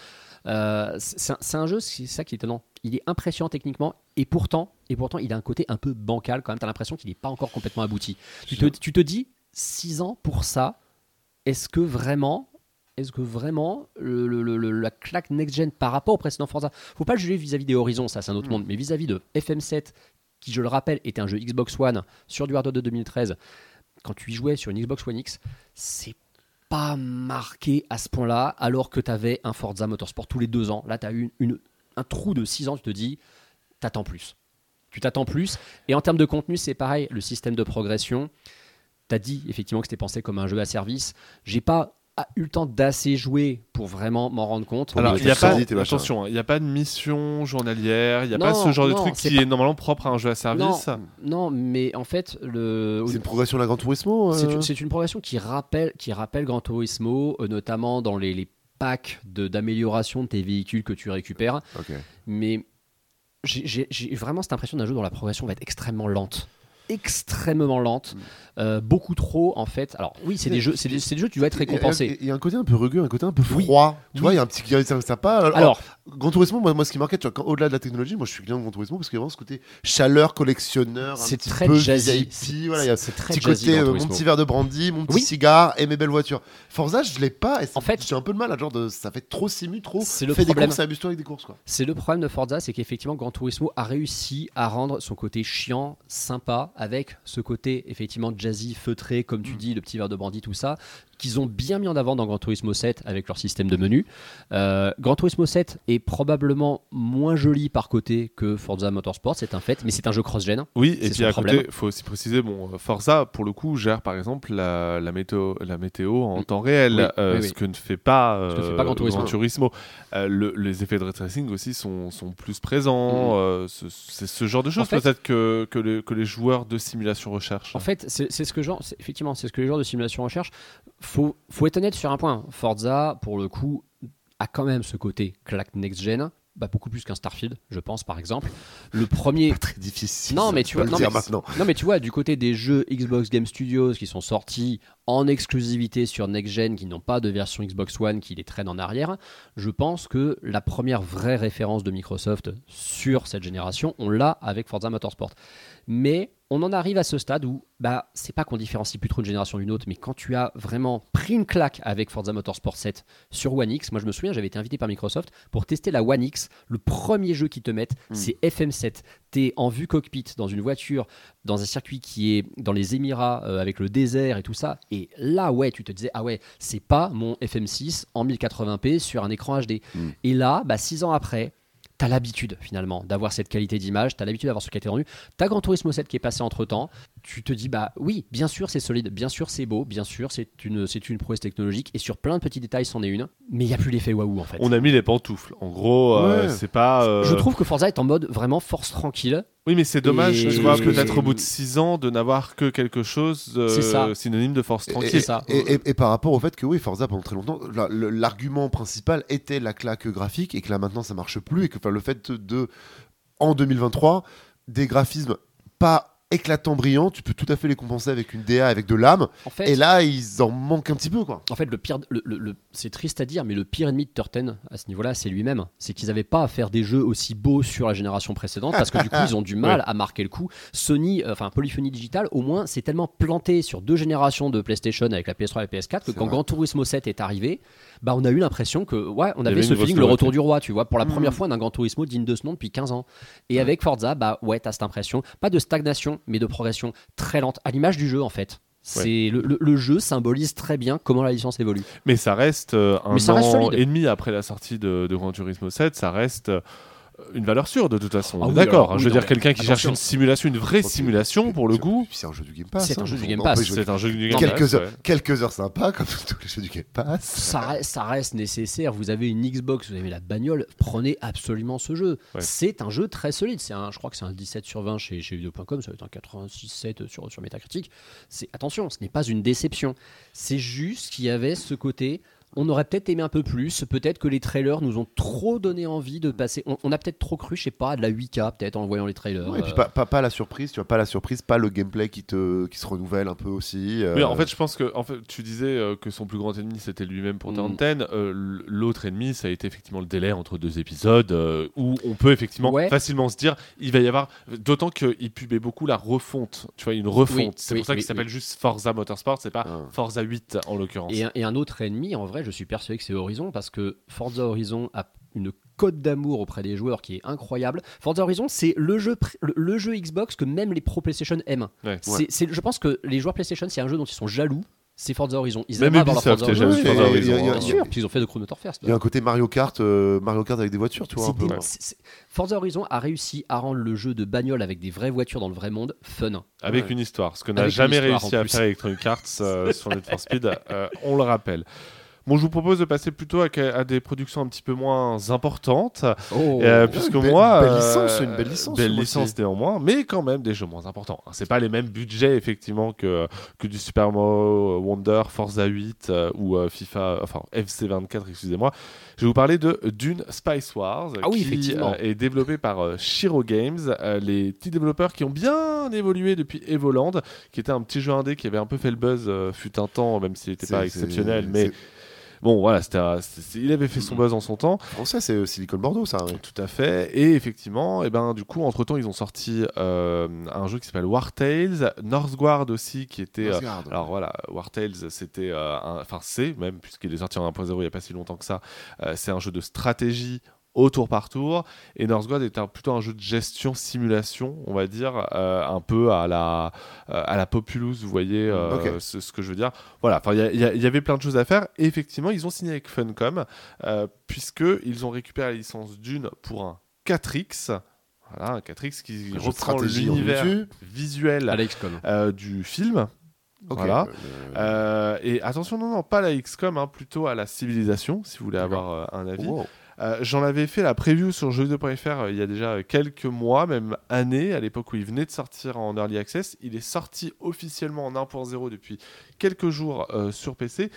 Euh, c'est un- c'est un jeu, c'est ça qui est étonnant. Il est impressionnant techniquement et pourtant, et pourtant il a un côté un peu bancal quand même. Tu as l'impression qu'il n'est pas encore complètement abouti. Tu te, tu te dis, 6 ans pour ça, est-ce que vraiment, est-ce que vraiment le- le- le- le- la claque next-gen par rapport au précédent Forza, faut pas le juger vis-à-vis des Horizons, ça c'est un autre Mm. monde, mais vis-à-vis de FM7, qui je le rappelle était un jeu Xbox One sur du hardware de 2013, quand tu y jouais sur une Xbox One X, c'est pas marqué à ce point-là, alors que tu avais un Forza Motorsport tous les deux ans. Là, tu as eu une, une- un trou de 6 ans, tu te dis, t'attends plus. Tu t'attends plus. Et en termes de contenu, c'est pareil. Le système de progression, tu as dit effectivement que c'était pensé comme un jeu à service. J'ai pas ah, eu le temps d'assez jouer pour vraiment m'en rendre compte. Alors, il n'y a pas, attention, hein, il n'y a pas de mission journalière, il n'y a pas ce genre de truc qui pas- est normalement propre à un jeu à service. Non, non, mais en fait, le, C'est une progression de la Gran Turismo euh C'est une, c'est une progression qui rappelle, qui rappelle Gran Turismo, euh, notamment dans les, les packs de- d'amélioration de, tes véhicules que tu récupères. Mais j'ai- vraiment cette impression d'un jeu dont la progression va être extrêmement lente. Extrêmement lente. Euh, beaucoup trop, en fait. Alors, oui, c'est des jeux, c'est des, c'est des jeux tu dois être récompensé. Il y a un côté un peu rugueux, un côté un peu Oui. froid. Tu Oui. vois, il y a un petit qui ça, ça pas. Alors, Alors, Gran Turismo, moi, moi, ce qui quand- au-delà de la technologie, moi je suis client de Gran Turismo parce qu'il y a vraiment ce côté chaleur collectionneur, un c'est petit très peu jazzy. VIP, voilà, il y a C'est très petit jazzy, côté euh, mon petit verre de brandy, mon petit Oui. cigare et mes belles voitures. Forza, je l'ai pas. Et ça- En fait- j'ai un peu de mal à genre de ça fait trop simu, trop. C'est le Fais problème. des courses, amuse-toi avec des courses quoi. C'est le problème de Forza, c'est qu'effectivement Gran Turismo a réussi à rendre son côté chiant, sympa, avec ce côté effectivement jazzy, feutré, comme tu dis, le petit verre de brandy, tout ça, qu'ils ont bien mis en avant dans Gran Turismo 7 avec leur système de menu. Euh, Gran Turismo 7 est probablement moins joli par côté que Forza Motorsport, c'est un fait, mais c'est un jeu cross-gen. Oui, C'est et puis à problème. côté, il faut aussi préciser, bon, Forza, pour le coup, gère par exemple la, la, météo, la météo en temps réel, Oui, euh, oui, oui. ce que ne fait pas, Ce que euh, fait pas Gran Turismo. Turismo. Euh, le- les effets de ray tracing aussi sont, sont plus présents. ce- c'est ce genre de choses peut-être que, que, les, que les joueurs de simulation recherchent. En fait, c'est ce que genre, c'est- effectivement, c'est ce que les joueurs de simulation recherchent. Faut, faut être honnête sur un point. Forza, pour le coup, a quand même ce côté claque next-gen, bah, beaucoup plus qu'un Starfield, je pense, par exemple. Le premier. Pas très difficile. Non, mais tu vois, non, dire mais- maintenant. Non, mais tu vois, du côté des jeux Xbox Game Studios qui sont sortis en exclusivité sur Next Gen, qui n'ont pas de version Xbox One qui les traîne en arrière, je pense que la première vraie référence de Microsoft sur cette génération, on l'a avec Forza Motorsport. Mais on en arrive à ce stade où, bah, c'est pas qu'on différencie plus trop une génération d'une autre, mais quand tu as vraiment pris une claque avec Forza Motorsport 7 sur One X, moi je me souviens, j'avais été invité par Microsoft pour tester la One X. Le premier jeu qu'ils te mettent, c'est FM7. T'es en vue cockpit dans une voiture, dans un circuit qui est dans les Émirats, euh, avec le désert et tout ça. Et là, ouais, tu te disais, ah ouais, c'est pas mon FM6 en 1080p sur un écran HD. Mm. Et là, bah, six ans après, T'as l'habitude finalement d'avoir cette qualité d'image, t'as l'habitude d'avoir ce qualité rendu. T'as Gran Turismo 7 qui est passé entre temps. Tu te dis bah oui, bien sûr c'est solide, bien sûr c'est beau, bien sûr c'est une c'est une prouesse technologique et sur plein de petits détails c'en est une, mais il y a plus l'effet waouh en fait. On a mis les pantoufles. En gros, euh, c'est pas. euh, Je trouve que Forza est en mode vraiment force tranquille. Oui, mais c'est dommage, Et- tu vois, et- peut-être au bout de 6 ans, de n'avoir que quelque chose euh, C'est ça. synonyme de force tranquille. Et, ça. et- et- et par rapport au fait que oui, Forza pendant très longtemps, l'argument principal était la claque graphique et que là maintenant ça marche plus et que enfin, le fait de en 2023 des graphismes pas éclatants brillants, tu peux tout à fait les compenser avec une DA avec de l'âme En fait, et là ils en manquent un petit peu quoi. En fait, le pire, le- le- le- c'est triste à dire, mais le pire ennemi de Turten à ce niveau-là, c'est lui-même. C'est qu'ils n'avaient pas à faire des jeux aussi beaux sur la génération précédente parce que du coup, ils ont du mal à marquer le coup. Sony, euh, enfin Polyphony Digital, au moins, c'est tellement planté sur deux générations de PlayStation avec la PS3 et la PS4 que quand vrai. Gran Turismo 7 est arrivé, bah, on a eu l'impression que, ouais, on avait ce feeling, le retour du roi, tu vois, pour la première Mhm. fois d'un Gran Turismo digne de ce nom depuis 15 ans. Et avec Forza, bah ouais, t'as cette impression, pas de stagnation, mais de progression très lente, à l'image du jeu en fait. C'est le, le- le jeu symbolise très bien comment la licence évolue. Mais ça reste euh, un ça an et demi après la sortie de, de Gran Turismo 7, ça reste une valeur sûre de toute façon. Ah oui, D'accord, hein, oui, je veux dire quelqu'un qui cherche une simulation, une vraie simulation pour le coup. c'est un jeu du Game Pass. C'est un hein. jeu du Game Pass. C'est un jeu du Game quelques Pass, quelques heures sympas comme tous les jeux du Game Pass. ça reste, ça reste nécessaire. Vous avez une Xbox, vous avez la bagnole, prenez absolument ce jeu. Ouais. C'est un jeu très solide. C'est un, je crois que c'est un 17 sur 20 chez, chez Video.com, ça va être un 86,7 sur, sur Metacritic. C'est attention, ce n'est pas une déception. C'est juste qu'il y avait ce côté. On aurait peut-être aimé un peu plus. Peut-être que les trailers nous ont trop donné envie de passer. On, on a peut-être trop cru, je sais pas, à de la 8K peut-être en voyant les trailers. Ouais, et puis pas, pas, pas la surprise, tu vois, pas la surprise, pas le gameplay qui, te, qui se renouvelle un peu aussi. euh, Oui, en fait, je pense que en fait, tu disais euh, que son plus grand ennemi c'était lui-même pour Mm. Turn 10. Euh, L'autre ennemi, ça a été effectivement le délai entre deux épisodes euh, où on peut effectivement Ouais. facilement se dire il va y avoir. D'autant qu'il pubait beaucoup la refonte, tu vois, une refonte. Oui, c'est oui, pour ça qu'il oui, s'appelle juste Forza Motorsport, c'est pas Ah. Forza 8 en l'occurrence. Et un, et un autre ennemi, en vrai, je suis persuadé que c'est Horizon parce que Forza Horizon a une cote d'amour auprès des joueurs qui est incroyable. Forza Horizon, c'est le jeu, le, le jeu Xbox que même les pros PlayStation aiment. Ouais. C'est- c'est- je pense que les joueurs PlayStation, c'est un jeu dont ils sont jaloux. C'est Forza Horizon. Ils Même aiment avoir Forza Horizon. Forza Horizon, il y a- il y a- hein. Bien sûr, puis ils ont fait de Chrono Trigger First. Il y a un côté Mario Kart, euh, Mario Kart avec des voitures, tu vois. un peu. Forza Horizon a réussi à rendre le jeu de bagnole avec des vraies voitures dans le vrai monde fun. Avec Ouais. une histoire, ce que n'a jamais réussi à faire Electronic Arts euh, sur Need for Speed, euh, on le rappelle. Bon, je vous propose de passer plutôt à, à des productions un petit peu moins importantes, Oh. euh, puisque moi, belle euh, licence, une belle licence, belle licence aussi. néanmoins, mais quand même des jeux moins importants. Hein, C'est pas les mêmes budgets effectivement que que du Super Mario Wonder, Forza 8 euh, ou euh, FIFA, enfin FC 24, excusez-moi. Je vais vous parler de Dune Spice Wars, Ah oui, qui effectivement. euh, est développé par euh, Shiro Games, euh, les petits développeurs qui ont bien évolué depuis Evoland, qui était un petit jeu indé qui avait un peu fait le buzz euh, fut un temps, même s'il n'était pas exceptionnel, mais bon voilà, c'était il avait fait son buzz en son temps. Français, c'est euh, Silicon Bordeaux, ça. Tout à fait. Et effectivement, et ben, du coup, entre-temps, ils ont sorti euh, un jeu qui s'appelle War Tales, Northguard aussi, qui était... euh, alors voilà, War Tales, c'était... Enfin, c'est même, puisqu'il est sorti en 1.0 il n'y a pas si longtemps que ça, c'est un jeu de stratégie au tour par tour. Et Northguard est un, plutôt un jeu de gestion simulation, on va dire, euh, un peu à la, euh, à la Populous, vous voyez euh, ce, ce que je veux dire. Voilà, enfin, il y, avait plein de choses à faire. Et effectivement, ils ont signé avec Funcom, euh, puisqu'ils ont récupéré la licence d'une pour un 4X. Voilà, un 4X qui Un reprend l'univers visuel euh, du film. Voilà. Euh, et attention, non, non, pas la XCOM, hein, plutôt à la civilisation, si vous voulez avoir euh, un avis. wow. Euh, J'en avais fait la preview sur jeuxvideo.fr euh, il y a déjà quelques mois, même années, à l'époque où il venait de sortir en Early Access. Il est sorti officiellement en 1.0 depuis quelques jours euh, sur PC.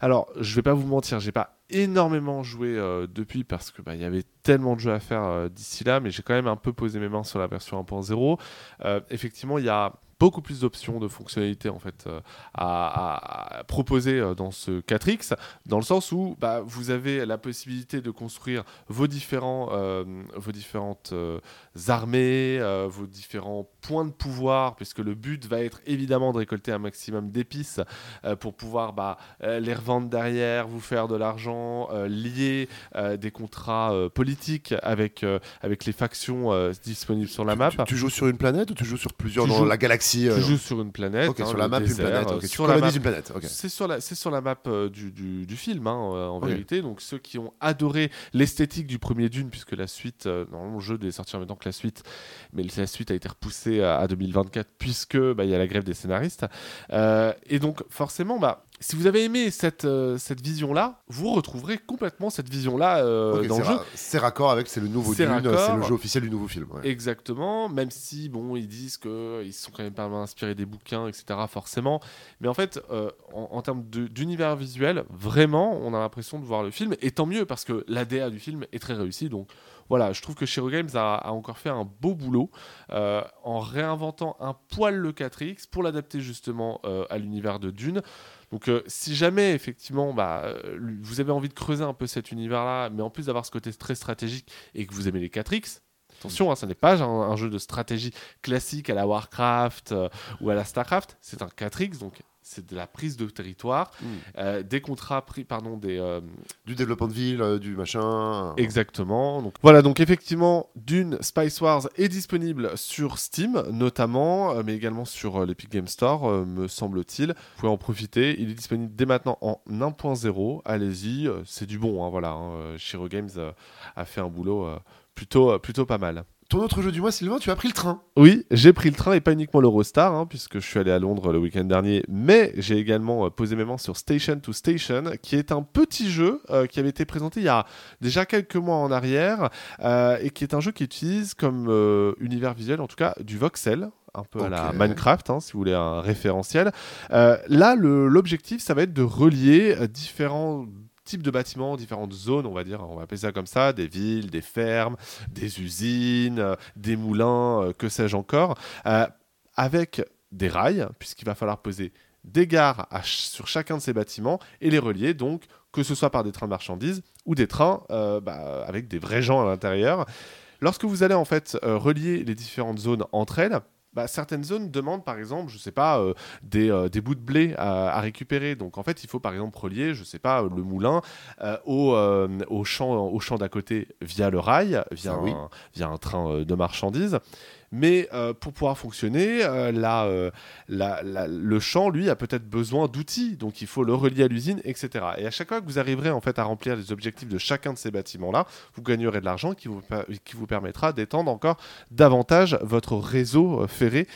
Alors, je vais pas vous mentir, j'ai pas énormément joué euh, depuis parce que bah, il y avait tellement de jeux à faire d'ici là, mais j'ai quand même un peu posé mes mains sur la version 1.0. Euh, effectivement, il y a beaucoup plus d'options de fonctionnalités en fait à- à proposer euh, dans ce 4X, dans le sens où bah, vous avez la possibilité de construire vos différents, euh, vos différentes euh, armées, euh, vos différents points de pouvoir, puisque le but va être évidemment de récolter un maximum d'épices pour pouvoir bah, les revendre derrière, vous faire de l'argent, lier des contrats politiques avec, avec les factions disponibles sur la map. Tu, tu joues sur une planète ou tu joues sur plusieurs Tu dans joues- la galaxie Tu joues sur une planète. ok, hein, sur la map, une désert, planète. ok, Tu sur la map- une planète. ok. C'est sur la, c'est sur la map euh, du, du, du film, hein, euh, en vérité. Donc ceux qui ont adoré l'esthétique du premier Dune, puisque la suite, euh, normalement le jeu devait sortir en même temps que la suite, mais la suite a été repoussée à, à 2024 puisque bah, il y a la grève des scénaristes. Euh, et donc forcément, bah, si vous avez aimé cette, euh, cette vision-là, vous retrouverez complètement cette vision-là euh, dans le jeu. C'est raccord avec, c'est le nouveau C'est Dune, raccord. c'est le jeu officiel du nouveau film. ouais. Exactement, même si bon, ils disent que ils sont quand même pas mal inspirés des bouquins, etc. Forcément, mais en fait, euh, en, en termes de- d'univers visuel, vraiment, on a l'impression de voir le film, et tant mieux parce que l'ADA du film est très réussi. Donc voilà, je trouve que Shiro Games a, encore fait un beau boulot euh, en réinventant un poil le 4X pour l'adapter justement euh, à l'univers de Dune. Donc euh, si jamais effectivement bah, vous avez envie de creuser un peu cet univers-là, mais en plus d'avoir ce côté très stratégique et que vous aimez les 4X, attention, hein, ce n'est pas un, jeu de stratégie classique à la Warcraft ou à la Starcraft, c'est un 4X, donc c'est de la prise de territoire, Mm. euh, des contrats pris, pardon, des, euh, Du développement de ville, euh, du machin. Exactement. Donc, voilà, donc effectivement, Dune Spice Wars est disponible sur Steam notamment, mais également sur l'Epic Game Store, me semble-t-il. Vous pouvez en profiter. Il est disponible dès maintenant en 1.0. Allez-y, c'est du bon. hein, voilà, hein. Shiro Games a fait un boulot plutôt, plutôt pas mal. Ton autre jeu du mois, Sylvain, tu as pris le train. Oui, j'ai pris le train et pas uniquement l'Eurostar, hein, puisque je suis allé à Londres le week-end dernier, mais j'ai également euh, posé mes mains sur Station to Station, qui est un petit jeu euh, qui avait été présenté il y a déjà quelques mois en arrière, euh, et qui est un jeu qui utilise comme euh, univers visuel, en tout cas, du voxel. Un peu à la. Minecraft, hein, si vous voulez un référentiel. Euh, là, l'objectif, ça va être de relier différents types de bâtiments, différentes zones, on va dire, on va appeler ça comme ça, des villes, des fermes, des usines, euh, des moulins, euh, que sais-je encore, euh, avec des rails, puisqu'il va falloir poser des gares sur chacun de ces bâtiments et les relier, donc que ce soit par des trains de marchandises ou des trains bah, avec des vrais gens à l'intérieur. Lorsque vous allez en fait relier les différentes zones entre elles, bah, certaines zones demandent par exemple, je sais pas, euh, des, euh, des bouts de blé à, à récupérer. Donc en fait, il faut par exemple relier, je sais pas, le moulin euh, au, euh, au champ, au champ d'à côté via le rail, via, oui. un, via un train de marchandises. Mais euh, pour pouvoir fonctionner, euh, la, euh, la- la- le champ, lui, a peut-être besoin d'outils, donc il faut le relier à l'usine, etc. Et à chaque fois que vous arriverez en fait à remplir les objectifs de chacun de ces bâtiments-là, vous gagnerez de l'argent qui vous, qui vous permettra d'étendre encore davantage votre réseau ferré,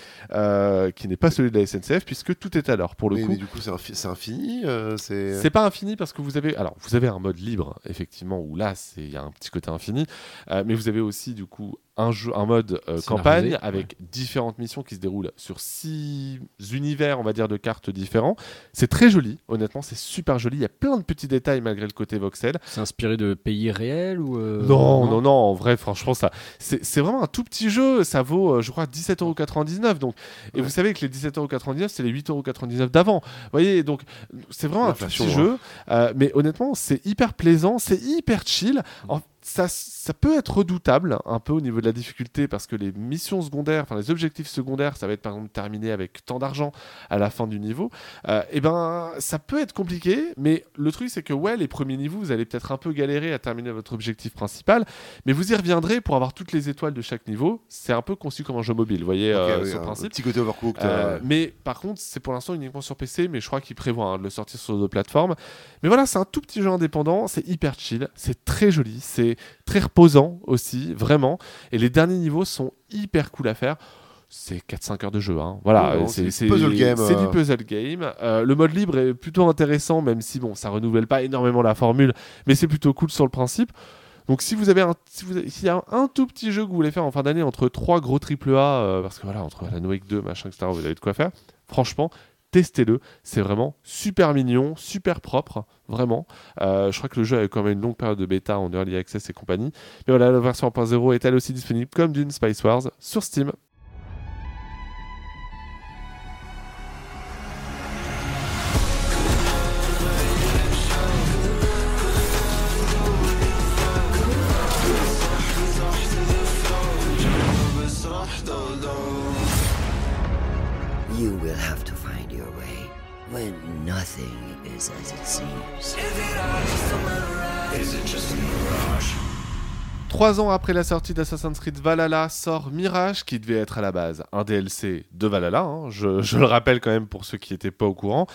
qui n'est pas celui de la SNCF, puisque tout est à l'heure. Pour le mais, coup, mais du coup, c'est infi- c'est infini. c'est. pas infini parce que vous avez alors vous avez un mode libre effectivement où là il y a un petit côté infini mais vous avez aussi du coup un jeu un mode euh, campagne ouais. avec différentes missions qui se déroulent sur six univers on va dire de cartes différents c'est très joli honnêtement c'est super joli il y a plein de petits détails malgré le côté voxel C'est inspiré de pays réels ou euh, non, non, non, en vrai, franchement, ça, c'est c'est vraiment un tout petit jeu. Ça vaut, euh, je crois, 17,99€. Donc, et Ouais. vous savez que les 17,99€, c'est les 8,99€ d'avant. Vous voyez, donc, c'est vraiment un tout petit hein. jeu. Euh, mais honnêtement, c'est hyper plaisant, c'est hyper chill. En- ça, ça peut être redoutable un peu au niveau de la difficulté parce que les missions secondaires, enfin les objectifs secondaires, ça va être par exemple terminé avec tant d'argent à la fin du niveau. Euh, et ben, ça peut être compliqué, mais le truc c'est que ouais, les premiers niveaux, vous allez peut-être un peu galérer à terminer votre objectif principal, mais vous y reviendrez pour avoir toutes les étoiles de chaque niveau. C'est un peu conçu comme un jeu mobile, vous voyez, Ok, euh, oui, ce un principe. petit côté overcooked. Euh, mais par contre, c'est pour l'instant uniquement sur PC, mais je crois qu'il prévoit hein, de le sortir sur d'autres plateformes. Mais voilà, c'est un tout petit jeu indépendant, c'est hyper chill, c'est très joli, c'est très reposant aussi, vraiment. Et les derniers niveaux sont hyper cool à faire. C'est 4-5 heures de jeu, hein. voilà. Oh, c'est du puzzle game, C'est euh. du puzzle game. Euh, le mode libre est plutôt intéressant, même si bon, ça renouvelle pas énormément la formule, mais c'est plutôt cool sur le principe. Donc si vous avez un, si vous s'il y a un tout petit jeu que vous voulez faire en fin d'année entre trois gros triple A, euh, parce que voilà entre la Wake 2, machin, etc. Vous avez de quoi faire. Franchement, testez-le. C'est vraiment super mignon, super propre, vraiment. Euh, je crois que le jeu a quand même une longue période de bêta en early access et compagnie. Mais voilà, la version 1.0 est elle aussi disponible comme d'une Spice Wars sur Steam. Trois ans après la sortie d'Assassin's Creed Valhalla sort Mirage, qui devait être à la base un DLC de Valhalla. hein. Je, je le rappelle quand même pour ceux qui n'étaient pas au courant.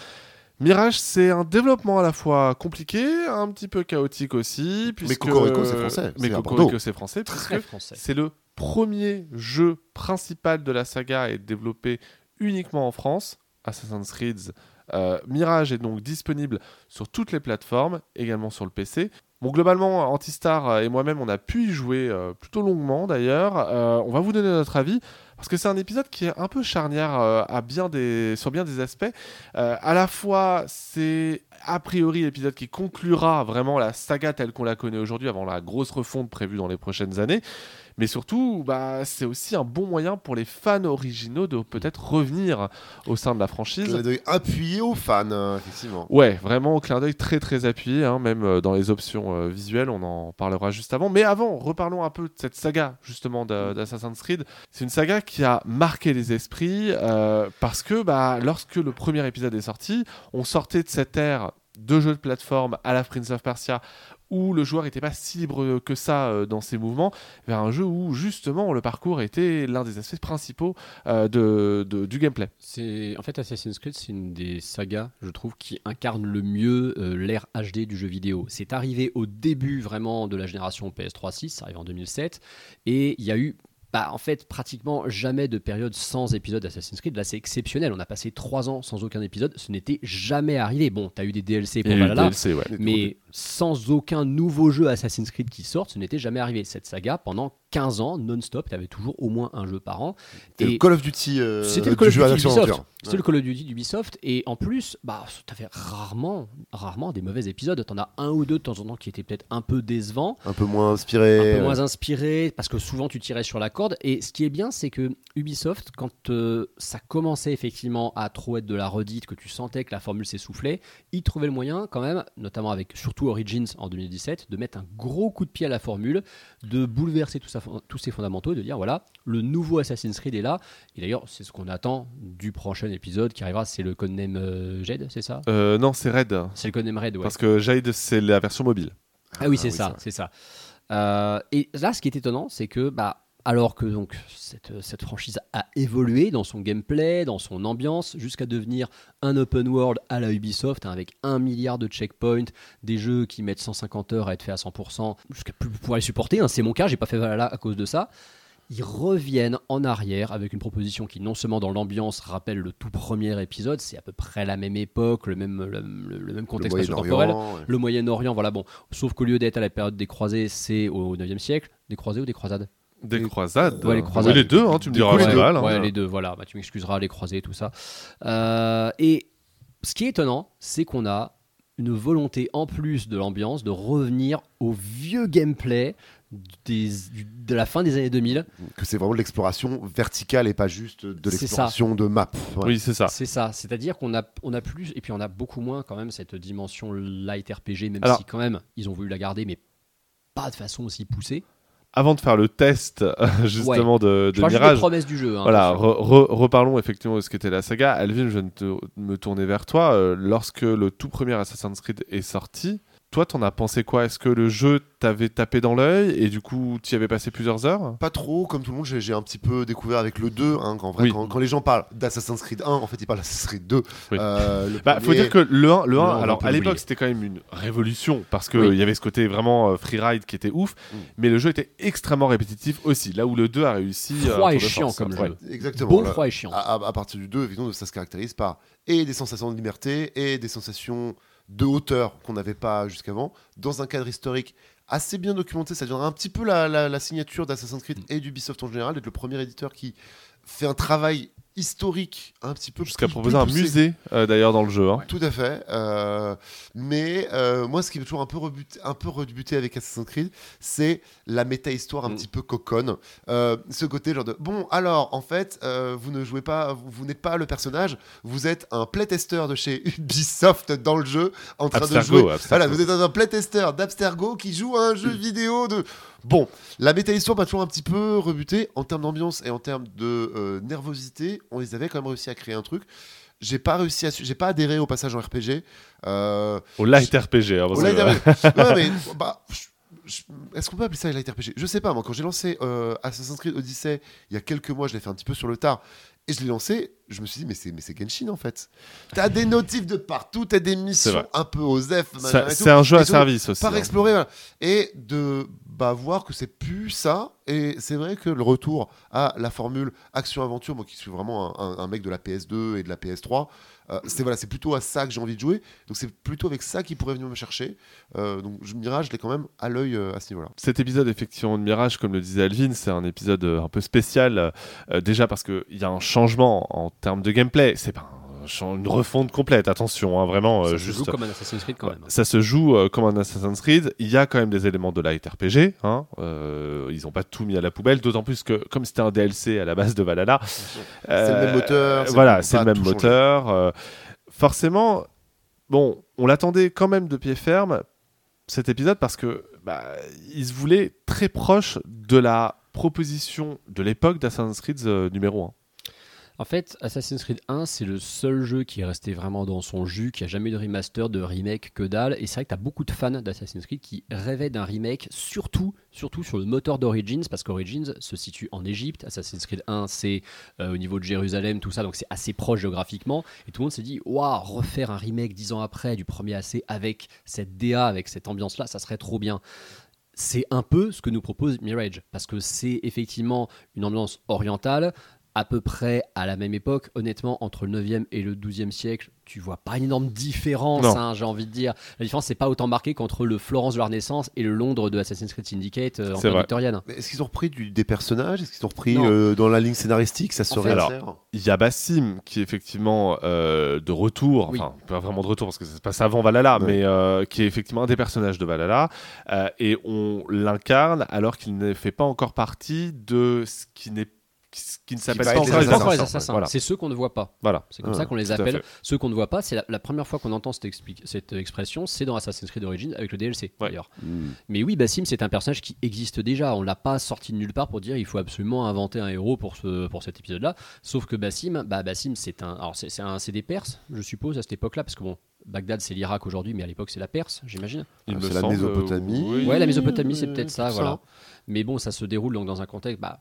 Mirage, c'est un développement à la fois compliqué, un petit peu chaotique aussi. Puisque... Cocorico, c'est français, Mais à Cocorico, c'est français. Très puisque français. c'est le premier jeu principal de la saga et développé uniquement en France. Assassin's Creed euh, Mirage est donc disponible sur toutes les plateformes, également sur le PC. Bon, globalement, Antistar et moi-même, on a pu y jouer euh, plutôt longuement d'ailleurs. Euh, on va vous donner notre avis parce que c'est un épisode qui est un peu charnière euh, sur bien des aspects. Euh, à la fois, c'est a priori l'épisode qui conclura vraiment la saga telle qu'on la connaît aujourd'hui avant la grosse refonte prévue dans les prochaines années. Mais surtout, bah, c'est aussi un bon moyen pour les fans originaux de peut-être revenir au sein de la franchise. Clin d'œil appuyé aux fans, euh, effectivement. Ouais, vraiment au clin d'œil très très appuyé, hein, même euh, dans les options euh, visuelles, on en parlera juste avant. Mais avant, reparlons un peu de cette saga justement d'a- d'Assassin's Creed. C'est une saga qui a marqué les esprits euh, parce que bah, lorsque le premier épisode est sorti, on sortait de cette ère de jeux de plateforme à la Prince of Persia où le joueur n'était pas si libre que ça euh, dans ses mouvements, vers un jeu où justement le parcours était l'un des aspects principaux euh, du gameplay. C'est en fait Assassin's Creed, c'est une des sagas, je trouve, qui incarne le mieux euh, l'ère HD du jeu vidéo. C'est arrivé au début vraiment de la génération PS3 6, ça en 2007, et il y a eu bah, en fait pratiquement jamais de période sans épisode d'Assassin's Creed. Là, c'est exceptionnel. On a passé trois ans sans aucun épisode. Ce n'était jamais arrivé. Bon, t'as eu des DLC pour Valhalla, DLC, ouais. mais sans aucun nouveau jeu Assassin's Creed qui sorte, ce n'était jamais arrivé. Cette saga, pendant 15 ans, non-stop, tu avais toujours au moins un jeu par an. C'était le Call of Duty euh, C'était le du Call of Duty d'Ubisoft. C'était le Call of Duty d'Ubisoft. Et en plus, bah, t'avais rarement, rarement des mauvais épisodes. T'en as un ou deux de temps en temps qui étaient peut-être un peu décevants, Un peu moins inspiré. un peu moins inspirés, parce que souvent tu tirais sur la corde. Et ce qui est bien, c'est que Ubisoft, quand euh, ça commençait effectivement à trop être de la redite, que tu sentais que la formule s'essoufflait, ils trouvaient le moyen quand même, notamment avec surtout Origins en 2017, de mettre un gros coup de pied à la formule, de bouleverser tout ça- tous ses fondamentaux, et de dire voilà, le nouveau Assassin's Creed est là. Et d'ailleurs, c'est ce qu'on attend du prochain épisode qui arrivera, c'est le codename euh, Jed, c'est ça? Euh, non, c'est Red. C'est le codename Red, ouais. Parce que Jade, c'est la version mobile. Ah oui, c'est oui, ça, c'est c'est ça. Euh, et là, ce qui est étonnant, c'est que bah, alors que donc cette, cette franchise a évolué dans son gameplay, dans son ambiance, jusqu'à devenir un open world à la Ubisoft, hein, avec un milliard de checkpoints, des jeux qui mettent 150 heures à être faits à 100%, jusqu'à plus pouvoir les supporter. hein. c'est mon cas, j'ai pas fait Valhalla à cause de ça. Ils reviennent en arrière avec une proposition qui, non seulement dans l'ambiance, rappelle le tout premier épisode, c'est à peu près la même époque, le même, le, même contexte. Moyen-Orient. ouais. Le Moyen-Orient, voilà, bon. Sauf qu'au lieu d'être à la période des croisés, c'est au 9e siècle. Des croisés ou des croisades Des Des- croisades. Ouais, les croisades. Oui, les deux, hein, tu me diras. coup, les c'est deux. mal, hein. Ouais, les deux, voilà. Bah, tu m'excuseras, les croisés, tout ça. Euh, et ce qui est étonnant, c'est qu'on a une volonté, en plus de l'ambiance, de revenir au vieux gameplay des, de la fin des années 2000. Que c'est vraiment de l'exploration verticale et pas juste de l'exploration de map. Ouais. Oui, c'est ça. C'est ça, c'est-à-dire qu'on a, on a plus, et puis on a beaucoup moins quand même cette dimension light RPG, même Alors- si quand même ils ont voulu la garder, mais pas de façon aussi poussée. Avant de faire le test, justement, de, Je de parle des Mirage. promesses du jeu. hein, Voilà, attention. re- re- reparlons effectivement de ce qu'était la saga. Alvin, je viens de te- me tourner vers toi. Euh, lorsque le tout premier Assassin's Creed est sorti, toi, t'en as pensé quoi? Est-ce que le jeu t'avait tapé dans l'œil et du coup, tu y avais passé plusieurs heures? Pas trop, comme tout le monde, j'ai un petit peu découvert avec le 2. Hein, qu'en vrai, Oui. quand, quand les gens parlent d'Assassin's Creed 1, en fait, ils parlent d'Assassin's Creed 2. Oui. Euh, le Bah, faut dire que le 1, le Le 1 un, on va alors à l'époque c'était quand même une révolution parce qu'il Oui. y avait ce côté vraiment euh, freeride qui était ouf, Mm. mais le jeu était extrêmement répétitif aussi, là où le 2 a réussi. euh, Froid et chiant force. comme Ouais. jeu. Exactement. Bon, là. froid et chiant. à, à- à partir du 2, évidemment, ça se caractérise par et des sensations de liberté et des sensations de hauteur qu'on n'avait pas jusqu'avant, dans un cadre historique assez bien documenté. Ça deviendra un petit peu la, la- la signature d'Assassin's Creed et d'Ubisoft en général, d'être le premier éditeur qui fait un travail historique un petit peu Jusqu'à proposer un musée euh, d'ailleurs dans le jeu. hein. Tout à fait. euh, mais euh, moi, ce qui m'a toujours un peu, rebuté, un peu rebuté avec Assassin's Creed, c'est la méta-histoire un Mm. petit peu coconne. Ce côté genre de bon, alors en fait, vous ne jouez pas, vous, vous n'êtes pas le personnage, vous êtes un playtester de chez Ubisoft dans le jeu, en train de Abstergo, jouer. Abstergo. Voilà, vous êtes un playtester d'Abstergo qui joue à un jeu Mm. vidéo de. Bon, la méta-histoire m'a toujours un petit peu rebuté en termes d'ambiance et en termes de nervosité. On les avait quand même réussi à créer un truc. J'ai pas réussi à, j'ai pas adhéré au passage en RPG. Euh, Au light RPG. hein, au light RPG. Ouais, mais bah, je- est-ce qu'on peut appeler ça light RPG Je sais pas, moi, quand j'ai lancé euh, Assassin's Creed Odyssey il y a quelques mois, je l'ai fait un petit peu sur le tard, et je l'ai lancé, je me suis dit, mais c'est, mais c'est Genshin en fait. T'as des notifs de partout, t'as des missions un peu aux F, C'est un jeu à service aussi. Par hein. explorer, voilà. Et de bah, voir que c'est plus ça. Et c'est vrai que le retour à la formule action-aventure, moi qui suis vraiment un, un- un mec de la PS2 et de la PS3, euh, c'est voilà, c'est plutôt à ça que j'ai envie de jouer. Donc c'est plutôt avec ça qu'il pourrait venir me chercher. Euh, donc Mirage, je l'ai quand même à l'œil euh, à ce niveau-là. Cet épisode, effectivement, de Mirage, comme le disait Alvin, c'est un épisode euh, un peu spécial. déjà parce qu'il y a un changement en termes de gameplay. C'est pas une refonte complète, attention, hein, vraiment. euh, Ça se juste, joue comme un Assassin's Creed quand même. Ça se joue euh, comme un Assassin's Creed. Il y a quand même des éléments de light RPG. Hein. Euh, ils n'ont pas tout mis à la poubelle, d'autant plus que, comme c'était un DLC à la base de Valhalla, C'est le même moteur, Voilà, c'est le même moteur. euh, forcément, bon, on l'attendait quand même de pied ferme cet épisode parce que bah, il se voulait très proche de la proposition de l'époque d'Assassin's Creed euh, numéro 1. En fait, Assassin's Creed 1, c'est le seul jeu qui est resté vraiment dans son jus, qui a jamais eu de remaster, de remake, que dalle. Et c'est vrai que tu as beaucoup de fans d'Assassin's Creed qui rêvaient d'un remake, surtout, surtout sur le moteur d'Origins, parce qu'Origins se situe en Égypte. Assassin's Creed 1, c'est euh, au niveau de Jérusalem, tout ça, donc c'est assez proche géographiquement. Et tout le monde s'est dit, waouh, refaire un remake dix ans après du premier AC avec cette DA, avec cette ambiance-là, ça serait trop bien c'est un peu ce que nous propose Mirage, parce que c'est effectivement une ambiance orientale, à peu près à la même époque. Honnêtement, entre le 9e et le 12e siècle, tu vois pas une énorme différence, hein, j'ai envie de dire. La différence, c'est pas autant marqué qu'entre le Florence de la Renaissance et le Londres de Assassin's Creed Syndicate euh, en période victorienne. Est-ce qu'ils ont repris du- des personnages? Est-ce qu'ils ont repris euh, dans la ligne scénaristique Ça serait fait, alors, Il y a Bassim qui est effectivement euh, de retour, Oui. enfin pas vraiment de retour parce que ça se passe avant Valhalla, Ouais. mais euh, qui est effectivement un des personnages de Valhalla euh, et on l'incarne alors qu'il ne fait pas encore partie de ce qui n'est ce qui ne s'appelle va pas les encore assassins. assassins, Voilà. c'est ceux qu'on ne voit pas. Voilà. C'est comme Ah, ça qu'on les appelle. Ceux qu'on ne voit pas, c'est la, la première fois qu'on entend cette, expli- cette expression, c'est dans Assassin's Creed Origins avec le DLC Ouais. d'ailleurs. Hmm. Mais oui, Bassim, c'est un personnage qui existe déjà. On l'a pas sorti de nulle part pour dire il faut absolument inventer un héros pour, ce, pour cet épisode-là. Sauf que Bassim, bah, Bassim c'est un, alors c'est, c'est un, c'est des Perses, je suppose, à cette époque-là, parce que bon, Bagdad c'est l'Irak aujourd'hui, mais à l'époque c'est la Perse, j'imagine. Il Ah, me c'est la semble, Mésopotamie. oui. Ouais, la Mésopotamie, c'est euh, peut-être ça, voilà. Mais bon, ça se déroule donc dans un contexte. Bah,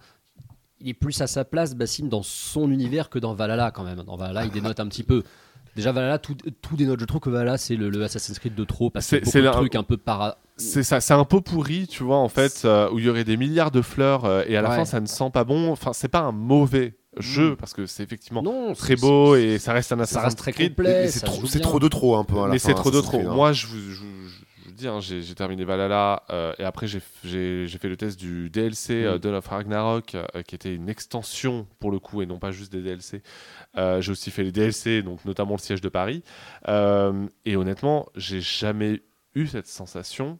il est plus à sa place, Bassim, dans son univers que dans Valhalla quand même. Dans Valhalla, il dénote un petit peu. Déjà, Valhalla, tout, tout dénote. Je trouve que Valhalla, c'est le, le Assassin's Creed de trop, parce C'est- que c'est la- trucs un peu para. C'est ça, c'est un pot pourri, tu vois, en fait, euh, où il y aurait des milliards de fleurs euh, et à la Ouais. fin ça ne sent pas bon. Enfin, c'est pas un mauvais jeu Mm. parce que c'est effectivement Non, très c'est- beau et ça reste un Ça Assassin's reste très Creed. complet. Mais c'est trop, de trop un peu. à la Mais c'est trop de trop. Hein. Moi, je vous, je, je vous dis, hein, j'ai terminé Valhalla euh, et après j'ai fait le test du DLC euh, Mm. Dawn of Ragnarok euh, qui était une extension pour le coup et non pas juste des DLC. Euh, j'ai aussi fait les DLC, donc notamment le siège de Paris. Euh, et honnêtement, j'ai jamais eu cette sensation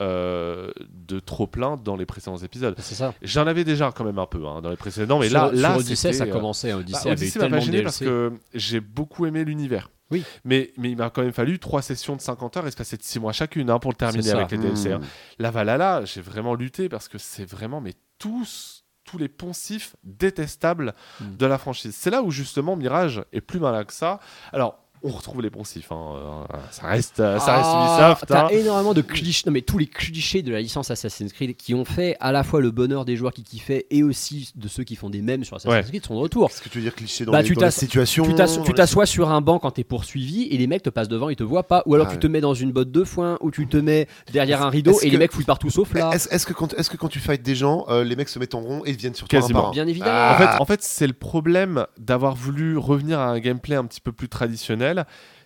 euh, de trop plein dans les précédents épisodes. C'est ça. J'en avais déjà quand même un peu hein, dans les précédents, mais sur, là, là, Odyssey, ça euh, commençait. Odyssey bah, avait Odyssey m'a tellement parce que j'ai beaucoup aimé l'univers. Oui. Mais, mais il m'a quand même fallu trois sessions de 50 heures espacées de 6 mois chacune hein, pour le terminer avec les DLC. hein. Hmm. La Valhalla, j'ai vraiment lutté parce que c'est vraiment mais tous tous les poncifs détestables Mm. de la franchise. C'est là où justement Mirage est plus malin que ça. Alors on retrouve les poncifs, hein, euh, ça reste, euh, ça reste Ah, Ubisoft. T'as hein. énormément de clichés, non mais tous les clichés de la licence Assassin's Creed qui ont fait à la fois le bonheur des joueurs qui kiffaient et aussi de ceux qui font des mèmes sur Assassin's Ouais. Creed sont de retour. Qu'est-ce que tu veux dire cliché dans Bah, les, tu dans les t'ass- situations Tu les- t'assois sur un banc quand t'es poursuivi et les mecs te passent devant, ils te voient pas. Ou alors Ah tu ouais. te mets dans une botte de foin ou tu te mets derrière un rideau et les mecs fouillent partout sauf là. Est-ce que, quand- est-ce que quand tu fights des gens, euh, les mecs se mettent en rond et viennent sur toi un Quasiment. par un Bien évidemment. Ah. En fait, en fait c'est le problème d'avoir voulu revenir à un gameplay un petit peu plus traditionnel.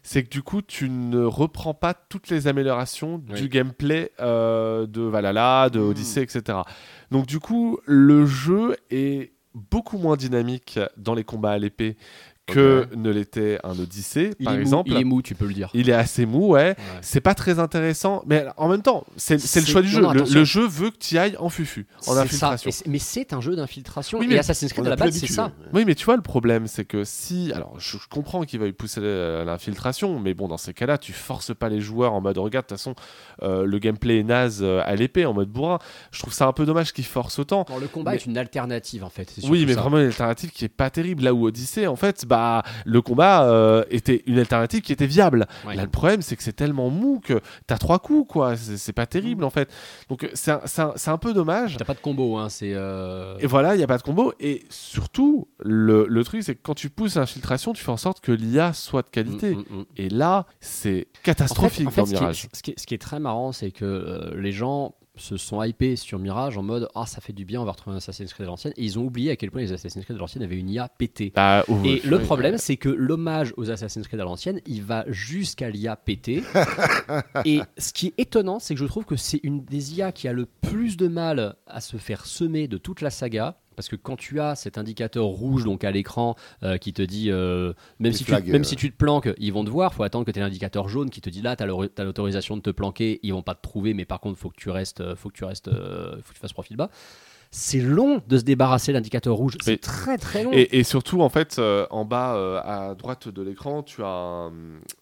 C'est que du coup, tu ne reprends pas toutes les améliorations Oui. du gameplay euh, de Valhalla, de Hmm. Odyssey, etc. Donc du coup, le jeu est beaucoup moins dynamique dans les combats à l'épée que ne l'était un Odyssey, il, par est mou, exemple. il est mou, tu peux le dire. Il est assez mou, ouais. Ouais. C'est pas très intéressant, mais en même temps, c'est le choix du non, jeu. non, le, jeu veut que tu ailles en fufu, en infiltration. Et Mais c'est un jeu d'infiltration. Oui, et mais Assassin's Creed On à a la base, c'est ça. Oui, mais tu vois, le problème, c'est que si. Alors, je, je comprends qu'il va y pousser l'infiltration, mais bon, dans ces cas-là, tu forces pas les joueurs en mode regarde, de toute façon, euh, le gameplay est naze euh, à l'épée, en mode bourrin. Je trouve ça un peu dommage qu'ils forcent autant. Le combat Mais- est une alternative en fait. Oui, mais ça. vraiment une alternative qui est pas terrible. Là où Odyssey, en fait, bah, bah le combat euh, était une alternative qui était viable. Ouais. Là, le problème, c'est que c'est tellement mou que t'as trois coups, quoi. C'est pas terrible, en fait. Donc, c'est un, un- un peu dommage. T'as pas de combo, hein, c'est. euh, Et voilà, il n'y a pas de combo. Et surtout, le, le truc, c'est que quand tu pousses l'infiltration, tu fais en sorte que l'IA soit de qualité. mm, mm, mm. Et là, c'est En catastrophique fait- en dans fait, ce qui est- Mirage. Ce qui, est, ce qui est très marrant, c'est que euh, les gens se sont hypés sur Mirage en mode Ah, ça fait du bien, on va retrouver un Assassin's Creed de l'ancienne. Et ils ont oublié à quel point les Assassin's Creed de l'ancienne avaient une IA pétée. Bah, oh, Et le problème, c'est que l'hommage aux Assassin's Creed à l'ancienne, il va jusqu'à l'IA pété. et ce qui est étonnant, c'est que je trouve que c'est une des IA qui a le plus de mal à se faire semer de toute la saga. Parce que quand tu as cet indicateur rouge donc à l'écran euh, qui te dit, euh, même, si, flags, tu, même euh. si tu te planques, ils vont te voir. faut attendre que tu aies l'indicateur jaune qui te dit là, tu as l'autorisation de te planquer. Ils vont pas te trouver, mais par contre, faut que tu restes, faut que tu restes, faut que tu fasses profil bas. C'est long de se débarrasser de l'indicateur rouge. C'est très très long. Et, et surtout, en fait, euh, en bas euh, à droite de l'écran, tu as un,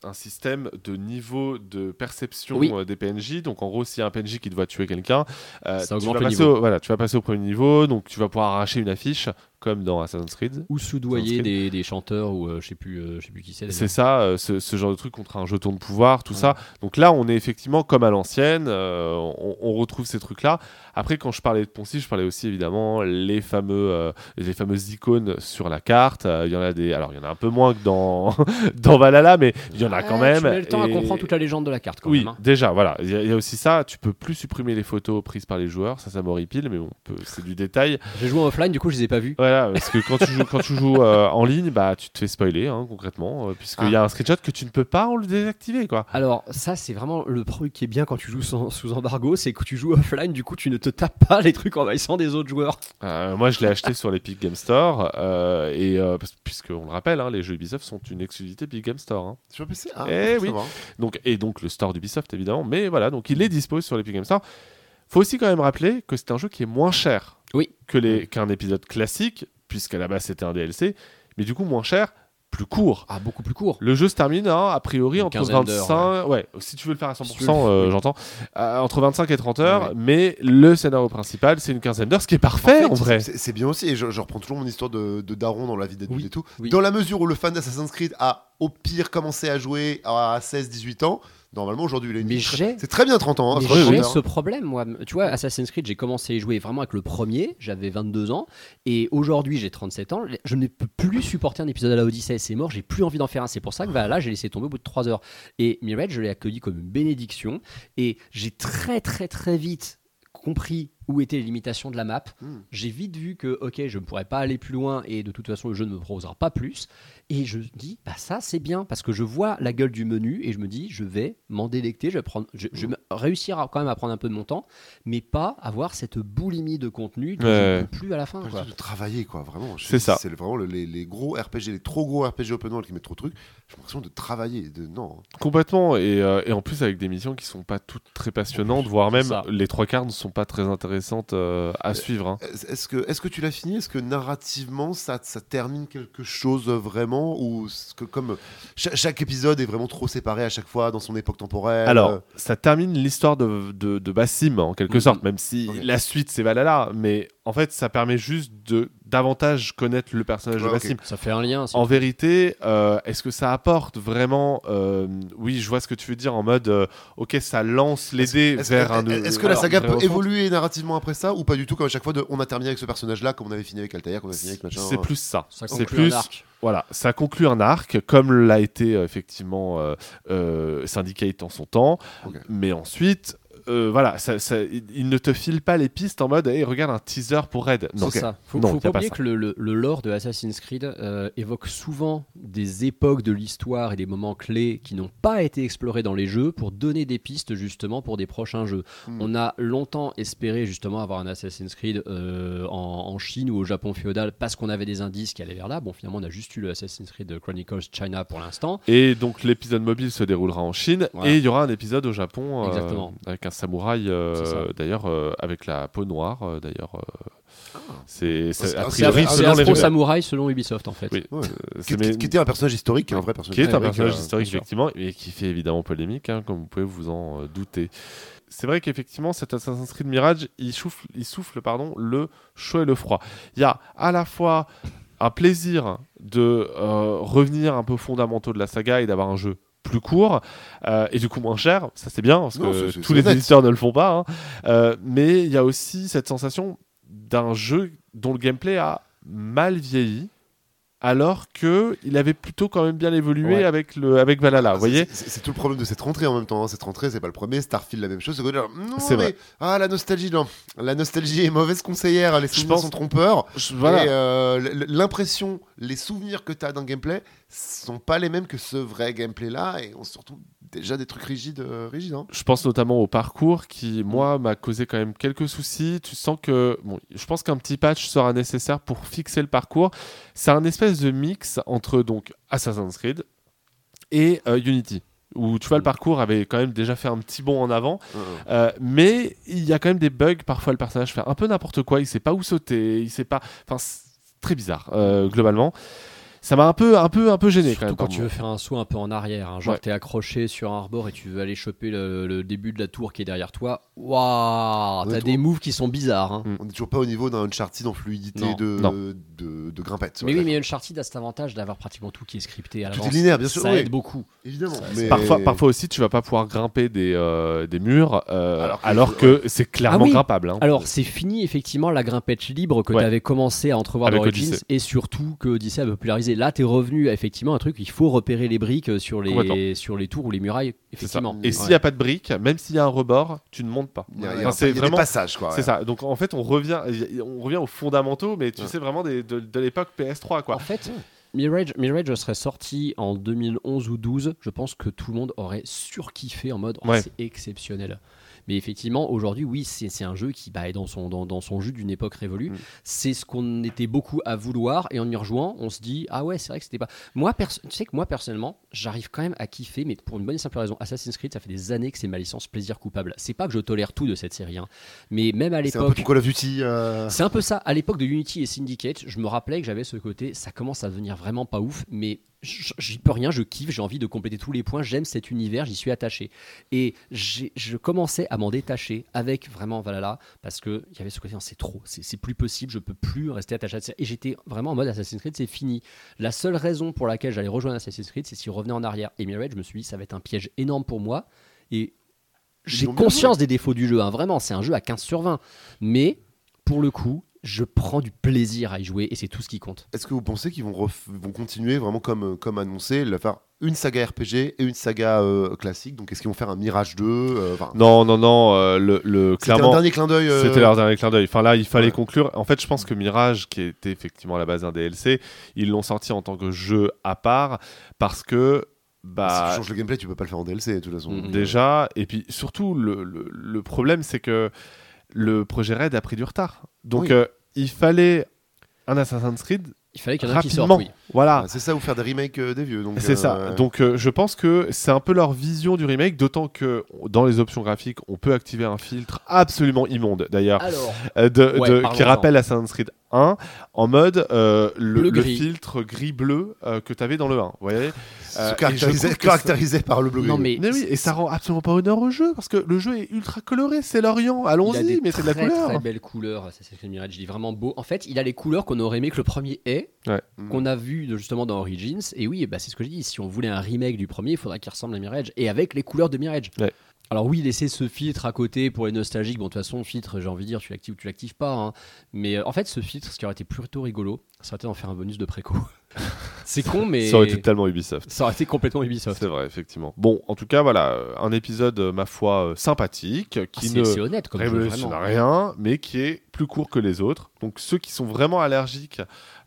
un système de niveau de perception Oui. euh, des PNJ. Donc, en gros, s'il y a un PNJ qui doit tuer quelqu'un, euh, Ça tu, augmente vas le passer niveau. au, voilà, tu vas passer au premier niveau. Donc, tu vas pouvoir arracher une affiche, comme dans Assassin's Creed. ou soudoyer des, des chanteurs ou euh, je sais plus euh, je sais plus qui c'est. C'est ça, euh, ce, ce genre de truc contre un jeton de pouvoir, tout ça. Donc là, on est effectivement comme à l'ancienne, euh, on, on retrouve ces trucs-là. Après, quand je parlais de Poncy, je parlais aussi évidemment les fameux, euh, les fameuses icônes sur la carte. Euh, Il y en a des, alors il y en a un peu moins que dans dans Valhalla, mais il y en a quand même. Tu mets le temps à Et- comprendre toute la légende de la carte quand oui, même. hein. déjà, voilà. Il y, a- il y a aussi ça. Tu peux plus supprimer les photos prises par les joueurs. Ça, ça m'horripile, mais bon, on peut- c'est du détail. J'ai joué en offline, du coup je les ai pas vus. Voilà, parce que quand tu joues, quand tu joues euh, en ligne, bah, tu te fais spoiler, hein, concrètement, euh, puisqu'il y a un screenshot que tu ne peux pas en le désactiver, quoi. Alors ça c'est vraiment le truc qui est bien quand tu joues sans- sous embargo, c'est que tu joues offline, du coup tu ne te tapes pas les trucs envahissants des autres joueurs. Euh, moi, je l'ai acheté sur l'Epic Game Store, euh, et euh, puisqu'on le rappelle, hein, les jeux Ubisoft sont une exclusivité Epic Game Store. hein. Sur PC Ah, Eh faut oui. Donc, et donc le store d'Ubisoft, évidemment. Mais voilà, donc il est dispo sur l'Epic Game Store. Faut aussi quand même rappeler que c'est un jeu qui est moins cher Oui. que les- qu'un épisode classique, puisqu'à la base c'était un DLC, mais du coup moins cher, plus court. Ah beaucoup plus court. Le jeu se termine hein, a priori Une entre quinzaine d'heures, 25, ouais. si tu veux le faire à 100%, Si tu veux le- euh, j'entends, euh, entre 25 et 30 heures, Ouais. mais le scénario principal c'est une quinzaine d'heures, ce qui est parfait en, vrai. c'est- C'est bien aussi, et je, je reprends toujours mon histoire de, de Daron dans la vie d'adulte Oui, et tout. oui. Dans la mesure où le fan d'Assassin's Creed a au pire commencé à jouer à 16-18 ans, normalement aujourd'hui il Mais j'ai- C'est très bien 30 ans. hein, j'ai ce problème, moi. Tu vois, Assassin's Creed, j'ai commencé à y jouer vraiment avec le premier, j'avais 22 ans, et aujourd'hui j'ai 37 ans. Je ne peux plus supporter un épisode à la Odyssée, c'est mort, j'ai plus envie d'en faire un. C'est pour ça que bah, là, j'ai laissé tomber au bout de 3 heures. Et Mirage, je l'ai accueilli comme une bénédiction, et j'ai très très très vite compris où étaient les limitations de la map. Hmm. J'ai vite vu que, ok, je ne pourrais pas aller plus loin et de toute façon, le jeu ne me proposera pas plus. Et je dis, bah ça, c'est bien parce que je vois la gueule du menu et je me dis, je vais m'en délecter, je vais, prendre, je, je vais réussir à, quand même à prendre un peu de mon temps, mais pas avoir cette boulimie de contenu dont je Ouais. ne plus à la fin. Pas Quoi. de travailler quoi, vraiment. C'est ça. C'est vraiment le- les, les gros RPG, les trop gros RPG open world qui mettent trop de trucs. J'ai l'impression de travailler, de non. Complètement, et, euh, et en plus avec des missions qui sont pas toutes très passionnantes, voire même ça. les trois quarts ne sont pas très intéressantes euh, à suivre. hein. Est-ce que, est que tu l'as fini? Est-ce que narrativement ça, ça termine quelque chose euh, Ou que comme cha- chaque épisode est vraiment trop séparé à chaque fois dans son époque temporelle Alors, euh, ça termine l'histoire de, de, de Bassim en quelque Mhm. sorte, même si la suite c'est Valhalla, mais en fait ça permet juste de davantage connaître le personnage Ouais, de. Bassim. Ça fait un lien. En vérité, euh, est-ce que ça apporte vraiment euh, Oui, je vois ce que tu veux dire en mode, euh, ok, ça lance les dés vers un. est-ce que la saga peut évoluer narrativement après ça ou pas du tout comme à chaque fois de, on a terminé avec ce personnage là comme on avait fini avec Altair, comme on a fini avec machin C'est plus ça. Ça C'est conclut un plus. arc. Voilà, ça conclut un arc, comme l'a été effectivement euh, euh, Syndicate en son temps. Mais ensuite, euh, voilà, ça, ça- il ne te file pas les pistes en mode, hey, regarde un teaser pour Red. Non, C'est ça. Faut, Non, faut pas oublier que le, le- le lore de Assassin's Creed euh, évoque souvent des époques de l'histoire et des moments clés qui n'ont pas été explorés dans les jeux pour donner des pistes justement pour des prochains jeux. Hmm. On a longtemps espéré justement avoir un Assassin's Creed euh, en, en Chine ou au Japon féodal parce qu'on avait des indices qui allaient vers là. Bon, finalement, on a juste eu le Assassin's Creed Chronicles China pour l'instant. Et donc l'épisode mobile se déroulera en Chine Voilà. et il y aura un épisode au Japon Exactement. avec un samouraï euh, C'est d'ailleurs euh, avec la peau noire euh, d'ailleurs euh, c'est c'est- C'est- c'est C'est Ah, selon les Afro rumeurs. Samouraï selon Ubisoft en fait. Oui, Ouais. qui, c'est- mais- qui était un personnage historique, un vrai personnage qui est un personnage euh, historique effectivement et qui fait évidemment polémique hein, comme vous pouvez vous en euh, douter. C'est vrai qu'effectivement cet Assassin's Creed Mirage il souffle, il souffle pardon, le chaud et le froid. Il y a à la fois un plaisir de euh, revenir un peu aux fondamentaux de la saga et d'avoir un jeu plus court euh, et du coup moins cher, ça c'est bien parce Non, que tous les éditeurs ne le font pas. hein. Euh, mais il y a aussi cette sensation d'un jeu dont le gameplay a mal vieilli. Alors que il avait plutôt quand même bien évolué Ouais. avec le avec Valhalla, Ah, vous voyez. c'est- tout le problème de cette rentrée en même temps. hein. Cette rentrée, c'est pas le premier. Starfield, la même chose. C'est non, C'est mais vrai. ah la nostalgie, non. La nostalgie est mauvaise conseillère. Les souvenirs pense- sont trompeurs. Je- voilà. Euh, l'impression, les souvenirs que tu as d'un gameplay sont pas les mêmes que ce vrai gameplay là. Et on se retrouve déjà des trucs rigides, euh, rigides. hein. Je pense notamment au parcours qui, moi, m'a causé quand même quelques soucis. Tu sens que, bon, je pense qu'un petit patch sera nécessaire pour fixer le parcours. C'est un espèce de mix entre donc Assassin's Creed et euh, Unity. Où tu vois, le parcours avait quand même déjà fait un petit bond en avant, Euh, Euh, mais il y a quand même des bugs. Parfois, le personnage fait un peu n'importe quoi. Il sait pas où sauter. Il sait pas. Enfin, c'est très bizarre euh, globalement. Ça m'a un peu, un peu, un peu gêné quand même. quand tu veux faire un saut un peu en arrière, hein, genre Ouais. t'es accroché sur un rebord et tu veux aller choper le, le début de la tour qui est derrière toi. Waouh, t'as des moves qui sont bizarres. hein. On est toujours pas au niveau d'un Uncharted en fluidité Non. de, Non. de, de grimpette. Mais oui, mais Uncharted a cet avantage d'avoir pratiquement tout qui est scripté à Tout est linéaire, bien sûr, Ça oui. aide beaucoup. Évidemment. Ça, mais- Parfois, parfois aussi, tu vas pas pouvoir grimper des, euh, des murs euh, Alors alors que- que, c'est clairement Ah oui. grimpable. hein. Alors, c'est fini effectivement la grimpette libre que Ouais. tu avais commencé à entrevoir Avec dans Origins Odyssey. et surtout que Odyssey a popularisé. Là, t'es revenu à effectivement un truc, il faut repérer les briques sur les, sur les tours ou les murailles. Effectivement. Et Ouais. s'il n'y a pas de briques, même s'il y a un rebord, tu ne montes pas. Il y a, il y a- Enfin, c'est a des vraiment- passages, quoi. C'est ça. Donc en fait, on revient, on revient aux fondamentaux, mais tu Ouais. sais vraiment des- de, de l'époque PS3 quoi. En fait, Mirage, Mirage serait sorti en 2011 ou 12. Je pense que tout le monde aurait surkiffé en mode oh, Ouais. c'est exceptionnel. Mais effectivement, aujourd'hui, oui, c'est un jeu qui bah, est dans son, dans, dans son jus d'une époque révolue. Mm. C'est ce qu'on était beaucoup à vouloir. Et en y rejoignant, on se dit Ah ouais, c'est vrai que c'était pas. Moi, tu sais que moi, personnellement, j'arrive quand même à kiffer, mais pour une bonne et simple raison. Assassin's Creed, ça fait des années que c'est ma licence plaisir coupable. C'est pas que je tolère tout de cette série, hein. mais même à C'est un peu l'époque. Call of Duty. euh, C'est un peu ça. À l'époque de Unity et Syndicate, je me rappelais que j'avais ce côté, ça commence à devenir vraiment pas ouf, mais j'y peux rien, je kiffe, j'ai envie de compléter tous les points, j'aime cet univers, j'y suis attaché. Et je commençais à m'en détacher avec vraiment Valhalla, parce qu'il y avait ce côté, c'est trop, c'est plus possible, je peux plus rester attaché à ça. Et j'étais vraiment en mode Assassin's Creed, c'est fini. La seule raison pour laquelle j'allais rejoindre Assassin's Creed, c'est s'il revenait en arrière. Et Mirage, je me suis dit, ça va être un piège énorme pour moi. Et j'ai conscience des défauts du jeu, hein, vraiment, c'est un jeu à 15 sur 20. Mais pour le coup, je prends du plaisir à y jouer et c'est tout ce qui compte. Est-ce que vous pensez qu'ils vont, vont continuer vraiment comme, euh, comme annoncé, le faire une saga RPG et une saga euh, classique? Donc est-ce qu'ils vont faire un Mirage 2 euh, Non, non, non. euh, le, le- C'était dernier clin d'œil. euh, C'était leur dernier clin d'œil. Enfin là, il fallait Ouais. conclure. En fait, je pense que Mirage, qui était effectivement à la base un DLC, ils l'ont sorti en tant que jeu à part parce que Si bah tu changes le gameplay, tu peux pas le faire en DLC de toute façon. Déjà et puis surtout le, le- le problème c'est que le projet Red a pris du retard. Donc Oui. euh, il fallait un Assassin's Creed Il fallait qu'il y en ait un qui oui. Voilà. Ah, c'est ça ou faire des remakes euh, des vieux. donc, C'est euh, ça. Donc euh, je pense que c'est un peu leur vision du remake, d'autant que dans les options graphiques, on peut activer un filtre absolument immonde d'ailleurs, euh, Ouais, qui rappelle Assassin's Creed 1 en mode euh, le, le filtre gris-bleu euh, que tu avais dans le 1. Vous voyez? Euh, je caractérisé, par le bleu. non mais, Mais oui, et ça rend absolument pas honneur au jeu parce que le jeu est ultra coloré, c'est l'Orient, allons-y, mais c'est de la couleur. très belles couleurs. Assassin's Mirage, il est vraiment beau. En fait, il a les couleurs qu'on aurait aimé que le premier ait, qu'on a vu de- justement dans Origins. Et oui, bah, c'est ce que j'ai dit. Si on voulait un remake du premier, il faudrait qu'il ressemble à Mirage et avec les couleurs de Mirage. Ouais. Alors oui, laisser ce filtre à côté pour les nostalgiques. Bon, de toute façon, le filtre, j'ai envie de dire, tu l'actives ou tu l'actives pas. hein. Mais euh, en fait, ce filtre, ce qui aurait été plutôt rigolo, ça aurait été d'en faire un bonus de préco. c'est con, mais Ça aurait été tellement Ubisoft. ça aurait été complètement Ubisoft. C'est vrai, effectivement. Bon, en tout cas, voilà, euh, un épisode, euh, ma foi, euh, sympathique, Ah, qui c'est ne c'est honnête comme révolutionne rien, mais qui est plus court que les autres. Donc ceux qui sont vraiment allergiques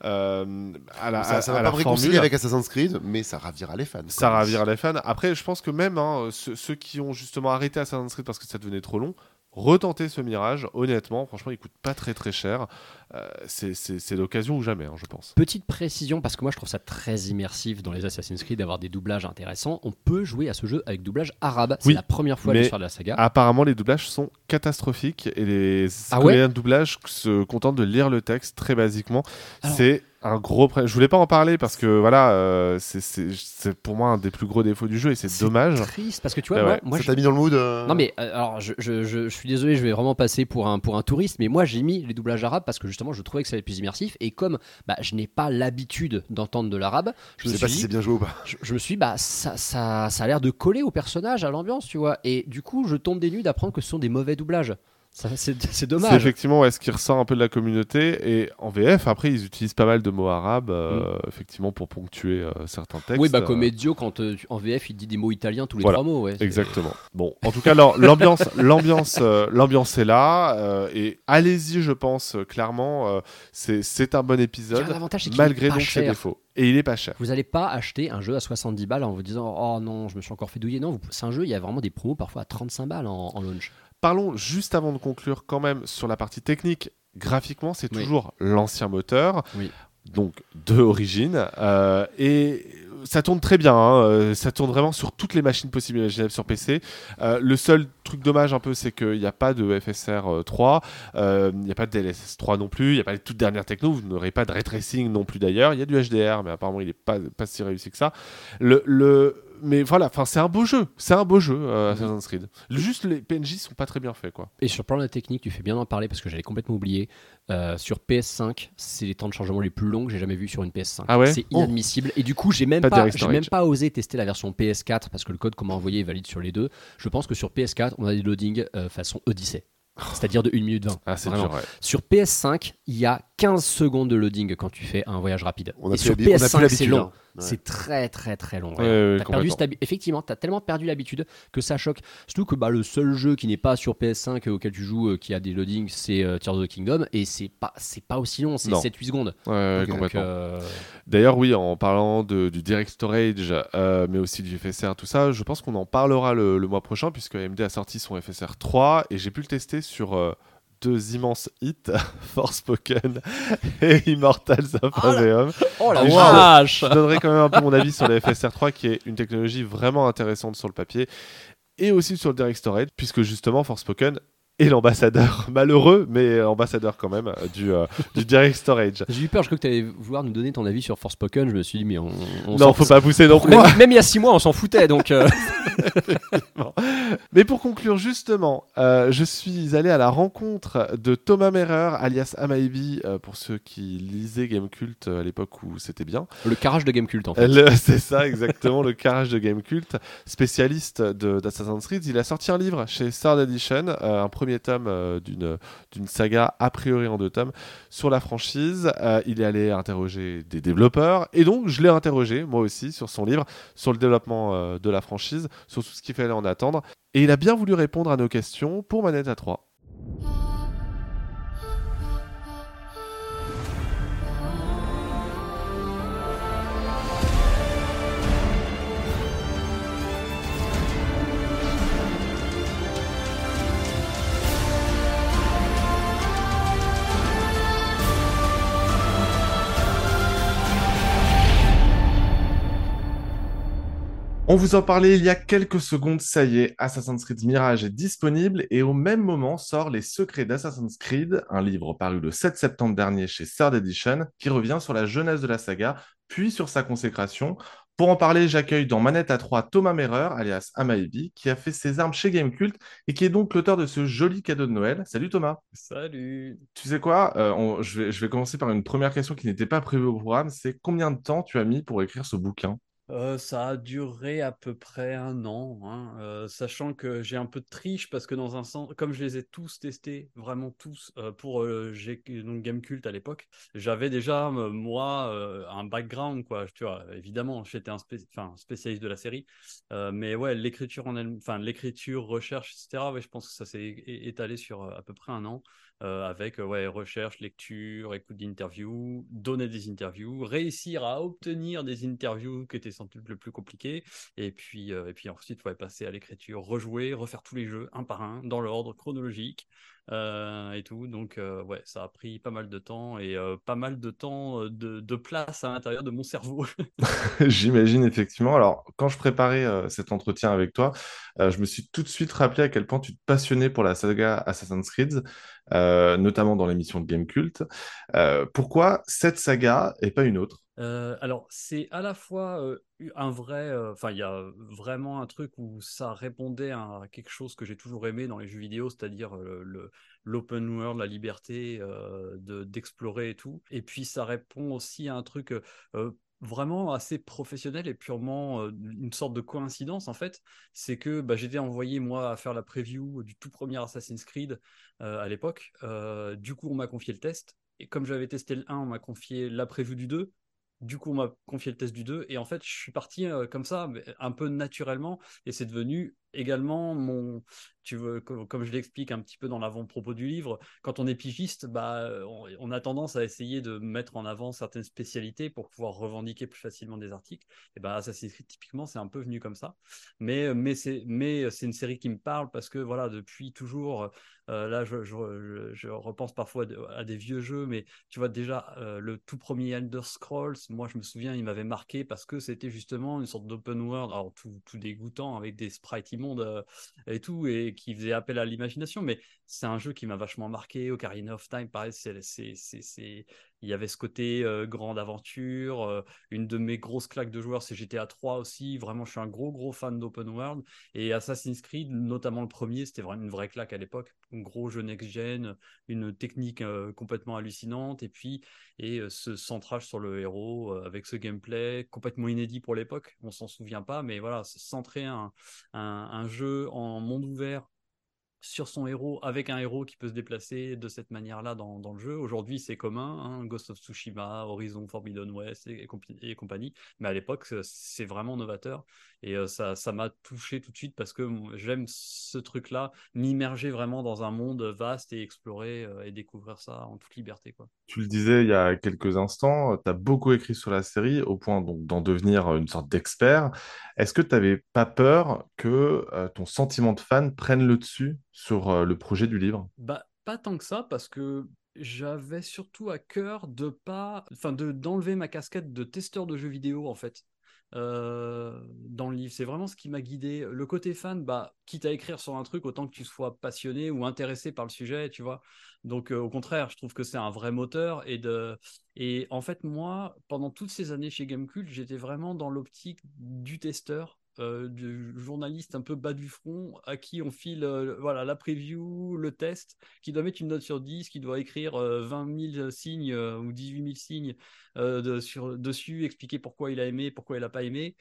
euh, à la, Ça, à- ça à va pas me réconcilier avec Assassin's Creed, mais ça ravira les fans. ça ravira les fans. Après, je pense que même hein, ceux, ceux qui ont justement arrêté Assassin's Creed parce que ça devenait trop long, retenter ce mirage, honnêtement, franchement, il coûte pas très très cher. Euh, c'est- l'occasion ou jamais, hein, je pense. Petite précision, parce que moi je trouve ça très immersif dans les Assassin's Creed d'avoir des doublages intéressants. On peut jouer à ce jeu avec doublage arabe. C'est Oui, la première fois à mais- l'histoire de la saga. Apparemment, les doublages sont catastrophiques et les Ah ouais de doublage se contentent de lire le texte très basiquement. Alors- C'est un gros problème. Je voulais pas en parler parce que voilà, euh, c'est- pour moi un des plus gros défauts du jeu et c'est dommage. Triste parce que tu vois, Ouais, moi, ouais. moi, ça je- t'a mis dans le mood euh, Non mais euh, alors je, je- je- je suis désolé, je vais vraiment passer pour un, pour un touriste, mais moi j'ai mis les doublages arabes parce que justement je trouvais que ça allait être plus immersif et comme bah, je n'ai pas l'habitude d'entendre de l'arabe, je, Je me sais suis pas si c'est bien joué ou pas. je, je me suis dit, bah ça, ça, ça a l'air de coller au personnage, à l'ambiance, tu vois. Et du coup je tombe des nues d'apprendre que ce sont des mauvais doublages. C'est c'est C'est dommage. effectivement ouais, ce qui ressort un peu de la communauté et en VF après ils utilisent pas mal de mots arabes euh, effectivement pour ponctuer euh, certains textes. Mm. Oui, bah euh, comme Ezio, quand euh, en VF il dit des mots italiens tous les Voilà. trois mots. Ouais. Exactement. Bon, en tout cas, l'am- l'ambiance, l'ambiance, euh, l'ambiance est là. euh, et allez-y, je pense clairement. euh, c'est, un bon épisode, un avantage, c'est qu'il est malgré donc ses cher. défauts. Et il est pas cher. Vous n'allez pas acheter un jeu à 70 balles en vous disant Oh non, je me suis encore fait douiller. Non, vous- c'est un jeu, il y a vraiment des promos parfois à 35 balles en, en launch. Parlons juste avant de conclure quand même sur la partie technique. Graphiquement, c'est Oui. toujours l'ancien moteur. Oui. Donc de origine euh, et ça tourne très bien, hein, euh, ça tourne vraiment sur toutes les machines possibles imaginables sur PC. Euh, le seul truc dommage un peu, c'est qu'il n'y a pas de FSR euh, 3, euh, il n'y a pas de DLSS 3 non plus, il n'y a pas les toutes dernières techno, vous n'aurez pas de ray tracing non plus d'ailleurs. Il y a du HDR, mais apparemment il n'est pas, pas si réussi que ça. Le, le... Mais voilà, enfin c'est un beau jeu, c'est un beau jeu euh, Assassin's Creed. Juste les PNJ sont pas très bien faits quoi. Et sur le plan de la technique, tu fais bien d'en parler parce que j'avais complètement oublié. Euh, sur PS5, c'est les temps de chargement les plus longs que j'ai jamais vu sur une PS5. Ah ouais c'est inadmissible. Et du coup, j'ai même Pas j'ai même pas osé tester la version PS4 parce que le code qu'on m'a envoyé est valide sur les deux. Je pense que sur PS4, on a des loadings euh, façon Odyssey. C'est-à-dire de 1 minute 20. Ah dur, ouais. Sur PS5, il y a 15 secondes de loading quand tu fais un voyage rapide. On a Et sur l'habi- on a plus PS5, c'est long. hein. Ouais. C'est très très très long. Ouais, ouais. perdu Effectivement, tu as tellement perdu l'habitude que ça choque. Surtout que bah, le seul jeu qui n'est pas sur PS5 euh, auquel tu joues, euh, qui a des loadings, c'est euh, Tears of the Kingdom. Et c'est pas, c'est pas aussi long, c'est Non. 7-8 secondes. Euh, D'ailleurs, oui, en parlant de, du direct storage, mais aussi du FSR, tout ça, je pense qu'on en parlera le, le mois prochain, puisque AMD a sorti son FSR 3 et j'ai pu le tester sur deux immenses hits, Forspoken et Immortals of Aveum. Oh la Et je- vache Je donnerai quand même un peu mon avis sur le FSR 3, qui est une technologie vraiment intéressante sur le papier, et aussi sur le direct storage, puisque justement, Forspoken est l'ambassadeur, malheureux, mais ambassadeur quand même, euh, du, euh, du direct storage. J'ai eu peur, je crois que tu allais vouloir nous donner ton avis sur Forspoken. Je me suis dit, mais on. on Non, faut pas pousser non plus. Même, même il y a 6 mois, on s'en foutait. Donc, euh, Mais pour conclure, justement, euh, je suis allé à la rencontre de Thomas Merer, alias Amaibi, pour ceux qui lisaient Gamecult euh, à l'époque où c'était bien. le carrage de Gamecult, en fait. C'est ça, exactement, le carrage de Gamecult, spécialiste de- d'Assassin's Creed. Il a sorti un livre chez Third Edition, un premier tome euh, d'une d'une saga, a priori en deux tomes, sur la franchise. Euh, il est allé interroger des développeurs, et donc je l'ai interrogé, moi aussi, sur son livre, sur le développement euh, de la franchise, sur tout ce qu'il fallait en attendre. Et il a bien voulu répondre à nos questions pour Manette à 3. On vous en parlait il y a quelques secondes, ça y est, Assassin's Creed Mirage est disponible et au même moment sort Les Secrets d'Assassin's Creed, un livre paru le 7 septembre dernier chez Third Edition, qui revient sur la jeunesse de la saga, puis sur sa consécration. Pour en parler, j'accueille dans Manette à 3 Thomas Merer, alias Amaebi, qui a fait ses armes chez Gamecult et qui est donc l'auteur de ce joli cadeau de Noël. Salut Thomas Salut. Tu sais quoi Euh, on- je, vais, je vais commencer par une première question qui n'était pas prévue au programme, c'est combien de temps tu as mis pour écrire ce bouquin? Euh, ça a duré à peu près un an, hein, euh, sachant que j'ai un peu de triche parce que dans un sens, comme je les ai tous testés, vraiment tous, euh, pour donc Gamecult à l'époque, j'avais déjà moi un background quoi. Tu vois, évidemment, j'étais un spécialiste de la série, mais ouais, l'écriture enfin l'écriture, recherche, etc. Ouais, je pense que ça s'est étalé sur à peu près un an. Euh, avec euh, ouais, recherche, lecture, écoute d'interviews, donner des interviews, réussir à obtenir des interviews qui étaient sans doute le plus compliqué, et puis, euh, et puis ensuite ouais, passer à l'écriture, rejouer, refaire tous les jeux un par un, dans l'ordre chronologique. Euh, et tout. Donc, euh, ouais, ça a pris pas mal de temps et euh, pas mal de temps euh, de, de place à l'intérieur de mon cerveau. J'imagine effectivement. Alors, quand je préparais cet entretien avec toi, je me suis tout de suite rappelé à quel point tu te passionnais pour la saga Assassin's Creed, notamment dans l'émission de Game Cult. Pourquoi cette saga et pas une autre? Euh, alors, c'est à la fois un vrai. Enfin, il y a vraiment un truc où ça répondait à quelque chose que j'ai toujours aimé dans les jeux vidéo, c'est-à-dire l'open world, la liberté de, d'explorer et tout. Et puis, ça répond aussi à un truc. vraiment assez professionnel et purement une sorte de coïncidence en fait c'est que bah, j'étais envoyé moi à faire la preview du tout premier Assassin's Creed à l'époque du coup on m'a confié le test et comme j'avais testé le 1 on m'a confié la preview du 2 du coup, on m'a confié le test du 2 et en fait, je suis parti euh, comme ça, un peu naturellement, et c'est devenu également mon, tu veux, co- comme je l'explique un petit peu dans l'avant-propos du livre, quand on est pigiste, bah, on, a tendance à essayer de mettre en avant certaines spécialités pour pouvoir revendiquer plus facilement des articles. Et bah, Assassin's typiquement, c'est un peu venu comme ça. Mais, mais c'est, mais c'est une série qui me parle parce que voilà, depuis toujours, euh, là, je, je, repense parfois à, de- à des vieux jeux, mais tu vois déjà euh, le tout premier Elder Scrolls, moi je me souviens, il m'avait marqué parce que c'était justement une sorte d'open world, alors tout, tout dégoûtant avec des sprites immondes euh, et tout, et qui faisait appel à l'imagination, mais c'est un jeu qui m'a vachement marqué. Ocarina of Time, pareil, c'est, il y avait ce côté grande aventure. une de mes grosses claques de joueurs, c'est GTA 3 aussi. Vraiment, je suis un gros gros fan d'open world. Et Assassin's Creed, notamment le premier, c'était vraiment une vraie claque à l'époque. Un gros jeu next-gen, une technique complètement hallucinante, et puis et ce centrage sur le héros avec ce gameplay complètement inédit pour l'époque. On s'en souvient pas, mais voilà, centrer un, un jeu en monde ouvert sur son héros avec un héros qui peut se déplacer de cette manière-là dans, le jeu. Aujourd'hui, c'est commun, hein, Ghost of Tsushima, Horizon Forbidden West et, compagnie, mais à l'époque, c'est- c'est vraiment novateur et ça ça m'a touché tout de suite parce que j'aime ce truc-là, m'immerger vraiment dans un monde vaste et explorer et découvrir ça en toute liberté, quoi. Tu le disais il y a quelques instants, tu as beaucoup écrit sur la série au point d'en devenir une sorte d'expert. Est-ce que tu n'avais pas peur que euh, ton sentiment de fan prenne le dessus sur euh, le projet du livre? Bah, pas tant que ça, parce que j'avais surtout à cœur de pas, enfin, de d'enlever ma casquette de testeur de jeux vidéo, en fait, euh, dans le livre. C'est vraiment ce qui m'a guidé. Le côté fan, bah, quitte à écrire sur un truc, autant que tu sois passionné ou intéressé par le sujet, tu vois. Donc, euh, au contraire, je trouve que c'est un vrai moteur. Et, de... et en fait, moi, pendant toutes ces années chez Gamecult, j'étais vraiment dans l'optique du testeur euh, du journaliste un peu bas du front à qui on file euh, voilà, la preview, le test, qui doit mettre une note sur 10, qui doit écrire euh, 20 000 signes euh, ou 18 000 signes dessus, expliquer pourquoi il a aimé, pourquoi il n'a pas aimé,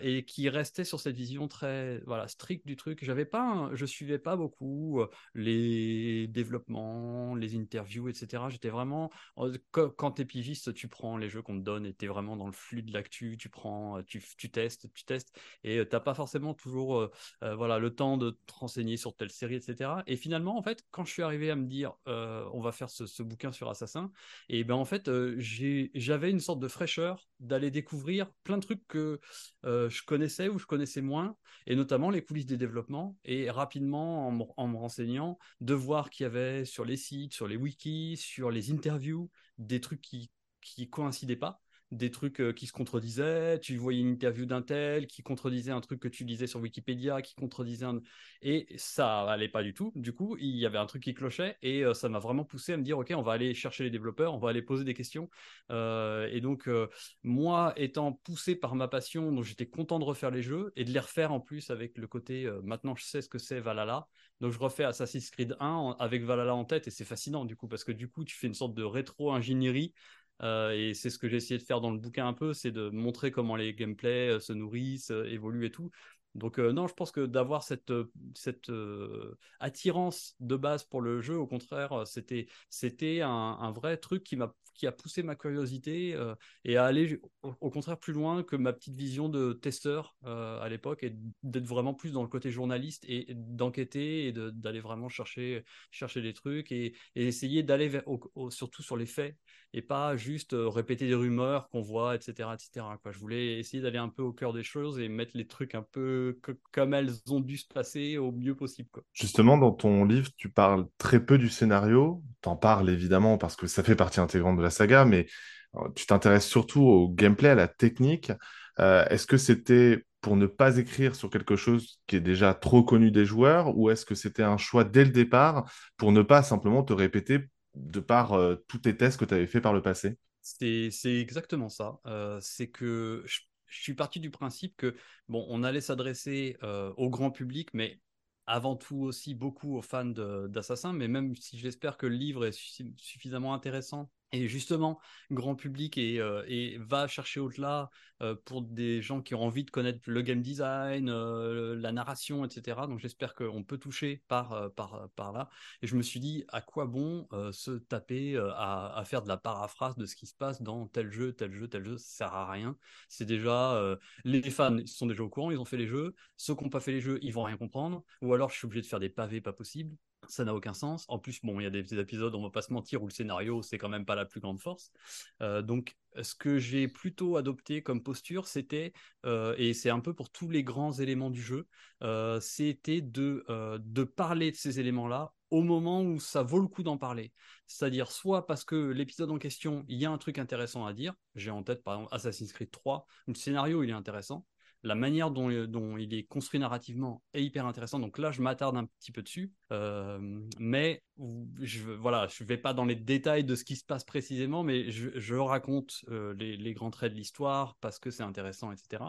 et qui restait sur cette vision très voilà, stricte du truc. J'avais pas, je suivais pas beaucoup les développements, les interviews, etc. J'étais vraiment, quand, t'es pigiste, tu prends les jeux qu'on te donne et t'es vraiment dans le flux de l'actu, tu prends, tu, tu testes, tu testes et euh, t'as pas forcément toujours voilà, le temps de te renseigner sur telle série, etc. Et finalement, en fait, quand je suis arrivé à me dire, on va faire ce, bouquin sur Assassin, et ben en fait, j'avais une sorte de fraîcheur d'aller découvrir plein de trucs que je connaissais ou je connaissais moins, et notamment les coulisses des développements, et rapidement, en, me- en me renseignant, de voir qu'il y avait sur les sites, sur les wikis, sur les interviews, des trucs qui qui coïncidaient pas des trucs euh, qui se contredisaient, tu voyais une interview d'un tel qui contredisait un truc que tu lisais sur Wikipédia, qui contredisait un... Et ça allait pas du tout. Du coup, il y avait un truc qui clochait et euh, ça m'a vraiment poussé à me dire, OK, on va aller chercher les développeurs, on va aller poser des questions. Euh, et donc, moi, étant poussé par ma passion, donc j'étais content de refaire les jeux et de les refaire en plus avec le côté, maintenant je sais ce que c'est Valhalla. Donc je refais Assassin's Creed 1 en- avec Valhalla en tête et c'est fascinant du coup parce que du coup tu fais une sorte de rétro-ingénierie euh, et c'est ce que j'ai essayé de faire dans le bouquin un peu, c'est de montrer comment les gameplays euh, se nourrissent, euh, évoluent et tout. Donc non, je pense que d'avoir cette, attirance de base pour le jeu, au contraire, c'était, un vrai truc qui m'a, qui a poussé ma curiosité euh, et à aller au, contraire plus loin que ma petite vision de testeur euh, à l'époque et d'être vraiment plus dans le côté journaliste et d'enquêter et d'aller vraiment chercher, chercher des trucs et, et essayer d'aller surtout sur les faits et pas juste euh, répéter des rumeurs qu'on voit, etc., etc. Quoi. Je voulais essayer d'aller un peu au cœur des choses et mettre les trucs un peu comme elles ont dû se passer au mieux possible. Justement, dans ton livre, tu parles très peu du scénario. T'en parles évidemment parce que ça fait partie intégrante de la saga, mais euh, tu t'intéresses surtout au gameplay, à la technique. Euh, est-ce que c'était pour ne pas écrire sur quelque chose qui est déjà trop connu des joueurs, ou est-ce que c'était un choix dès le départ pour ne pas simplement te répéter de par euh, tous tes tests que tu avais fait par le passé? C'est exactement ça. C'est que je, suis parti du principe que, bon, on allait s'adresser au grand public, mais avant tout aussi beaucoup aux fans de- d'Assassin, mais même si j'espère que le livre est suffi- suffisamment intéressant et justement grand public et, euh, va chercher au-delà euh, pour des gens qui ont envie de connaître le game design, euh, la narration, etc. Donc j'espère qu'on peut toucher par, par, par là. Et je me suis dit, à quoi bon se taper à, faire de la paraphrase de ce qui se passe dans tel jeu, tel jeu, tel jeu, ça sert à rien. C'est déjà, les fans sont déjà au courant, ils ont fait les jeux. Ceux qui n'ont pas fait les jeux, ils vont rien comprendre. Ou alors je suis obligé de faire des pavés pas possible. Ça n'a aucun sens. En plus, bon, il y a des, des épisodes, on va pas se mentir, où le scénario, c'est quand même pas la plus grande force. Euh, donc, ce que j'ai plutôt adopté comme posture, c'était, euh, et c'est un peu pour tous les grands éléments du jeu, euh, c'était de, de parler de ces éléments-là au moment où ça vaut le coup d'en parler. C'est-à-dire soit parce que l'épisode en question, il y a un truc intéressant à dire. J'ai en tête par exemple Assassin's Creed 3, où le scénario il est intéressant. La manière dont, dont il est construit narrativement est hyper intéressant. Donc là, je m'attarde un petit peu dessus. Euh, mais je voilà, je vais pas dans les détails de ce qui se passe précisément, mais je, raconte euh, les, grands traits de l'histoire parce que c'est intéressant, etc.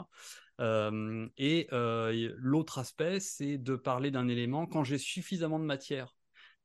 Euh, et euh, l'autre aspect, c'est de parler d'un élément quand j'ai suffisamment de matière.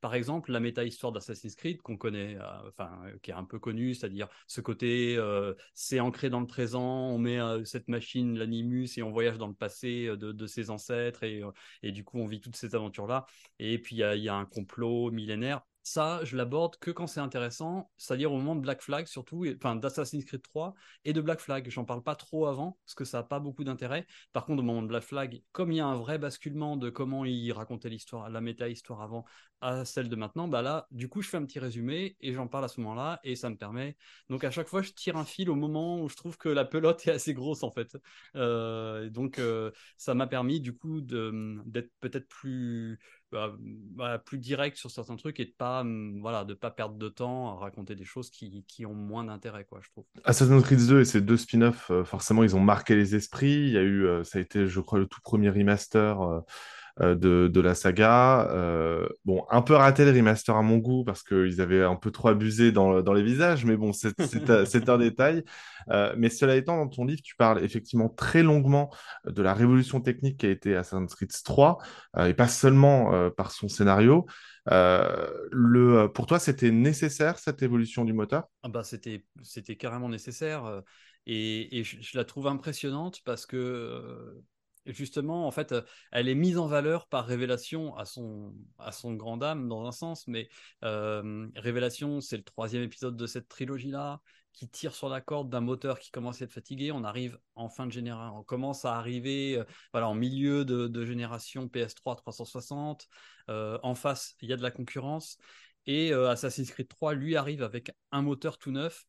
Par exemple, la méta-histoire d'Assassin's Creed qu'on connaît, euh, enfin, euh, qui est un peu connue, c'est-à-dire ce côté, euh, c'est ancré dans le présent, on met cette machine, l'animus, et on voyage dans le passé de, ses ancêtres, et, et du coup, on vit toutes ces aventures-là. Et puis, il y a, un complot millénaire. Ça, je l'aborde que quand c'est intéressant, c'est-à-dire au moment de Black Flag surtout, enfin d'Assassin's Creed 3 et de Black Flag. J'en parle pas trop avant parce que ça n'a pas beaucoup d'intérêt. Par contre, au moment de Black Flag, comme il y a un vrai basculement de comment il racontait l'histoire, la méta-histoire avant à celle de maintenant, bah là, du coup, je fais un petit résumé et j'en parle à ce moment-là et ça me permet. Donc à chaque fois, je tire un fil au moment où je trouve que la pelote est assez grosse en fait. Euh, donc euh, ça m'a permis du coup d'être peut-être plus bah, bah, plus direct sur certains trucs et de pas hum, voilà de pas perdre de temps à raconter des choses qui, ont moins d'intérêt quoi je trouve Assassin's Creed 2 et ses deux spin-offs, euh, forcément, ils ont marqué les esprits. Il y a eu, euh, ça a été, je crois, le tout premier remaster de, de la saga. Euh, bon, un peu raté le remaster à mon goût parce qu'ils avaient un peu trop abusé dans, dans les visages, mais bon, c'est un détail. Euh, mais cela étant, dans ton livre, tu parles effectivement très longuement de la révolution technique qui a été Assassin's Creed 3, euh, et pas seulement euh, par son scénario. Euh, le, pour toi, c'était nécessaire cette évolution du moteur? Ah bah c'était carrément nécessaire euh, et, et je, la trouve impressionnante parce que euh, justement en fait elle est mise en valeur par Révélation à son à son grand dame dans un sens mais euh, Révélation c'est le troisième épisode de cette trilogie là qui tire sur la corde d'un moteur qui commence à être fatigué. On arrive en fin de génération on commence à arriver euh, en milieu de, génération PS3 360 Euh, en face il y a de la concurrence. Et Assassin's Creed 3, lui, arrive avec un moteur tout neuf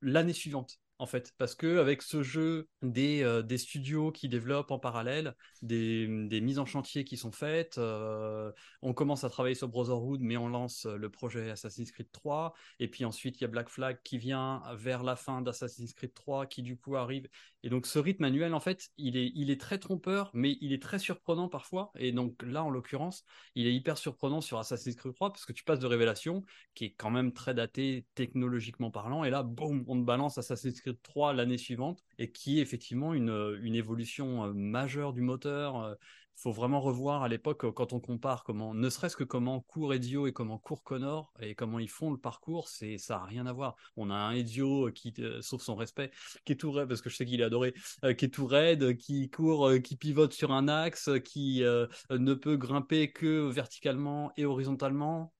l'année suivante, en fait. Parce que avec ce jeu, des, euh, studios qui développent en parallèle, des, des mises en chantier qui sont faites, euh, on commence à travailler sur Brotherhood, mais on lance euh, le projet Assassin's Creed 3. Et puis ensuite, il y a Black Flag qui vient vers la fin d'Assassin's Creed 3, qui du coup arrive. Et donc ce rythme annuel, en fait, il est, il est très trompeur, mais il est très surprenant parfois. Et donc là, en l'occurrence, il est hyper surprenant sur Assassin's Creed 3 parce que tu passes de Révélation, qui est quand même très daté technologiquement parlant, et là, boum, on te balance Assassin's Creed 3 l'année suivante, et qui est effectivement une, une évolution euh, majeure du moteur. Faut vraiment revoir à l'époque, quand on compare comment, ne serait-ce que comment court Ezio et comment court Connor, et comment ils font le parcours, c'est ça n'a rien à voir. On a un Ezio qui, euh, sauf son respect, qui est tout raide, parce que je sais qu'il est adoré, euh, qui est tout raide, qui court, euh, qui pivote sur un axe, qui ne peut grimper que verticalement et horizontalement,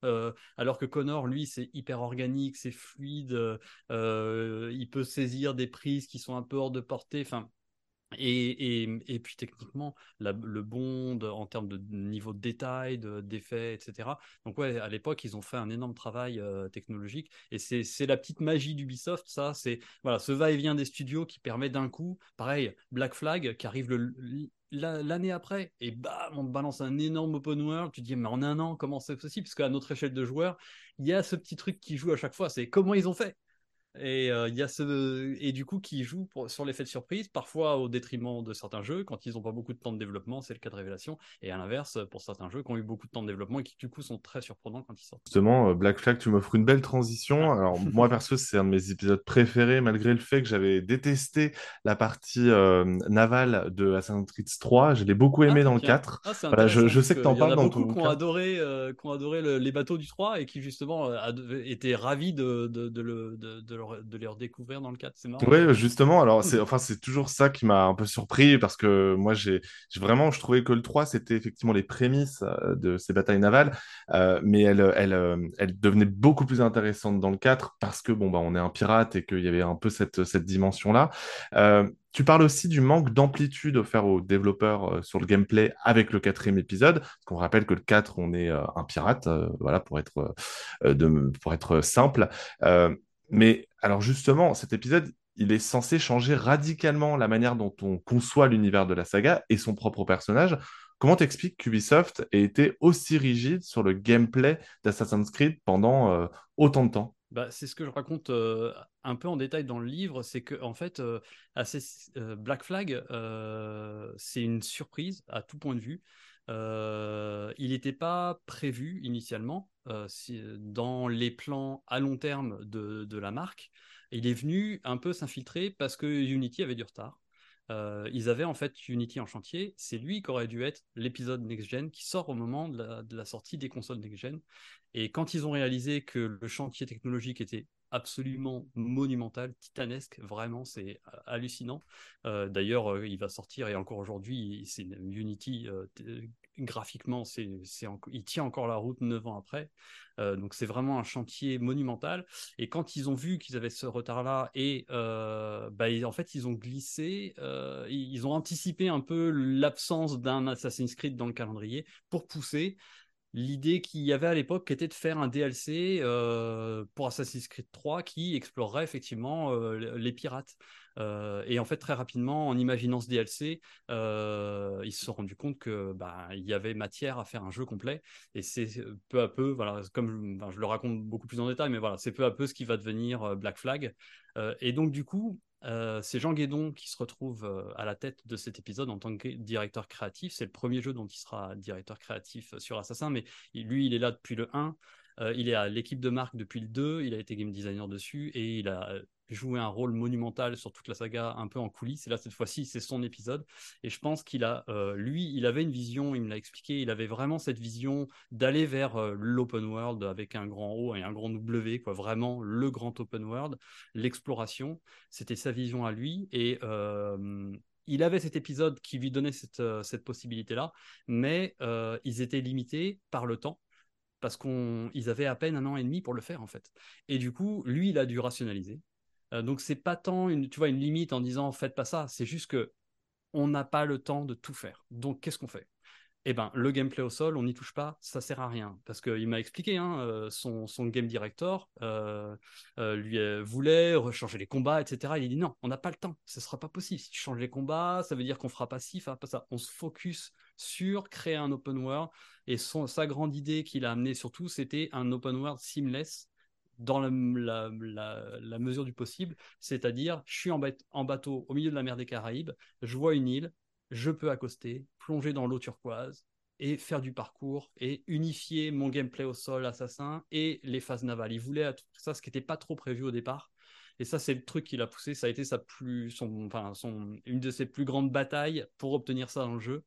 alors que Connor, lui, c'est hyper organique, c'est fluide, il peut saisir des prises qui sont un peu hors de portée, enfin. Et, et, et, puis techniquement, le bond en termes de niveau de détail, d'effets, etc. Donc ouais, à l'époque, ils ont fait un énorme travail euh, technologique. Et c'est la petite magie d'Ubisoft, ça. C'est voilà, ce va-et-vient des studios qui permet d'un coup, pareil, Black Flag qui arrive l'année après, et bam, on te balance un énorme open world. Tu dis, mais en un an, comment c'est possible? Parce qu'à notre échelle de joueurs, il y a ce petit truc qui joue à chaque fois. C'est comment ils ont fait? Et euh, il y a ce et du coup qui joue pour- sur l'effet de surprise, parfois au détriment de certains jeux quand ils n'ont pas beaucoup de temps de développement, c'est le cas de Révélation, et à l'inverse pour certains jeux qui ont eu beaucoup de temps de développement et qui du coup sont très surprenants quand ils sortent. Justement, euh, Black Flag, tu m'offres une belle transition. Alors, moi, perso, c'est un de mes épisodes préférés, malgré le fait que j'avais détesté la partie euh, navale de Assassin's Creed 3. Je l'ai beaucoup aimé Ah, dans le tiens. 4. Ah, Voilà, je- sais que t'en parles dans beaucoup ton qui ont adoré, euh, qui ont adoré le- les bateaux du 3 et qui justement euh, étaient ravis de, de, de, le- de, leur- de les redécouvrir dans le 4. C'est marrant. Ouais, justement, alors c'est enfin toujours ça qui m'a un peu surpris parce que moi j'ai vraiment je trouvais que le 3 c'était effectivement les prémices euh, de ces batailles navales euh, mais elle elle euh, elle devenait beaucoup plus intéressante dans le 4 parce que bon bah on est un pirate et qu'il y avait un peu cette cette dimension-là. Euh, tu parles aussi du manque d'amplitude offert aux développeurs euh, sur le gameplay avec le quatrième épisode. Parce qu'on rappelle que le 4, on est euh, un pirate, euh, voilà, pour être, de, pour être simple. Mais alors justement, cet épisode, il est censé changer radicalement la manière dont on conçoit l'univers de la saga et son propre personnage. Comment t'expliques qu'Ubisoft ait été aussi rigide sur le gameplay d'Assassin's Creed pendant euh, autant de temps? Bah, c'est ce que je raconte euh, un peu en détail dans le livre, c'est que en fait, euh, euh, Black Flag, c'est une surprise à tout point de vue. Il n'était pas prévu initialement si- dans les plans à long terme de, la marque. Il est venu un peu s'infiltrer parce que Unity avait du retard. Euh, ils avaient en fait Unity en chantier. C'est lui qui aurait dû être l'épisode next-gen qui sort au moment de la, sortie des consoles next-gen. Et quand ils ont réalisé que le chantier technologique était absolument monumental, titanesque, vraiment, c'est euh, hallucinant. Euh, D'ailleurs, euh, il va sortir et encore aujourd'hui, c'est Unity euh, graphiquement, il tient encore la route neuf ans après. Euh, donc c'est vraiment un chantier monumental. Et quand ils ont vu qu'ils avaient ce retard-là et euh, bah, en fait ils ont glissé, euh, ils ont anticipé un peu l'absence d'un Assassin's Creed dans le calendrier pour pousser l'idée qu'il y avait à l'époque qui était de faire un DLC pour Assassin's Creed 3 qui explorerait effectivement les pirates. Euh, et en fait, très rapidement, en imaginant ce DLC, euh, ils se sont rendus compte que bah, il y avait matière à faire un jeu complet. Et c'est peu à peu, voilà, comme je, le raconte beaucoup plus en détail, mais voilà, c'est peu à peu ce qui va devenir euh, Black Flag. Et donc, du coup, c'est Jean Guédon qui se retrouve à la tête de cet épisode en tant que directeur créatif. C'est le premier jeu dont il sera directeur créatif sur Assassin, mais lui, il est là depuis le 1. Euh, il est à l'équipe de marque depuis le 2. Il a été game designer dessus et il a joué un rôle monumental sur toute la saga, un peu en coulisses. Et là, cette fois-ci, c'est son épisode. Et je pense qu'il a, euh, lui, il avait une vision, il me l'a expliqué, il avait vraiment cette vision d'aller vers euh, l'open world avec un grand O et un grand W, quoi, vraiment le grand open world, l'exploration. C'était sa vision à lui. Et euh, il avait cet épisode qui lui donnait cette, cette possibilité-là, mais ils étaient limités par le temps parce qu'ils avaient à peine un an et demi pour le faire en fait. Et du coup, lui, il a dû rationaliser. Euh, donc c'est pas tant une, tu vois, une limite en disant faites pas ça, c'est juste que on n'a pas le temps de tout faire. Donc qu'est-ce qu'on fait? Eh ben, le gameplay au sol, on n'y touche pas, ça sert à rien. Parce qu'il m'a expliqué, hein, euh, son, son game director euh, lui voulait changer les combats, etc. Il dit non, on n'a pas le temps, ce sera pas possible. Si tu changes les combats, ça veut dire qu'on fera pas ci, fera pas ça. On se focus sur créer un open world. Et son, sa grande idée qu'il a amené surtout, c'était un open world seamless dans la, la, la, la mesure du possible. C'est-à-dire, je suis en, en bateau au milieu de la mer des Caraïbes, je vois une île, je peux accoster, plonger dans l'eau turquoise et faire du parcours et unifier mon gameplay au sol assassin et les phases navales. Il voulait à tout ça, ce qui n'était pas trop prévu au départ. Et ça, c'est le truc qu'il a poussé. Ça a été sa plus, son, son, une de ses plus grandes batailles pour obtenir ça dans le jeu.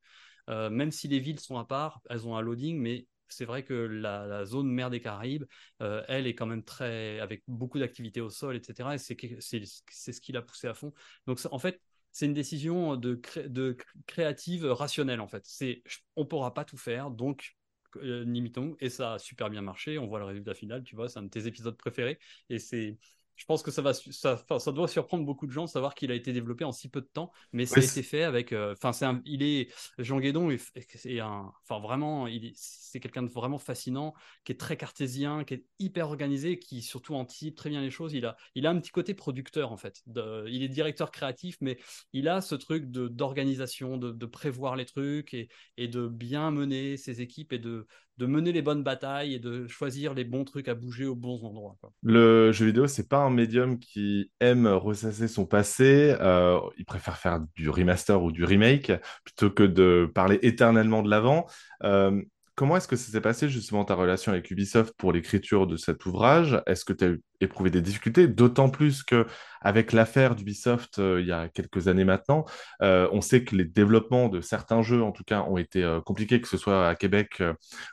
Euh, même si les villes sont à part, elles ont un loading, mais c'est vrai que la, la, zone mer des Caraïbes, euh, elle est quand même très avec beaucoup d'activités au sol, etc. Et c'est ce qu'il a poussé à fond. Donc en fait, c'est une décision de, de créative rationnelle en fait. C'est on pourra pas tout faire, donc euh, limitons. Et ça a super bien marché. On voit le résultat final, tu vois, c'est un de tes épisodes préférés. Et c'est je pense que ça va, ça, ça doit surprendre beaucoup de gens de savoir qu'il a été développé en si peu de temps, mais ça a été fait avec, enfin, c'est il est Jean Guédon, c'est un, enfin vraiment, c'est quelqu'un de vraiment fascinant, qui est très cartésien, qui est hyper organisé, qui surtout anticipe très bien les choses. Il a, il a un petit côté producteur en fait. il est directeur créatif, mais il a ce truc de d'organisation, de, de, prévoir les trucs et, et de bien mener ses équipes et de de mener les bonnes batailles et de choisir les bons trucs à bouger aux bons endroits. Le jeu vidéo, c'est pas un médium qui aime ressasser son passé. Euh, il préfère faire du remaster ou du remake plutôt que de parler éternellement de l'avant. Euh, Comment est-ce que ça s'est passé justement ta relation avec Ubisoft pour l'écriture de cet ouvrage? Est-ce que tu as éprouvé des difficultés? D'autant plus que avec l'affaire d'Ubisoft euh, il y a quelques années maintenant, euh, on sait que les développements de certains jeux en tout cas ont été euh, compliqués, que ce soit à Québec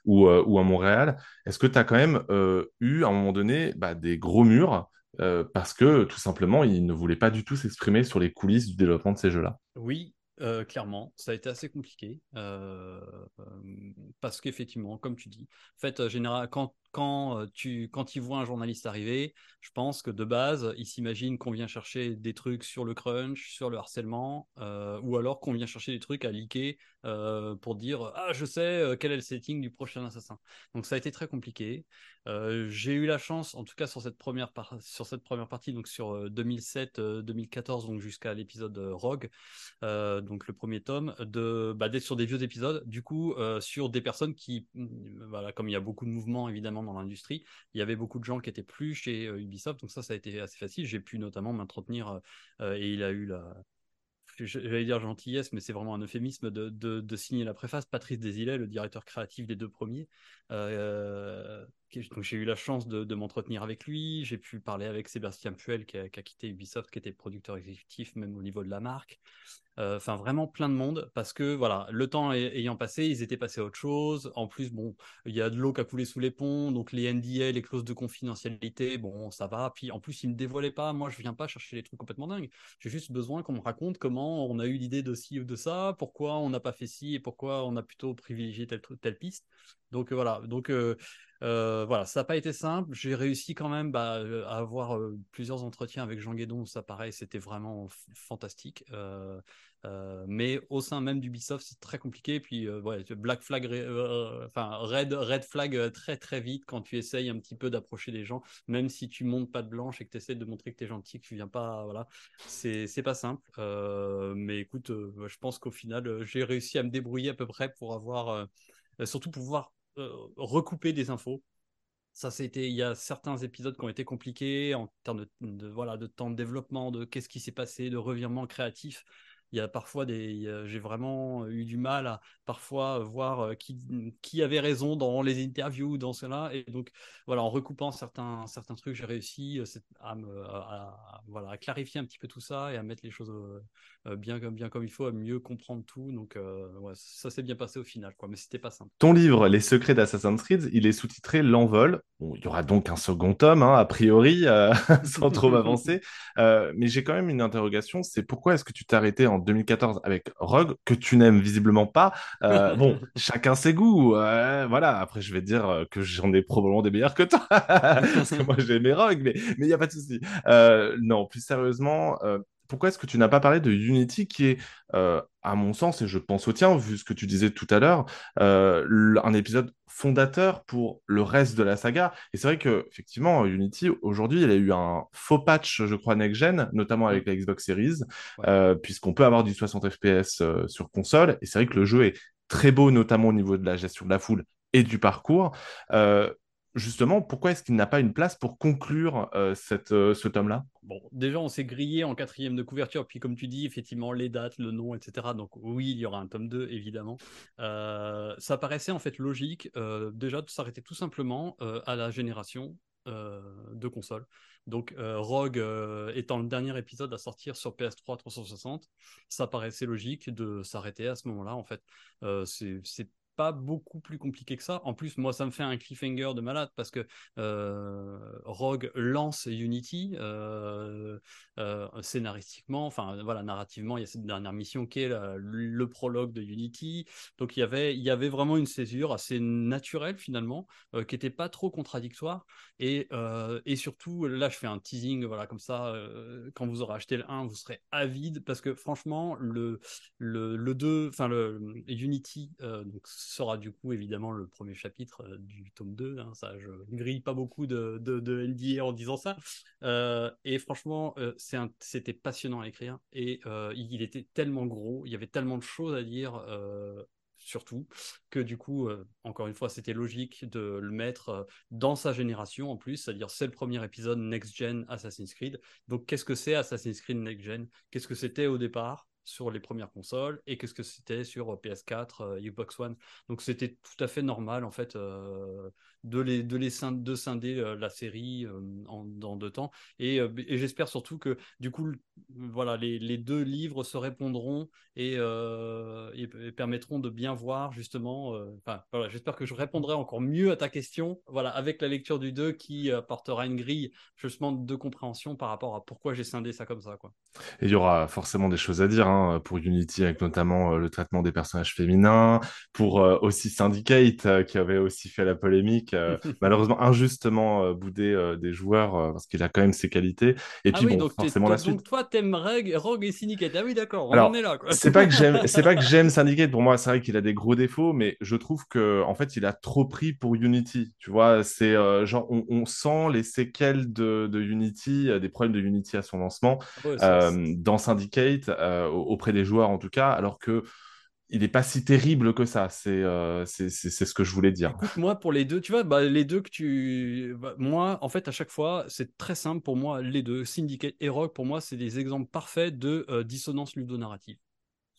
ou, à Montréal. Est-ce que tu as quand même eu à un moment donné bah, des gros murs parce que tout simplement ils ne voulaient pas du tout s'exprimer sur les coulisses du développement de ces jeux-là? Oui, euh, clairement, ça a été assez compliqué euh, euh, parce qu'effectivement, comme tu dis, en fait, général, quand, quand, tu, quand il voit un journaliste arriver, je pense que de base, il s'imagine qu'on vient chercher des trucs sur le crunch, sur le harcèlement, ou alors qu'on vient chercher des trucs à liker pour dire Ah, je sais quel est le setting du prochain assassin. Donc ça a été très compliqué. J'ai eu la chance, en tout cas sur cette première, sur cette première partie, donc sur 2007-2014, donc jusqu'à l'épisode Rogue donc le premier tome, de bah, d'être sur des vieux épisodes, du coup euh, sur des personnes qui, mm, voilà, comme il y a beaucoup de mouvements évidemment dans l'industrie, il y avait beaucoup de gens qui étaient plus chez euh, Ubisoft, donc ça ça a été assez facile. J'ai pu notamment m'entretenir euh, et il a eu la j'allais dire gentillesse, mais c'est vraiment un euphémisme de, de, signer la préface. Patrice Desilets, le directeur créatif des deux premiers, donc j'ai eu la chance de, m'entretenir avec lui. J'ai pu parler avec Sébastien Puel qui a, quitté Ubisoft, qui était producteur exécutif même au niveau de la marque. Euh, enfin, vraiment plein de monde parce que voilà, le temps ayant passé, ils étaient passés à autre chose. En plus, bon, il y a de l'eau qui a coulé sous les ponts, donc les NDA, les clauses de confidentialité, bon, ça va. Puis en plus, ils me dévoilaient pas. Moi, je viens pas chercher les trucs complètement dingues. J'ai juste besoin qu'on me raconte comment on a eu l'idée de ci ou de ça, pourquoi on n'a pas fait ci et pourquoi on a plutôt privilégié telle, telle piste. Donc euh, voilà. Donc euh, euh, voilà, ça n'a pas été simple. J'ai réussi quand même bah, à avoir plusieurs entretiens avec Jean Guédon. Ça, pareil, c'était vraiment fantastique. mais au sein même d'Ubisoft, c'est très compliqué. Puis, Black Flag, Red, Red Flag très très vite quand tu essayes un petit peu d'approcher les gens, même si tu montes pas de blanche et que tu essaies de montrer que tu es gentil, que tu viens pas. Voilà, c'est pas simple. mais écoute, je pense qu'au final, j'ai réussi à me débrouiller à peu près pour avoir, surtout pouvoir recouper des infos. Ça, c'était, il y a certains épisodes qui ont été compliqués en termes de, voilà, de temps de développement, de qu'est-ce qui s'est passé, de revirement créatif il y a parfois des j'ai vraiment eu du mal à parfois voir euh, qui, qui avait raison dans les interviews dans cela. Et donc voilà en recoupant certains certains trucs j'ai réussi euh, à, voilà à clarifier un petit peu tout ça et à mettre les choses euh, bien bien comme il faut à mieux comprendre tout. Donc ouais, ça s'est bien passé au final quoi mais c'était pas simple. Ton livre les secrets d'Assassin's Creed il est sous-titré l'envol. Il y aura donc un second tome hein, a priori sans trop m'avancer mais j'ai quand même une interrogation c'est pourquoi est-ce que tu t'es arrêté en 2014 avec Rogue, que tu n'aimes visiblement pas. Euh, bon, chacun ses goûts. voilà, après, je vais dire euh, que j'en ai probablement des meilleurs que toi. Parce que moi, j'ai aimé Rogue, mais il n'y a pas de souci. Euh, non, plus sérieusement, pourquoi est-ce que tu n'as pas parlé de Unity qui est, euh, à mon sens, et je pense au tien, vu ce que tu disais tout à l'heure, euh, un épisode fondateur pour le reste de la saga? Et c'est vrai que effectivement, Unity, aujourd'hui, il a eu un faux patch, je crois, next-gen, notamment avec la Xbox Series, euh, puisqu'on peut avoir du 60 FPS sur console. Et c'est vrai que le jeu est très beau, notamment au niveau de la gestion de la foule et du parcours justement, pourquoi est-ce qu'il n'a pas une place pour conclure euh, euh, ce tome-là? Bon, déjà, on s'est grillé en quatrième de couverture, puis comme tu dis, effectivement, les dates, le nom, etc. Donc oui, il y aura un tome 2, évidemment. Euh, ça paraissait en fait logique, déjà, de s'arrêter tout simplement à la génération de consoles. Donc Rogue étant le dernier épisode à sortir sur PS3 360, ça paraissait logique de s'arrêter à ce moment-là, en fait. c'est pas beaucoup plus compliqué que ça. En plus, moi, ça me fait un cliffhanger de malade parce que euh, Rogue lance Unity euh, euh, scénaristiquement, enfin voilà, narrativement, il y a cette dernière mission qui est le prologue de Unity. Donc il y avait, il y avait vraiment une césure assez naturelle finalement, qui n'était pas trop contradictoire. Et, et surtout, là, je fais un teasing, voilà, comme ça, quand vous aurez acheté le 1, vous serez avide parce que franchement, le, le, le 2, enfin le Unity donc, sera du coup évidemment le premier chapitre du tome 2. Hein, ça, je grille pas beaucoup de, de, en disant ça. et franchement, c'était passionnant à écrire et il était tellement gros, il y avait tellement de choses à dire surtout, que du coup, encore une fois, c'était logique de le mettre dans sa génération en plus, c'est-à-dire c'est le premier épisode Next Gen Assassin's Creed. Donc qu'est-ce que c'est Assassin's Creed Next Gen? Qu'est-ce que c'était au départ? Sur les premières consoles et qu'est-ce que c'était sur PS4, Xbox One. Donc c'était tout à fait normal en fait de les de les de scinder euh, la série euh, en dans deux temps. Et, euh, j'espère surtout que du coup voilà les, les, deux livres se répondront et, et, permettront de bien voir justement enfin voilà j'espère que je répondrai encore mieux à ta question voilà avec la lecture du 2 qui apportera une grille justement de compréhension par rapport à pourquoi j'ai scindé ça comme ça quoi. Et il y aura forcément des choses à dire hein, pour Unity avec notamment le traitement des personnages féminins pour aussi Syndicate qui avait aussi fait la polémique malheureusement injustement euh, boudé euh, des joueurs euh, parce qu'il a quand même ses qualités. Et ah puis oui, bon, donc forcément la suite. Donc toi, t'aimes Rogue, Rogue et Syndicate. Ah oui, d'accord, on Alors, en est là. C'est pas que j'aime, c'est pas que j'aime Syndicate. Pour moi, c'est vrai qu'il a des gros défauts, mais je trouve que en fait, il a trop pris pour Unity. Tu vois, c'est genre on, on, sent les séquelles de, de, Unity, des problèmes de Unity à son lancement ah dans Syndicate auprès des joueurs en tout cas, alors que il n'est pas si terrible que ça. Euh, c'est c'est ce que je voulais dire. Moi, pour les deux, tu vois, bah, les deux que tu. Bah, moi, en fait, à chaque fois, c'est très simple pour moi, les deux. Syndicate et Rock, pour moi, c'est des exemples parfaits de euh, dissonance ludonarrative.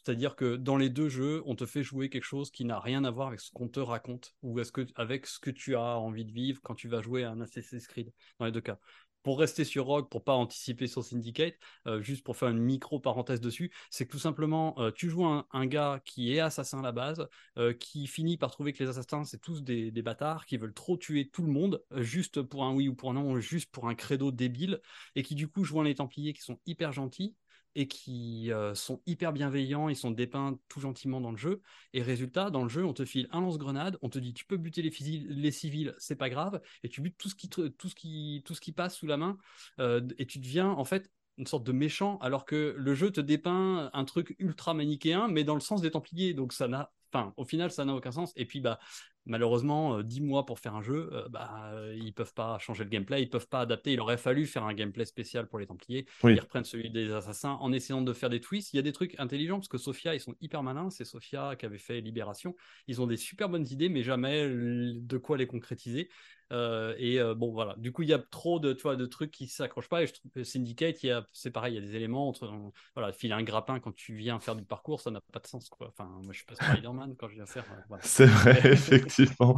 C'est-à-dire que dans les deux jeux, on te fait jouer quelque chose qui n'a rien à voir avec ce qu'on te raconte ou est-ce que, avec ce que tu as envie de vivre quand tu vas jouer à un Assassin's Creed, dans les deux cas pour rester sur Rogue, pour pas anticiper sur Syndicate, euh, juste pour faire une micro parenthèse dessus, c'est que tout simplement, euh, tu joues un, gars qui est assassin à la base, euh, qui finit par trouver que les assassins, c'est tous des, bâtards, qui veulent trop tuer tout le monde, juste pour un oui ou pour un non, juste pour un credo débile, et qui du coup jouent les Templiers qui sont hyper gentils, et qui euh, sont hyper bienveillants, ils sont dépeints tout gentiment dans le jeu. Et résultat, dans le jeu, on te file un lance-grenade, on te dit tu peux buter les, les civils, c'est pas grave, et tu butes tout ce qui, passe sous la main, euh, et tu deviens en fait une sorte de méchant, alors que le jeu te dépeint un truc ultra manichéen, mais dans le sens des Templiers. Donc ça n'a Enfin, au final, ça n'a aucun sens. Et puis, bah, malheureusement, 10 euh, mois pour faire un jeu, euh, bah, euh, ils peuvent pas changer le gameplay, ils peuvent pas adapter. Il aurait fallu faire un gameplay spécial pour les Templiers. Ils reprennent celui des assassins en essayant de faire des twists. Il y a des trucs intelligents parce que Sofia, ils sont hyper malins. C'est Sofia qui avait fait Libération. Ils ont des super bonnes idées, mais jamais de quoi les concrétiser. Euh, et euh, bon, voilà. Du coup, il y a trop de, tu vois, de trucs qui s'accrochent pas. Et je trouve que Syndicate, c'est pareil, il y a des éléments entre, voilà, filer un grappin quand tu viens faire du parcours, ça n'a pas de sens, quoi. Enfin, moi, je suis pas Spider-Man quand je viens faire. Euh, c'est vrai, effectivement.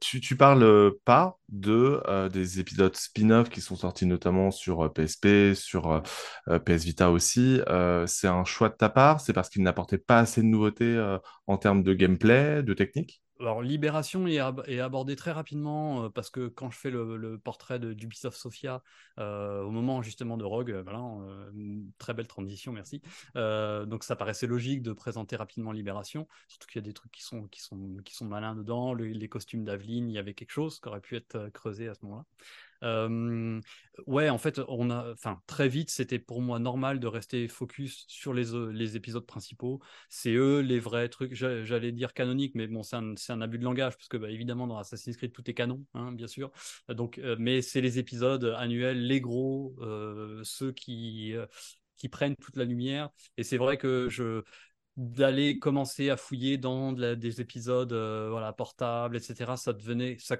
tu, tu parles pas de des épisodes spin-off qui sont sortis notamment sur PSP, sur PS Vita aussi. c'est un choix de ta part? C'est parce qu'il n'apportait pas assez de nouveautés en termes de gameplay, de technique? Alors, Libération est, abordé très rapidement parce que quand je fais le, portrait d'Ubisoft Sofia, au moment justement de Rogue, voilà, très belle transition, merci. donc, ça paraissait logique de présenter rapidement Libération, surtout qu'il y a des trucs qui sont, qui sont, qui sont malins dedans. les costumes d'Aveline, il y avait quelque chose qui aurait pu être creusé à ce moment-là ouais, en fait, on a, enfin, très vite, c'était pour moi normal de rester focus sur les, les épisodes principaux. C'est eux les vrais trucs. J'allais dire canoniques, mais bon, c'est un, un, abus de langage parce que, bah, évidemment, dans Assassin's Creed, tout est canon, hein, bien sûr. Donc, mais c'est les épisodes annuels, les gros, ceux qui qui prennent toute la lumière. Et c'est vrai que je d'aller commencer à fouiller dans des épisodes voilà portables etc ça devenait ça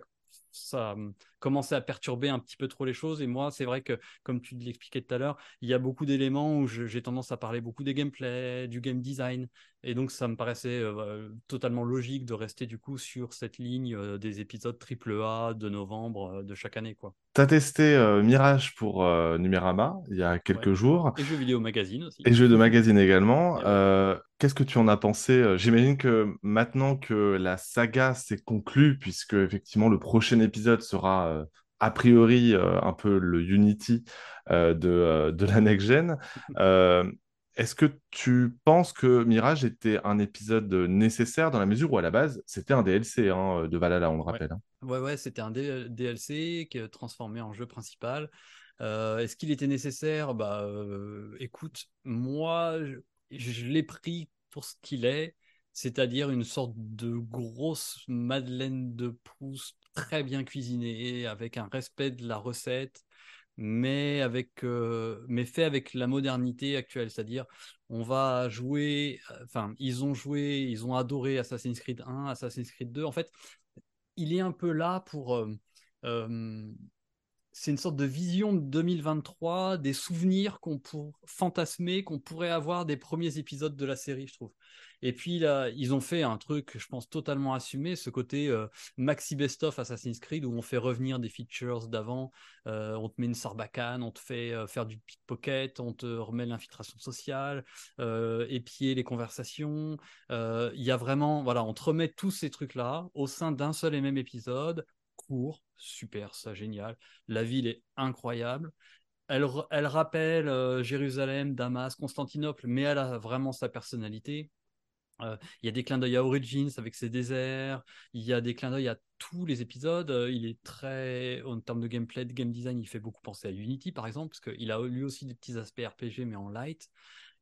ça hum, commençait à perturber un petit peu trop les choses. Et moi, c'est vrai que, comme tu l'expliquais tout à l'heure, il y a beaucoup d'éléments où j'ai tendance à parler beaucoup des gameplays, du game design. Et donc, ça me paraissait euh, totalement logique de rester du coup sur cette ligne euh, des épisodes AAA de novembre euh, de chaque année. quoi. Tu as testé Mirage pour Numérama il y a quelques jours. Et jeux vidéo magazine aussi. Et jeux de magazine également. Qu'est-ce que tu en as pensé euh, J'imagine que maintenant que la saga s'est conclue, puisque effectivement le prochain épisode sera euh, a priori euh, un peu le Unity de, de la next gen, est-ce que tu penses que Mirage était un épisode nécessaire dans la mesure où à la base c'était un DLC hein, de Valhalla, on le rappelle hein? Ouais, ouais, c'était un DLC qui est transformé en jeu principal. Est-ce qu'il était nécessaire? Bah, écoute, moi, je l'ai pris pour ce qu'il est, c'est-à-dire une sorte de grosse Madeleine de Proust très bien cuisinée, avec un respect de la recette, mais, avec, euh, mais fait avec la modernité actuelle. C'est-à-dire, on va jouer, enfin, ils ont joué, ils ont adoré Assassin's Creed 1, Assassin's Creed 2. En fait, il est un peu là pour. Euh, euh, c'est une sorte de vision de 2023, des souvenirs qu'on pour fantasmer, qu'on pourrait avoir des premiers épisodes de la série, je trouve. Et puis là, ils ont fait un truc, je pense, totalement assumé, ce côté euh, maxi best-of Assassin's Creed où on fait revenir des features d'avant, euh, on te met une sarbacane, on te fait euh, faire du pickpocket, on te remet l'infiltration sociale, épier les conversations. Il y a vraiment, voilà, on te remet tous ces trucs-là au sein d'un seul et même épisode, court, super, ça génial. La ville est incroyable. Elle, elle rappelle Jérusalem, Damas, Constantinople, mais elle a vraiment sa personnalité. Euh, il y a des clins d'œil à Origins avec ses déserts. Il y a des clins d'œil à tous les épisodes. Euh, il est très, en termes de gameplay, de game design, il fait beaucoup penser à Unity par exemple, parce qu'il a lui aussi des petits aspects RPG mais en light.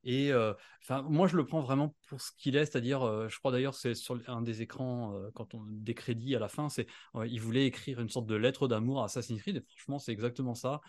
Et euh, moi, je le prends vraiment pour ce qu'il est, c'est-à-dire, je crois d'ailleurs, c'est sur un des écrans quand on des crédits à la fin, c'est il voulait écrire une sorte de lettre d'amour à Assassin's Creed. Et franchement, c'est exactement ça.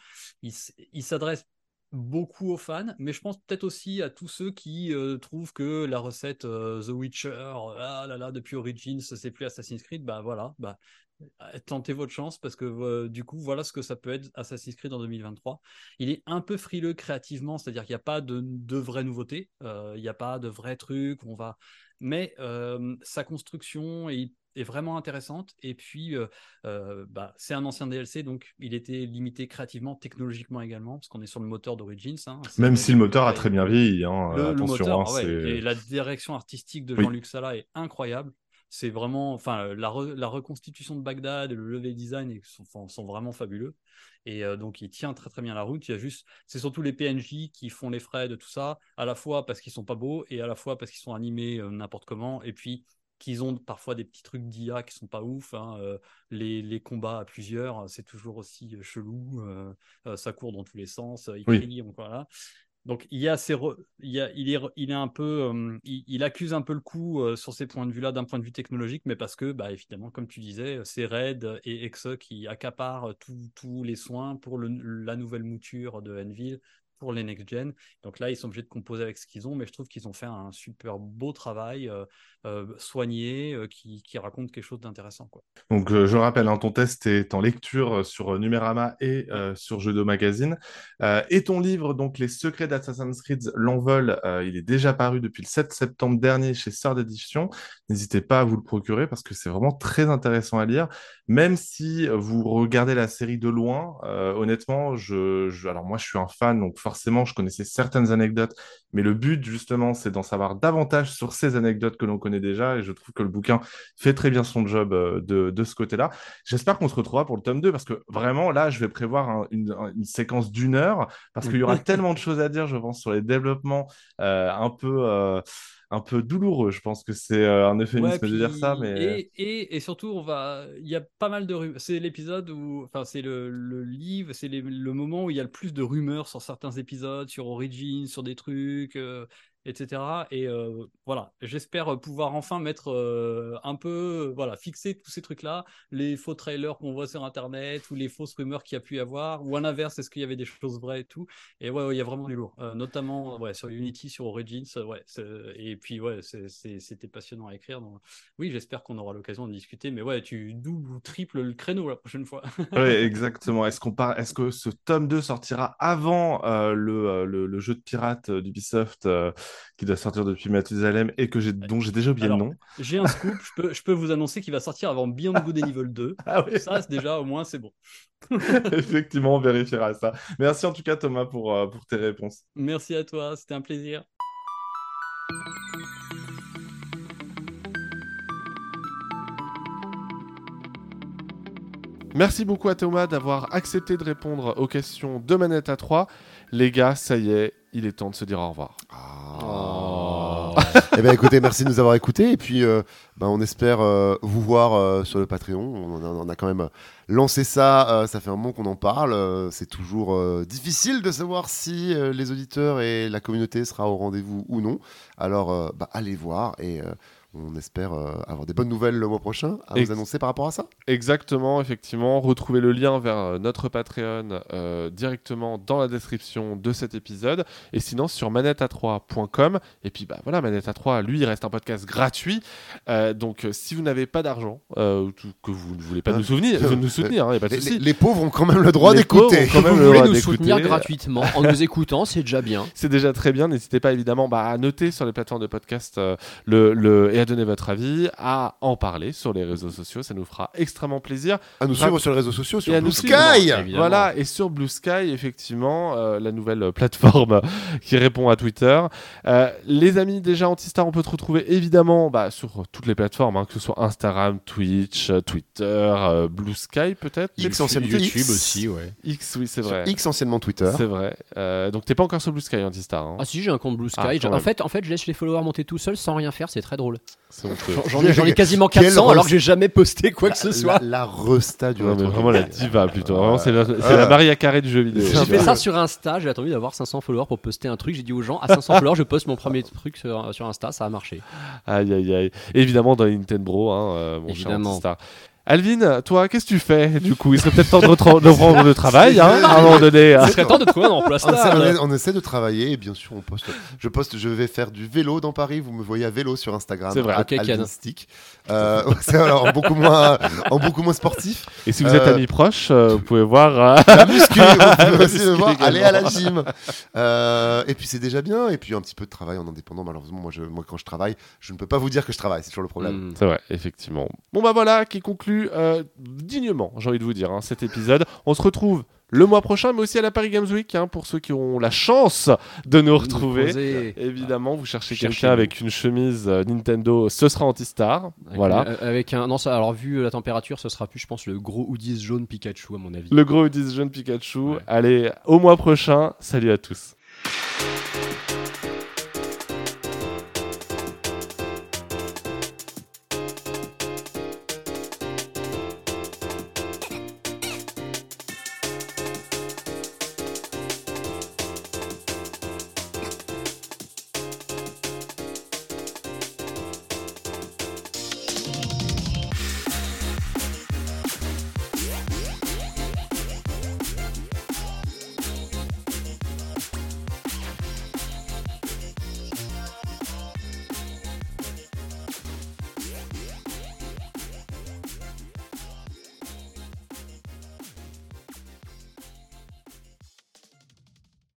il s'adresse beaucoup aux fans, mais je pense peut-être aussi à tous ceux qui euh, trouvent que la recette euh, The Witcher, ah là là, depuis Origins, c'est plus Assassin's Creed, bah voilà, bah euh, tentez votre chance parce que du coup, voilà ce que ça peut être Assassin's Creed en 2023. Il est un peu frileux créativement, c'est-à-dire qu'il n'y a pas de vraies nouveautés, il n'y a pas de vrais trucs, on va... mais sa construction est est vraiment intéressante. Et puis, euh, euh, bah, c'est un ancien DLC, donc il était limité créativement, technologiquement également, parce qu'on est sur le moteur d'Origins. Hein. Même si le moteur a très bien vieilli. Hein, le, attention, hein, et la direction artistique de Jean-Luc Sala est incroyable. C'est vraiment, enfin, la, reconstitution de Bagdad et le level design sont, sont vraiment fabuleux. Et euh, donc, il tient très très bien la route. Il y a juste, c'est surtout les PNJ qui font les frais de tout ça, à la fois parce qu'ils sont pas beaux et à la fois parce qu'ils sont animés n'importe comment. Et puis, qu'ils ont parfois des petits trucs d'IA qui sont pas ouf. Hein, euh, les, combats à plusieurs, c'est toujours aussi euh, chelou. Euh, ça court dans tous les sens. Il crie, voilà. Donc il y a ces il, est, un peu, il, accuse un peu le coup sur ces points de vue-là d'un point de vue technologique, mais parce que, bah, évidemment, comme tu disais, c'est Red et Exe qui accaparent tous les soins pour la nouvelle mouture de Enville, pour les next-gen. Donc là, ils sont obligés de composer avec ce qu'ils ont, mais je trouve qu'ils ont fait un super beau travail, euh, euh, soigné, euh, qui, qui, raconte quelque chose d'intéressant. Donc je rappelle, hein, ton test est en lecture sur Numérama et sur Jeudo Magazine. et ton livre, donc Les secrets d'Assassin's Creed, l'envol, il est déjà paru depuis le 7 septembre dernier chez Sœur d'édition. N'hésitez pas à vous le procurer parce que c'est vraiment très intéressant à lire. Même si vous regardez la série de loin, honnêtement, je, je, alors moi je suis un fan, donc forcément forcément, je connaissais certaines anecdotes, mais le but, justement, c'est d'en savoir davantage sur ces anecdotes que l'on connaît déjà, et je trouve que le bouquin fait très bien son job euh, de, ce côté-là. J'espère qu'on se retrouvera pour le tome 2, parce que vraiment, là, je vais prévoir une, séquence d'une heure, parce qu'il y aura tellement de choses à dire, je pense, sur les développements euh, un peu... Euh, un peu douloureux. Je pense que c'est un euphémisme de dire ça, mais et, et, surtout, on va, il y a pas mal de rumeurs. C'est l'épisode où, enfin, c'est le, le, livre, c'est le moment où il y a le plus de rumeurs sur certains épisodes, sur Origin, sur des trucs etc. Et euh, voilà, j'espère pouvoir enfin mettre euh, un peu, voilà, fixer tous ces trucs-là, les faux trailers qu'on voit sur Internet ou les fausses rumeurs qu'il y a pu y avoir, ou à l'inverse, est-ce qu'il y avait des choses vraies et tout. Et ouais, il y a vraiment du lourd, euh, notamment ouais, sur Unity, sur Origins, ouais, et puis ouais, c'était passionnant à écrire. Donc, oui, j'espère qu'on aura l'occasion de discuter, mais ouais, tu doubles ou triples le créneau la prochaine fois. oui, exactement. Est-ce qu'on part... est-ce que ce tome 2 sortira avant le, le, le, jeu de pirate d'Ubisoft qui doit sortir depuis Mathusalem et que j'ai, dont j'ai déjà oublié le nom. J'ai un scoop, je peux, je peux vous annoncer qu'il va sortir avant Beyond Good and Evil 2. Ah oui. Ça, déjà, au moins, c'est bon. Effectivement, on vérifiera ça. Merci en tout cas, Thomas, pour, euh, pour tes réponses. Merci à toi, c'était un plaisir. Merci beaucoup à Thomas d'avoir accepté de répondre aux questions de Manette à 3. Les gars, ça y est, il est temps de se dire au revoir. Oh. Eh bien, écoutez, merci de nous avoir écoutés. Et puis, euh, ben, on espère euh, vous voir euh, sur le Patreon. On a, on a quand même lancé ça. euh, ça fait un moment qu'on en parle. euh, c'est toujours euh, difficile de savoir si euh, les auditeurs et la communauté sera au rendez-vous ou non. Alors, euh, bah, allez voir et euh, on espère euh, avoir des bonnes nouvelles le mois prochain à Ex- vous annoncer par rapport à ça? Exactement, effectivement. Retrouvez le lien vers euh, notre Patreon euh, directement dans la description de cet épisode. Et sinon, sur manette3.com. Et puis, bah voilà, Manette à 3, lui, il reste un podcast gratuit. Euh, donc, si vous n'avez pas d'argent, euh, que vous ne voulez pas Ah. nous souvenir, nous soutenir, il n'y a pas de Les, souci. les- pauvres ont quand même le droit d'écouter. quand même Vous le voulez droit nous soutenir gratuitement en nous écoutant, c'est déjà bien. C'est déjà très bien. N'hésitez pas évidemment bah, à noter sur les plateformes de podcast le, le- à donner votre avis, à en parler sur les réseaux sociaux. Ça nous fera extrêmement plaisir. À nous suivre sur les réseaux sociaux, sur Et Blue Sky. Voilà, et sur Blue Sky, effectivement, euh, la nouvelle euh, plateforme qui répond à Twitter. Euh, les amis, déjà Antistar, on peut te retrouver évidemment bah, sur toutes les plateformes, hein, que ce soit Instagram, Twitch, Twitter, euh, Blue Sky peut-être. X, anciennement YouTube X. aussi, ouais. X, oui, c'est Sur vrai. X anciennement Twitter. C'est vrai. Euh, donc t'es pas encore sur Blue Sky, Antistar. Hein. Ah si, j'ai un compte Blue Sky. Ah, en fait, en fait, je laisse les followers monter tout seul sans rien faire, c'est très drôle. J'en- ai, quasiment Quel 400 alors que j'ai jamais posté quoi que ce La, soit. la resta du Non, mais rétro vraiment la diva plutôt. Vraiment, c'est la, c'est Ah. la Maria Carré du jeu vidéo. J'ai fait ça sur Insta, j'ai attendu d'avoir 500 followers pour poster un truc. J'ai dit aux gens, à 500 followers, je poste mon premier truc sur, sur Insta, ça a marché. Aïe, aïe, aïe. Évidemment, dans les Nintendo, hein, euh, mon cher Évidemment. Alvin, toi, qu'est-ce que tu fais Du coup, il serait peut-être temps de, reprendre le travail, hein, à un moment donné. hein. Il serait temps de trouver un emploi On essaie, on stable. essaie- on essaie de travailler et bien sûr on poste. Je poste, je vais faire du vélo dans Paris. Vous me voyez à vélo sur Instagram. C'est vrai. at Ok, Ken. Alvinstick. Euh, c'est alors en beaucoup moins, en beaucoup moins sportif. Et si vous êtes Euh, amis proches, euh, vous pouvez voir. euh, La muscu, vous pouvez aussi me voir, aller à la gym. Euh, et puis c'est déjà bien. Et puis un petit peu de travail en indépendant. Malheureusement, moi, je, moi quand je travaille, je ne peux pas vous dire que je travaille. C'est toujours le problème. Hmm. C'est vrai, effectivement. Bon bah voilà, qui conclut euh, dignement, j'ai envie de vous dire, hein, cet épisode. On se retrouve le mois prochain, mais aussi à la Paris Games Week, hein, pour ceux qui ont la chance de nous retrouver. Poser- Évidemment, vous cherchez quelqu'un avec une chemise euh, Nintendo, ce sera Antistar. Avec Voilà. une- avec un. Non, ça, alors vu la température, ce sera plus, je pense, le gros hoodies jaune Pikachu, à mon avis. Le gros 10 jeune Pikachu. Ouais. Allez, au mois prochain. Salut à tous.